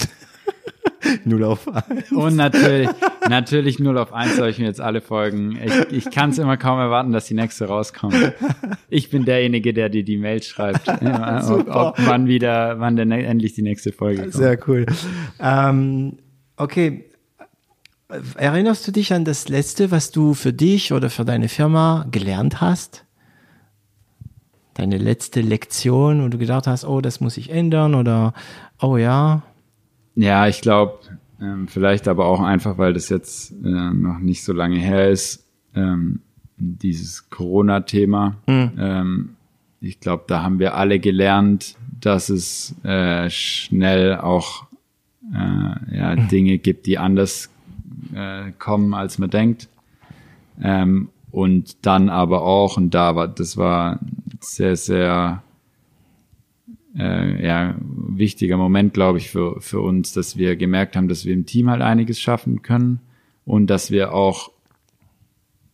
null auf eins. und natürlich, natürlich 0 auf 1 höre ich mir jetzt alle Folgen. Ich, ich kann es immer kaum erwarten, dass die nächste rauskommt. Ich bin derjenige, der dir die Mail schreibt, ob, ob wann wieder, wann denn endlich die nächste Folge kommt. Sehr cool. Ähm, okay. Erinnerst du dich an das Letzte, was du für dich oder für deine Firma gelernt hast? Deine letzte Lektion, wo du gedacht hast, oh, das muss ich ändern oder oh ja. Ja, ich glaube, ähm, vielleicht aber auch einfach, weil das jetzt äh, noch nicht so lange her ist, ähm, dieses Corona-Thema. Ähm, ich glaube, da haben wir alle gelernt, dass es äh, schnell auch äh, ja, Dinge gibt, die anders äh, kommen, als man denkt. Ähm, und dann aber auch, und da war, das war sehr, sehr äh, ja, wichtiger Moment, glaube ich, für, für uns, dass wir gemerkt haben, dass wir im Team halt einiges schaffen können und dass wir auch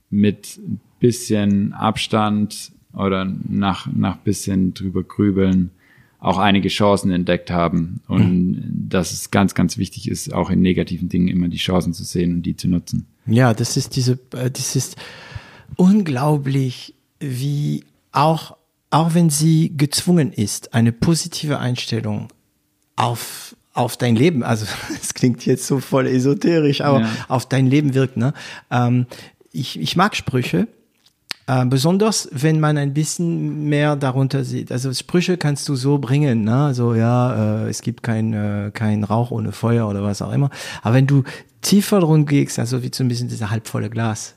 mit ein bisschen Abstand oder nach, nach bisschen drüber grübeln auch einige Chancen entdeckt haben und dass es ganz, ganz wichtig ist, auch in negativen Dingen immer die Chancen zu sehen und die zu nutzen. Ja, das ist diese, äh, das ist unglaublich, wie auch, auch wenn sie gezwungen ist, eine positive Einstellung auf, auf dein Leben, also es klingt jetzt so voll esoterisch, aber Ja. auf dein Leben wirkt, ne? Ähm, ich, ich mag Sprüche, äh, besonders wenn man ein bisschen mehr darunter sieht. Also Sprüche kannst du so bringen, ne? Also ja, äh, es gibt kein, äh, kein Rauch ohne Feuer oder was auch immer. Aber wenn du tiefer drum gehst, also wie so ein bisschen dieser halbvolle Glas,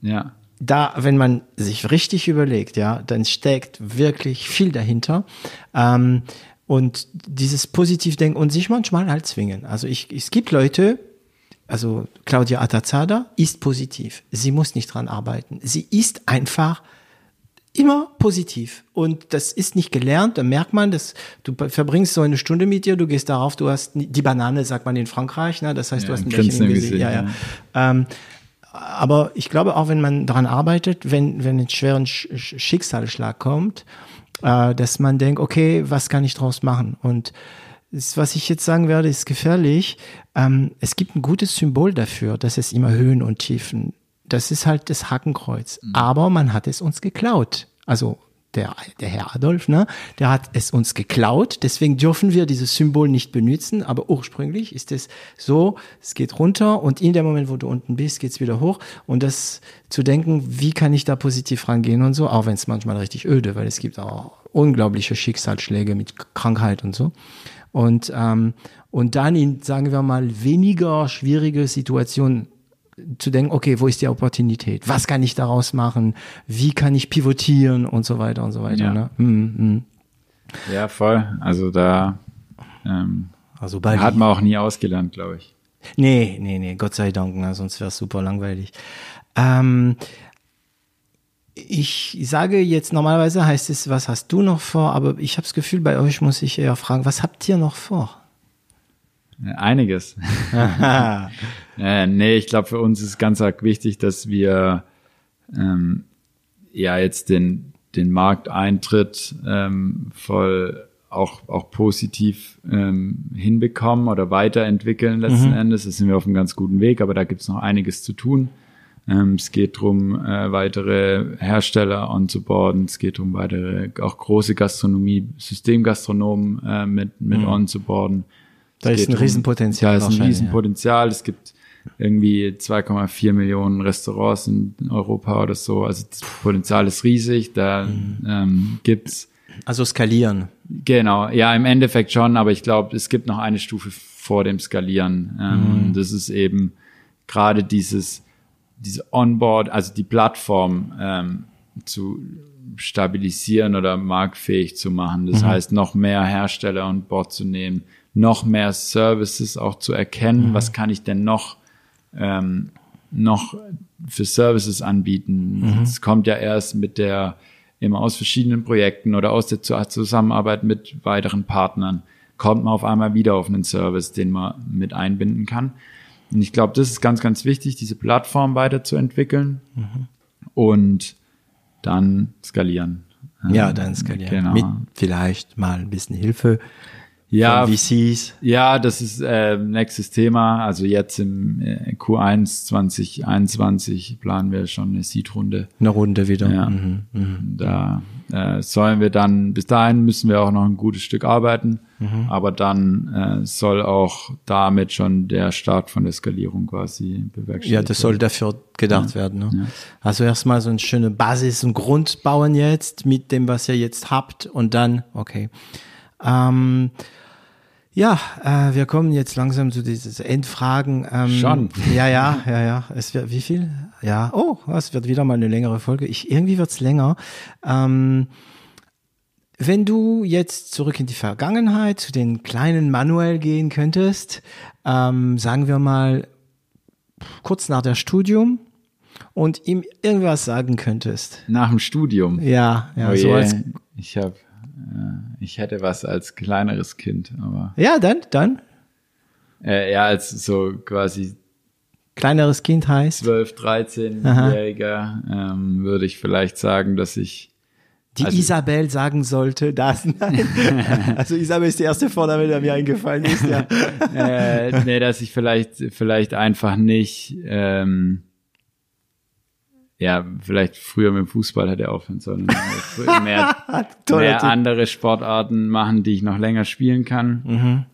Ja. Da, wenn man sich richtig überlegt, ja, dann steckt wirklich viel dahinter. Ähm, und dieses Positivdenken und sich manchmal halt zwingen. Also ich, es gibt Leute, also Claudia Atazada ist positiv. Sie muss nicht dran arbeiten. Sie ist einfach immer positiv. Und das ist nicht gelernt, da merkt man, dass du verbringst so eine Stunde mit dir, du gehst darauf, du hast die Banane, sagt man in Frankreich, ne? das heißt, du Ja, hast ein Lächeln Gesicht. Gesicht, Ja, ja. Ähm, aber ich glaube auch, wenn man daran arbeitet, wenn, wenn ein schweren Sch Sch- Schicksalsschlag kommt, äh, dass man denkt, okay, was kann ich draus machen? Und das, was ich jetzt sagen werde, ist gefährlich. Ähm, es gibt ein gutes Symbol dafür, dass es immer Höhen und Tiefen. Das ist halt das Hakenkreuz. Aber man hat es uns geklaut. Also der, der Herr Adolf, ne, der hat es uns geklaut, deswegen dürfen wir dieses Symbol nicht benutzen, aber ursprünglich ist es so, es geht runter und in dem Moment, wo du unten bist, geht's wieder hoch. Und das zu denken, wie kann ich da positiv rangehen und so, auch wenn es manchmal richtig öde, weil es gibt auch unglaubliche Schicksalsschläge mit Krankheit und so. Und, ähm, und dann in, sagen wir mal, weniger schwierige Situationen zu denken, okay, wo ist die Opportunität? Was kann ich daraus machen? Wie kann ich pivotieren und so weiter und so weiter. Ja. Ne? Mhm. Ja, voll. Also da ähm, Also Bali. hat man auch nie ausgelernt, glaube ich. Nee, nee, nee, Gott sei Dank, ne, sonst wäre es super langweilig. Ähm, ich sage jetzt, normalerweise heißt es, was hast du noch vor? Aber ich habe das Gefühl, bei euch muss ich eher fragen, was habt ihr noch vor? Einiges. äh, nee, ich glaube, für uns ist ganz arg wichtig, dass wir ähm, ja jetzt den, den Markteintritt ähm, voll auch, auch positiv ähm, hinbekommen oder weiterentwickeln letzten Endes. Da sind wir auf einem ganz guten Weg, aber da gibt es noch einiges zu tun. Ähm, es geht darum, äh, weitere Hersteller onzuboarden. Es geht darum, weitere, auch große Gastronomie, Systemgastronomen äh, mit, mit onzuboarden. Da ist ein Riesenpotenzial Da ist ein wahrscheinlich, ja. Riesenpotenzial. Es gibt irgendwie 2,4 Millionen Restaurants in Europa oder so. Also das Potenzial ist riesig. Da Mhm. ähm, gibt's Also skalieren. Genau, ja, im Endeffekt schon, aber ich glaube, es gibt noch eine Stufe vor dem Skalieren. Ähm, Mhm. und Das ist eben gerade dieses, diese Onboard, also die Plattform ähm, zu stabilisieren oder marktfähig zu machen. Das heißt, noch mehr Hersteller an Bord zu nehmen, noch mehr Services auch zu erkennen. Was kann ich denn noch ähm, noch für Services anbieten. Es kommt ja erst mit der immer aus verschiedenen Projekten oder aus der Zu- Zusammenarbeit mit weiteren Partnern kommt man auf einmal wieder auf einen Service, den man mit einbinden kann. Und ich glaube, das ist ganz, ganz wichtig, diese Plattform weiterzuentwickeln und dann skalieren. Ja, dann skalieren. Genau. Mit vielleicht mal ein bisschen Hilfe Ja, VCs. Ja, das ist äh, nächstes Thema. Also jetzt im äh, Q1 2021 planen wir schon eine Seed-Runde. Eine Runde wieder. Ja. Mhm, mhm. Da äh, sollen wir dann, bis dahin müssen wir auch noch ein gutes Stück arbeiten, aber dann äh, soll auch damit schon der Start von der Skalierung quasi bewerkstelligt Ja, das soll dafür gedacht werden. Ne? Also erstmal so eine schöne Basis und Grund bauen jetzt mit dem, was ihr jetzt habt und dann, okay. Ähm, ja, äh, wir kommen jetzt langsam zu diesen Endfragen. Ähm, Schon. Ja, ja, ja, ja. Es wird wie viel? Ja. Oh, es wird wieder mal eine längere Folge. Ich irgendwie wird's länger. Ähm, wenn du jetzt zurück in die Vergangenheit zu den kleinen Manuel gehen könntest, ähm, sagen wir mal kurz nach der Studium und ihm irgendwas sagen könntest. Nach dem Studium. Ja, ja, oh so je, als, ich habe, ich hätte was als kleineres Kind, aber ja, dann, dann, äh, ja, als so quasi kleineres Kind heißt, 12, 13-Jähriger ähm, würde ich vielleicht sagen, dass ich die also- Isabel sagen sollte, das, nein. also Isabel ist der erste Vorname, der mir eingefallen ist, ja. äh, nee, dass ich vielleicht vielleicht einfach nicht ähm, ja, vielleicht früher mit dem Fußball hätte aufhören sollen. mehr, mehr andere Sportarten machen, die ich noch länger spielen kann. Mhm.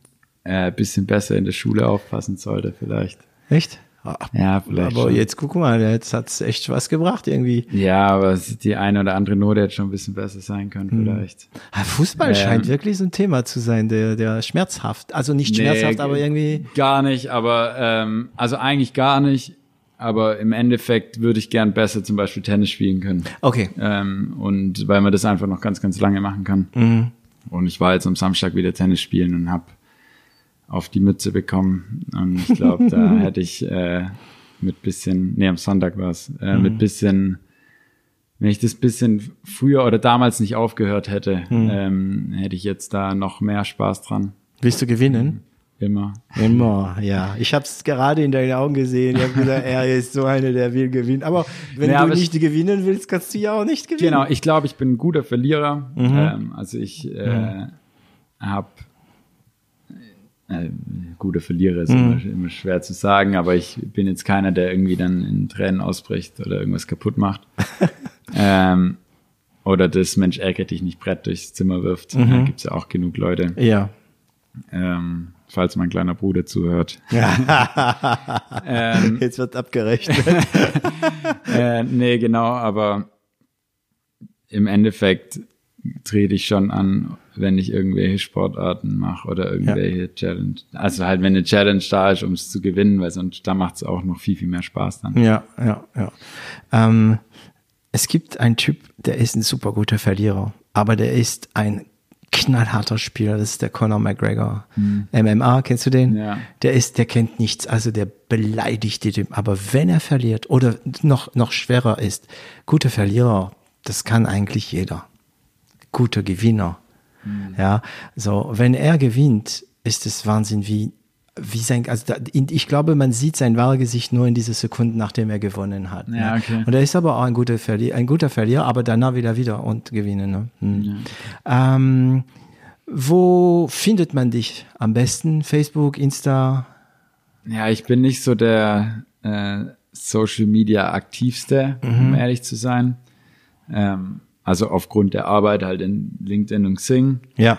Äh, bisschen besser in der Schule aufpassen sollte vielleicht. Echt? Ah, Ja, vielleicht Aber schon. jetzt guck mal, jetzt hat's echt was gebracht irgendwie. Ja, aber es- die eine oder andere Note hätte schon ein bisschen besser sein können Mhm. vielleicht. Ah, Fußball Ähm. scheint wirklich so ein Thema zu sein, der, der schmerzhaft, also nicht schmerzhaft, Nee, aber irgendwie, Gar nicht, aber ähm, also eigentlich gar nicht. Aber im Endeffekt würde ich gern besser zum Beispiel Tennis spielen können. okay. Ähm, und weil man das einfach noch ganz, ganz lange machen kann. Mhm. Und ich war jetzt am Samstag wieder Tennis spielen und habe auf die Mütze bekommen. Und ich glaube, da hätte ich äh, mit bisschen, nee, am Sonntag war es, äh, mit bisschen, wenn ich das bisschen früher oder damals nicht aufgehört hätte, ähm, hätte ich jetzt da noch mehr Spaß dran. Willst du gewinnen? Immer. Immer, ja. Ich habe es gerade in deinen Augen gesehen. Ich habe gesagt, er ist so einer, der will gewinnen. Aber wenn Ja, du aber nicht gewinnen willst, kannst du ja auch nicht gewinnen. Genau, ich glaube, ich bin ein guter Verlierer. Ähm, also ich äh, habe äh, guter Verlierer ist immer, immer schwer zu sagen, aber ich bin jetzt keiner, der irgendwie dann in Tränen ausbricht oder irgendwas kaputt macht. ähm, oder das Mensch ärgert dich nicht Brett durchs Zimmer wirft. Mhm. Da gibt's ja auch genug Leute. Ja. Ähm, falls mein kleiner Bruder zuhört. ähm, Jetzt wird abgerechnet. äh, nee, genau, aber im Endeffekt trete ich schon an, wenn ich irgendwelche Sportarten mache oder irgendwelche ja. Challenge. Also halt, wenn eine Challenge da ist, um es zu gewinnen, weil sonst da macht es auch noch viel, viel mehr Spaß dann. Ja, ja, ja. Ähm, es gibt einen Typ, der ist ein super guter Verlierer, aber der ist ein knallharter Spieler, das ist der Conor McGregor. Mhm. MMA, kennst du den? Ja. Der ist, der kennt nichts, also der beleidigt die Typen. Aber wenn er verliert oder noch, noch schwerer ist, guter Verlierer, das kann eigentlich jeder. Guter Gewinner. Mhm. Ja, so, wenn er gewinnt, ist es Wahnsinn, wie wie sein, also da, ich glaube, man sieht sein wahres Gesicht nur in diese Sekunden, nachdem er gewonnen hat. Ne? Ja, okay. Und er ist aber auch ein guter Verlierer, ein guter Verlierer, aber danach wieder wieder und gewinnen. Ne? Hm. Ja. Ähm, wo findet man dich am besten? Facebook, Insta? Ja, ich bin nicht so der äh, Social Media aktivste, mhm. um ehrlich zu sein. Ähm, also aufgrund der Arbeit halt in LinkedIn und Xing. Ja.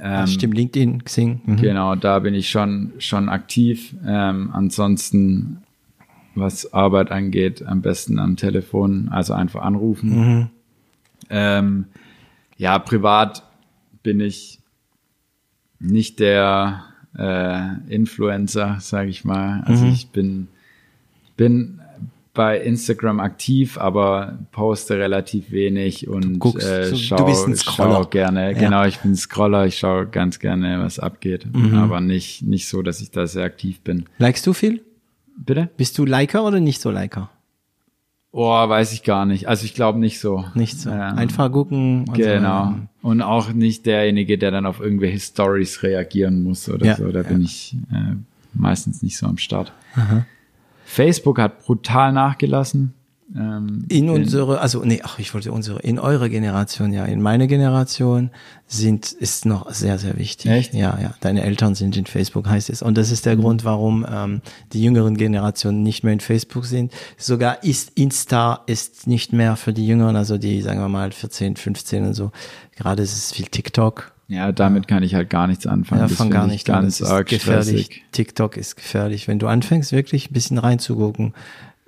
Ähm, stimmt, LinkedIn, Xing. Mhm. Genau, da bin ich schon, schon aktiv. Ähm, ansonsten, was Arbeit angeht, am besten am Telefon, also einfach anrufen. Mhm. Ähm, ja, privat bin ich nicht der äh, Influencer, sage ich mal. Also mhm. ich bin, bin bei Instagram aktiv, aber poste relativ wenig und Guckst, äh, schau, du bist ein schau gerne. Ja. Genau, ich bin Scroller, ich schaue ganz gerne, was abgeht, mhm. aber nicht nicht so, dass ich da sehr aktiv bin. Likest du viel? Bitte? Bist du Liker oder nicht so Liker? Oh, weiß ich gar nicht. Also ich glaube nicht so. Nicht so. Ähm, Einfach gucken. Und genau. So. Und auch nicht derjenige, der dann auf irgendwelche Stories reagieren muss oder ja, so. Da ja. bin ich äh, meistens nicht so am Start. Aha. Facebook hat brutal nachgelassen. Ähm, in unsere, also nee, ach, ich wollte unsere, in eure Generation, ja, in meine Generation sind, ist noch sehr, sehr wichtig. Echt? Ja, ja. Deine Eltern sind in Facebook, heißt es. Und das ist der mhm. Grund, warum ähm, die jüngeren Generationen nicht mehr in Facebook sind. Sogar ist Insta ist nicht mehr für die Jüngeren, also die, sagen wir mal, 14, 15 und so. Gerade ist es viel TikTok ja, damit kann ich halt gar nichts anfangen. Ja, fang gar nicht ganz an. Das ist gefährlich. Stressig. TikTok ist gefährlich. Wenn du anfängst, wirklich ein bisschen reinzugucken,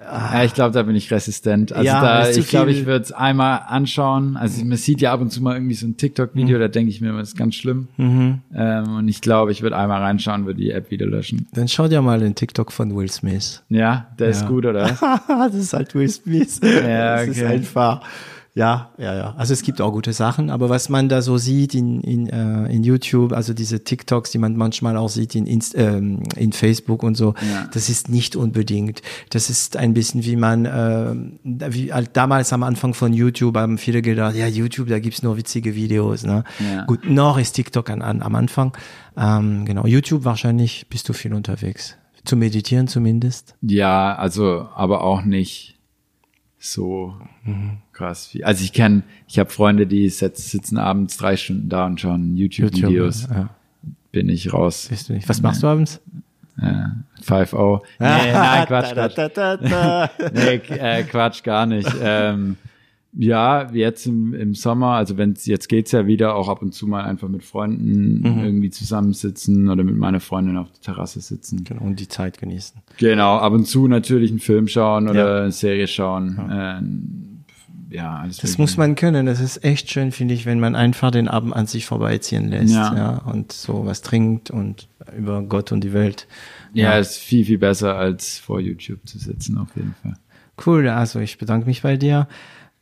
ja, ich glaube, da bin ich resistent. Also ja, da, ich glaube, ich würde es einmal anschauen. Also man sieht ja ab und zu mal irgendwie so ein TikTok-Video, mhm. da denke ich mir, das ist ganz schlimm. Mhm. Ähm, und ich glaube, ich würde einmal reinschauen, würde die App wieder löschen. Dann schau dir mal den TikTok von Will Smith. Ja, der ja. ist gut, oder? das ist halt Will Smith. ja, okay. Das ist einfach ja, ja, ja. Also es gibt auch gute Sachen, aber was man da so sieht in, in, äh, in YouTube, also diese TikToks, die man manchmal auch sieht in, Inst ähm, in Facebook und so, ja. das ist nicht unbedingt. Das ist ein bisschen wie man, äh, wie halt damals am Anfang von YouTube haben viele gedacht, ja, YouTube, da gibt's nur witzige Videos. Ne? Ja. Gut, noch ist TikTok an, an, am Anfang. Ähm, genau, YouTube wahrscheinlich bist du viel unterwegs. Zu meditieren zumindest. Ja, also, aber auch nicht so mhm. Krass. Also ich kenne, ich habe Freunde, die sitzen abends drei Stunden da und schauen YouTube-Videos. YouTube, ja. Bin ich raus. Bist du nicht. Was machst du abends? Ja, 5-0. Nee, nein, Quatsch, Quatsch. nee, äh, Quatsch, gar nicht. Ähm, ja, jetzt im, im Sommer, also wenn jetzt geht's ja wieder auch ab und zu mal einfach mit Freunden mhm. irgendwie zusammensitzen oder mit meiner Freundin auf der Terrasse sitzen. Genau, und die Zeit genießen. Genau, ab und zu natürlich einen Film schauen oder ja. eine Serie schauen. Ja, äh, ja alles Das muss man können. Das ist echt schön, finde ich, wenn man einfach den Abend an sich vorbeiziehen lässt, ja. ja, und so was trinkt und über Gott und die Welt. Ja, ja, ist viel, viel besser als vor YouTube zu sitzen, auf jeden Fall. Cool, also ich bedanke mich bei dir.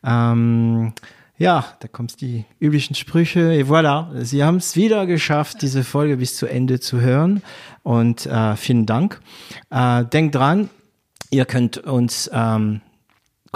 Ähm, ja, da kommt die üblichen Sprüche. Et voilà, Sie haben es wieder geschafft, diese Folge bis zu Ende zu hören. Und äh, vielen Dank. Äh, denkt dran, ihr könnt uns ähm,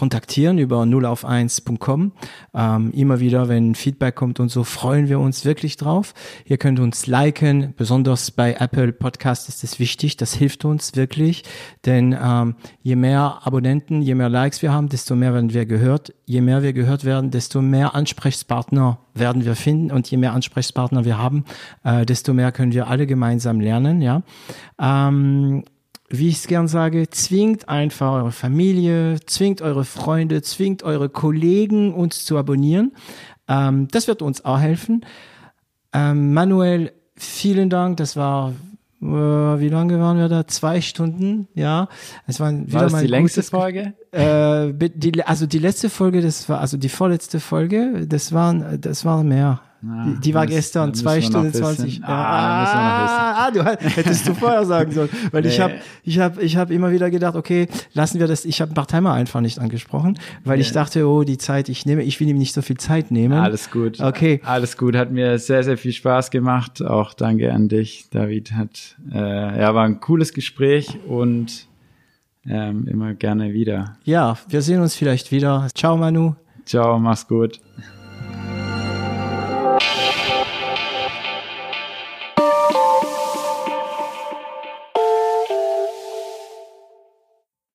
kontaktieren über 0 auf 1.com. Ähm, immer wieder, wenn Feedback kommt und so, freuen wir uns wirklich drauf. Ihr könnt uns liken, besonders bei Apple Podcast ist es wichtig, das hilft uns wirklich, denn ähm, je mehr Abonnenten, je mehr Likes wir haben, desto mehr werden wir gehört. Je mehr wir gehört werden, desto mehr Ansprechpartner werden wir finden und je mehr Ansprechpartner wir haben, äh, desto mehr können wir alle gemeinsam lernen. Ja. Ähm, wie ich es gern sage, zwingt einfach eure Familie, zwingt eure Freunde, zwingt eure Kollegen, uns zu abonnieren. Ähm, das wird uns auch helfen. Ähm, Manuel, vielen Dank. Das war äh, wie lange waren wir da? Zwei Stunden, ja. Es waren wieder War das mal die längste Folge? äh, die, also die letzte Folge, das war, also die vorletzte Folge, das waren, das waren mehr. Ah, die, die war gestern, müssen zwei wir noch Stunden wissen. zwanzig. Ah, ah, du hättest du vorher sagen sollen, weil ich Nee. habe, ich habe, ich habe immer wieder gedacht, okay, lassen wir das. Ich habe Bartheimer einfach nicht angesprochen, weil ich Nee. dachte, oh, die Zeit, ich nehme, ich will ihm nicht so viel Zeit nehmen. Alles gut. Okay. Alles gut. Hat mir sehr, sehr viel Spaß gemacht. Auch danke an dich, David. Hat, äh, ja, war ein cooles Gespräch und ähm, immer gerne wieder. Ja, wir sehen uns vielleicht wieder. Ciao, Manu. Ciao, mach's gut.